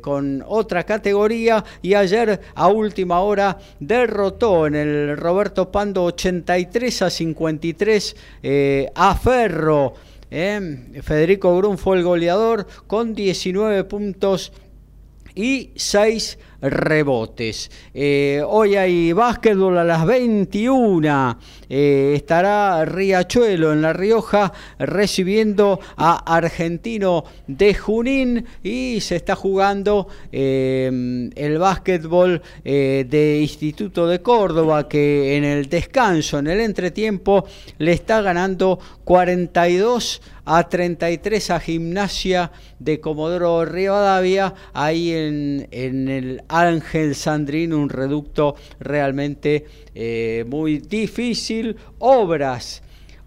con otra categoría y ayer a última hora derrotó en el Roberto Pando 83 a 53 eh, a Ferro. Eh. Federico Grun fue el goleador con 19 puntos y 6 rebotes. Eh, hoy hay básquetbol a las 21. Eh, estará Riachuelo en La Rioja recibiendo a Argentino de Junín y se está jugando eh, el básquetbol de Instituto de Córdoba que en el descanso, en el entretiempo, le está ganando 42 a 33 a Gimnasia de Comodoro Rivadavia, ahí en, en el Ángel Sandrín, un reducto realmente eh, muy difícil. Obras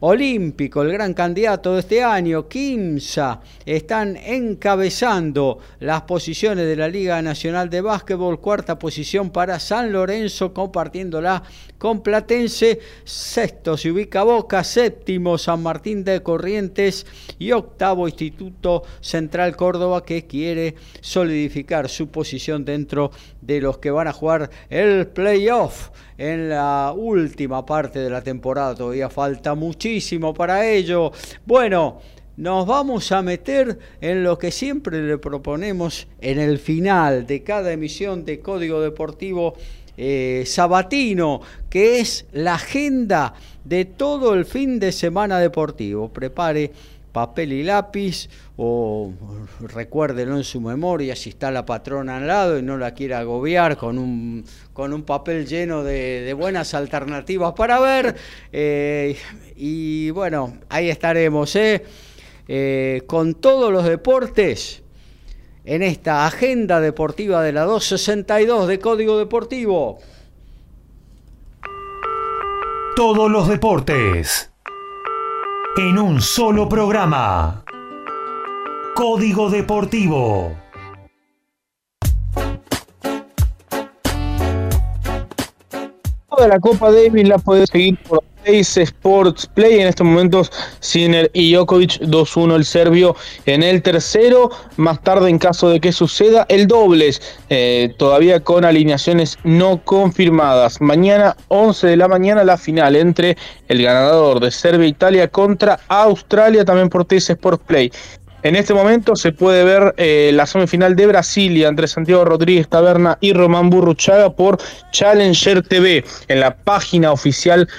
Olímpico, el gran candidato de este año, Kimsa, están encabezando las posiciones de la Liga Nacional de Básquetbol, cuarta posición para San Lorenzo, compartiéndola con Platense, sexto se ubica Boca, séptimo San Martín de Corrientes y octavo Instituto Central Córdoba que quiere solidificar su posición dentro de los que van a jugar el playoff en la última parte de la temporada. Todavía falta muchísimo para ello. Bueno, nos vamos a meter en lo que siempre le proponemos en el final de cada emisión de Código Deportivo eh, Sabatino, que es la agenda de todo el fin de semana deportivo. Prepare papel y lápiz o recuérdelo en su memoria si está la patrona al lado y no la quiere agobiar con un, con un papel lleno de, buenas alternativas para ver. Eh, y bueno, ahí estaremos, ¿eh? Eh, con todos los deportes en esta agenda deportiva de la 262 de Código Deportivo. Todos los deportes en un solo programa. Código Deportivo. Toda la Copa Davis la podés seguir por Ace Sports Play. En estos momentos, Sinner y Jokovic 2-1 el serbio en el tercero. Más tarde, en caso de que suceda, el dobles, eh, todavía con alineaciones no confirmadas. Mañana, 11 de la mañana, la final entre el ganador de Serbia-Italia contra Australia, también por Ace Sports Play. En este momento se puede ver eh, la semifinal de Brasilia entre Santiago Rodríguez Taberna y Román Burruchaga por Challenger TV en la página oficial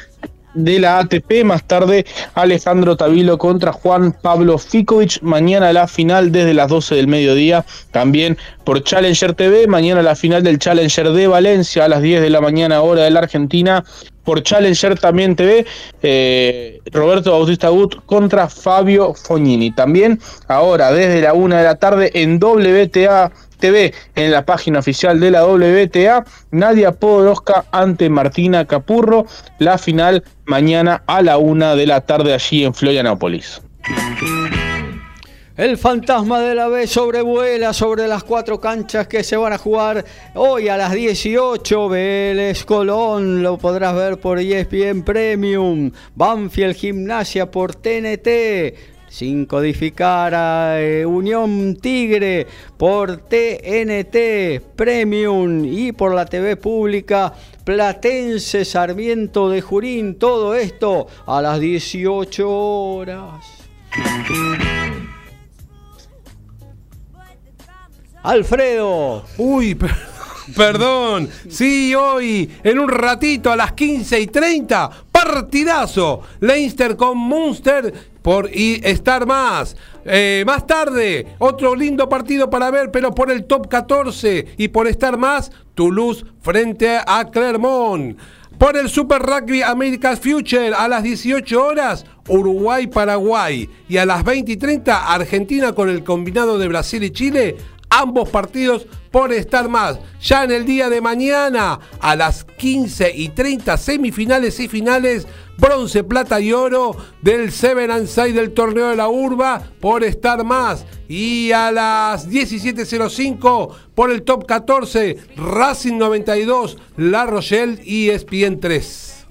de la ATP. Más tarde, Alejandro Tavilo contra Juan Pablo Ficovich. Mañana la final desde las 12 del mediodía, también por Challenger TV. Mañana la final del Challenger de Valencia a las 10 de la mañana, hora de la Argentina. Por Challenger también TV, eh, Roberto Bautista Gut contra Fabio Fognini. También ahora desde la 1 de la tarde en WTA En la página oficial de la WTA. Nadia Podoroska ante Martina Capurro. La final mañana a la una de la tarde allí en Florianópolis. El fantasma de la B sobrevuela sobre las cuatro canchas que se van a jugar hoy a las 18. Vélez Colón lo podrás ver por ESPN Premium. Banfield Gimnasia por TNT. Sin codificar a eh, Unión Tigre por TNT Premium y por la TV pública Platense Sarmiento de Jurín. Todo esto a las 18 horas. Alfredo. Uy, per- perdón. Sí, hoy, en un ratito, a las 15 y 30, partidazo. Leinster con Munster por y estar más. Eh, más tarde, otro lindo partido para ver, pero por el top 14 y por estar más, Toulouse frente a Clermont. Por el Super Rugby America's Future a las 18 horas, Uruguay-Paraguay. Y a las 20 y 30, Argentina con el combinado de Brasil y Chile. Ambos partidos por estar más. Ya en el día de mañana, a las 15 y 30, semifinales y finales, bronce, plata y oro del Seven and Side del torneo de la Urba por estar más. Y a las 17.05 por el top 14, Racing 92, La Rochelle y ESPN 3.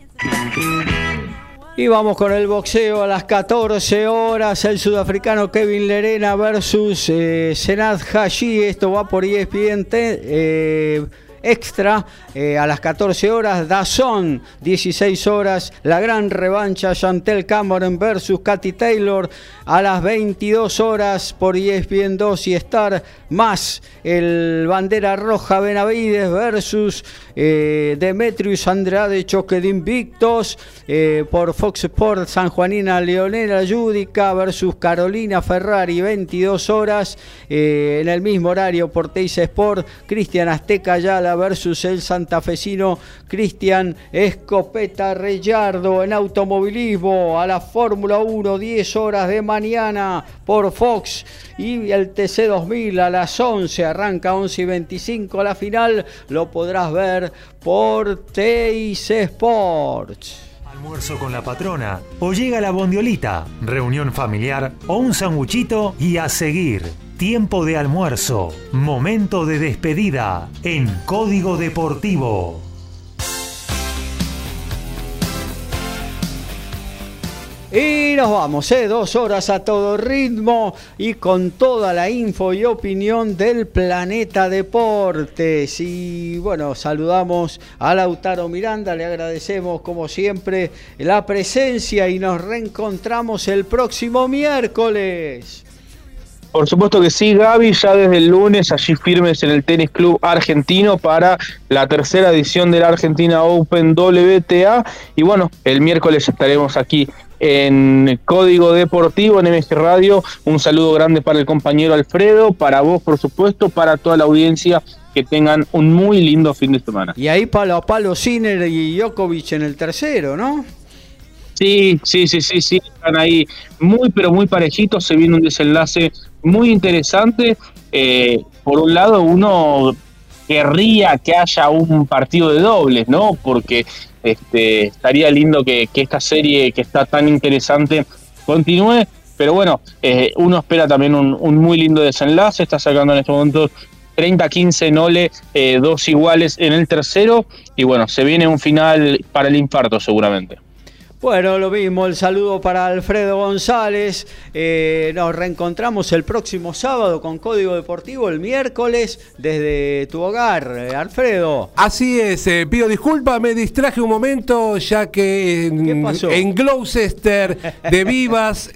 Y vamos con el boxeo a las 14 horas. El sudafricano Kevin Lerena versus eh, Senad Hashi. Esto va por ESPN eh, Extra eh, a las 14 horas. Dazón, 16 horas. La gran revancha Chantel Cameron versus Katy Taylor a las 22 horas por ESPN 2 y Star. Más el bandera roja Benavides versus eh, Demetrius Andrade Choque de Invictos eh, por Fox Sports San Juanina Leonela Yudica versus Carolina Ferrari 22 horas eh, en el mismo horario por Teis Sport Cristian Azteca Ayala Versus el santafesino Cristian Escopeta Reyardo en automovilismo a la Fórmula 1, 10 horas de mañana por Fox y el TC2000 a las 11, arranca 11 y 25 la final, lo podrás ver por TIC Sports. Almuerzo con la patrona o llega la bondiolita, reunión familiar o un sanguchito y a seguir. Tiempo de almuerzo, momento de despedida en Código Deportivo. Y nos vamos, ¿eh? dos horas a todo ritmo y con toda la info y opinión del Planeta Deportes. Y bueno, saludamos a Lautaro Miranda, le agradecemos como siempre la presencia y nos reencontramos el próximo miércoles. Por supuesto que sí, Gaby, ya desde el lunes allí firmes en el Tenis Club Argentino para la tercera edición de la Argentina Open WTA. Y bueno, el miércoles estaremos aquí en Código Deportivo, en MG Radio. Un saludo grande para el compañero Alfredo, para vos, por supuesto, para toda la audiencia. Que tengan un muy lindo fin de semana. Y ahí palo a palo Sinner y Djokovic en el tercero, ¿no? Sí, sí, sí, sí, sí, están ahí muy, pero muy parejitos. Se viene un desenlace muy interesante. Eh, por un lado, uno querría que haya un partido de dobles, ¿no? Porque este, estaría lindo que, esta serie que está tan interesante continúe. Pero bueno, eh, uno espera también un, un, muy lindo desenlace. Está sacando en estos momentos 30-15 Nole, eh, dos iguales en el tercero. Y bueno, se viene un final para el infarto seguramente. Bueno, lo mismo, el saludo para Alfredo González. Eh, nos reencontramos el próximo sábado con Código Deportivo, el miércoles, desde tu hogar, eh, Alfredo. Así es, eh, pido disculpas, me distraje un momento, ya que en, en Gloucester, de Vivas,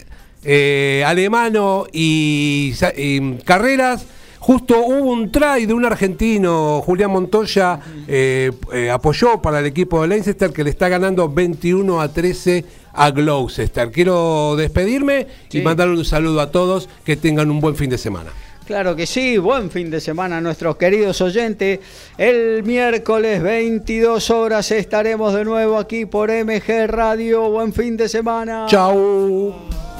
Alemano y, y Carreras Justo hubo un try de un argentino, Julián Montoya, eh, eh, apoyó para el equipo de Leicester que le está ganando 21 a 13 a Gloucester. Quiero despedirme sí. y mandar un saludo a todos, que tengan un buen fin de semana. Claro que sí, buen fin de semana a nuestros queridos oyentes. El miércoles 22 horas estaremos de nuevo aquí por MG Radio. Buen fin de semana. Chao.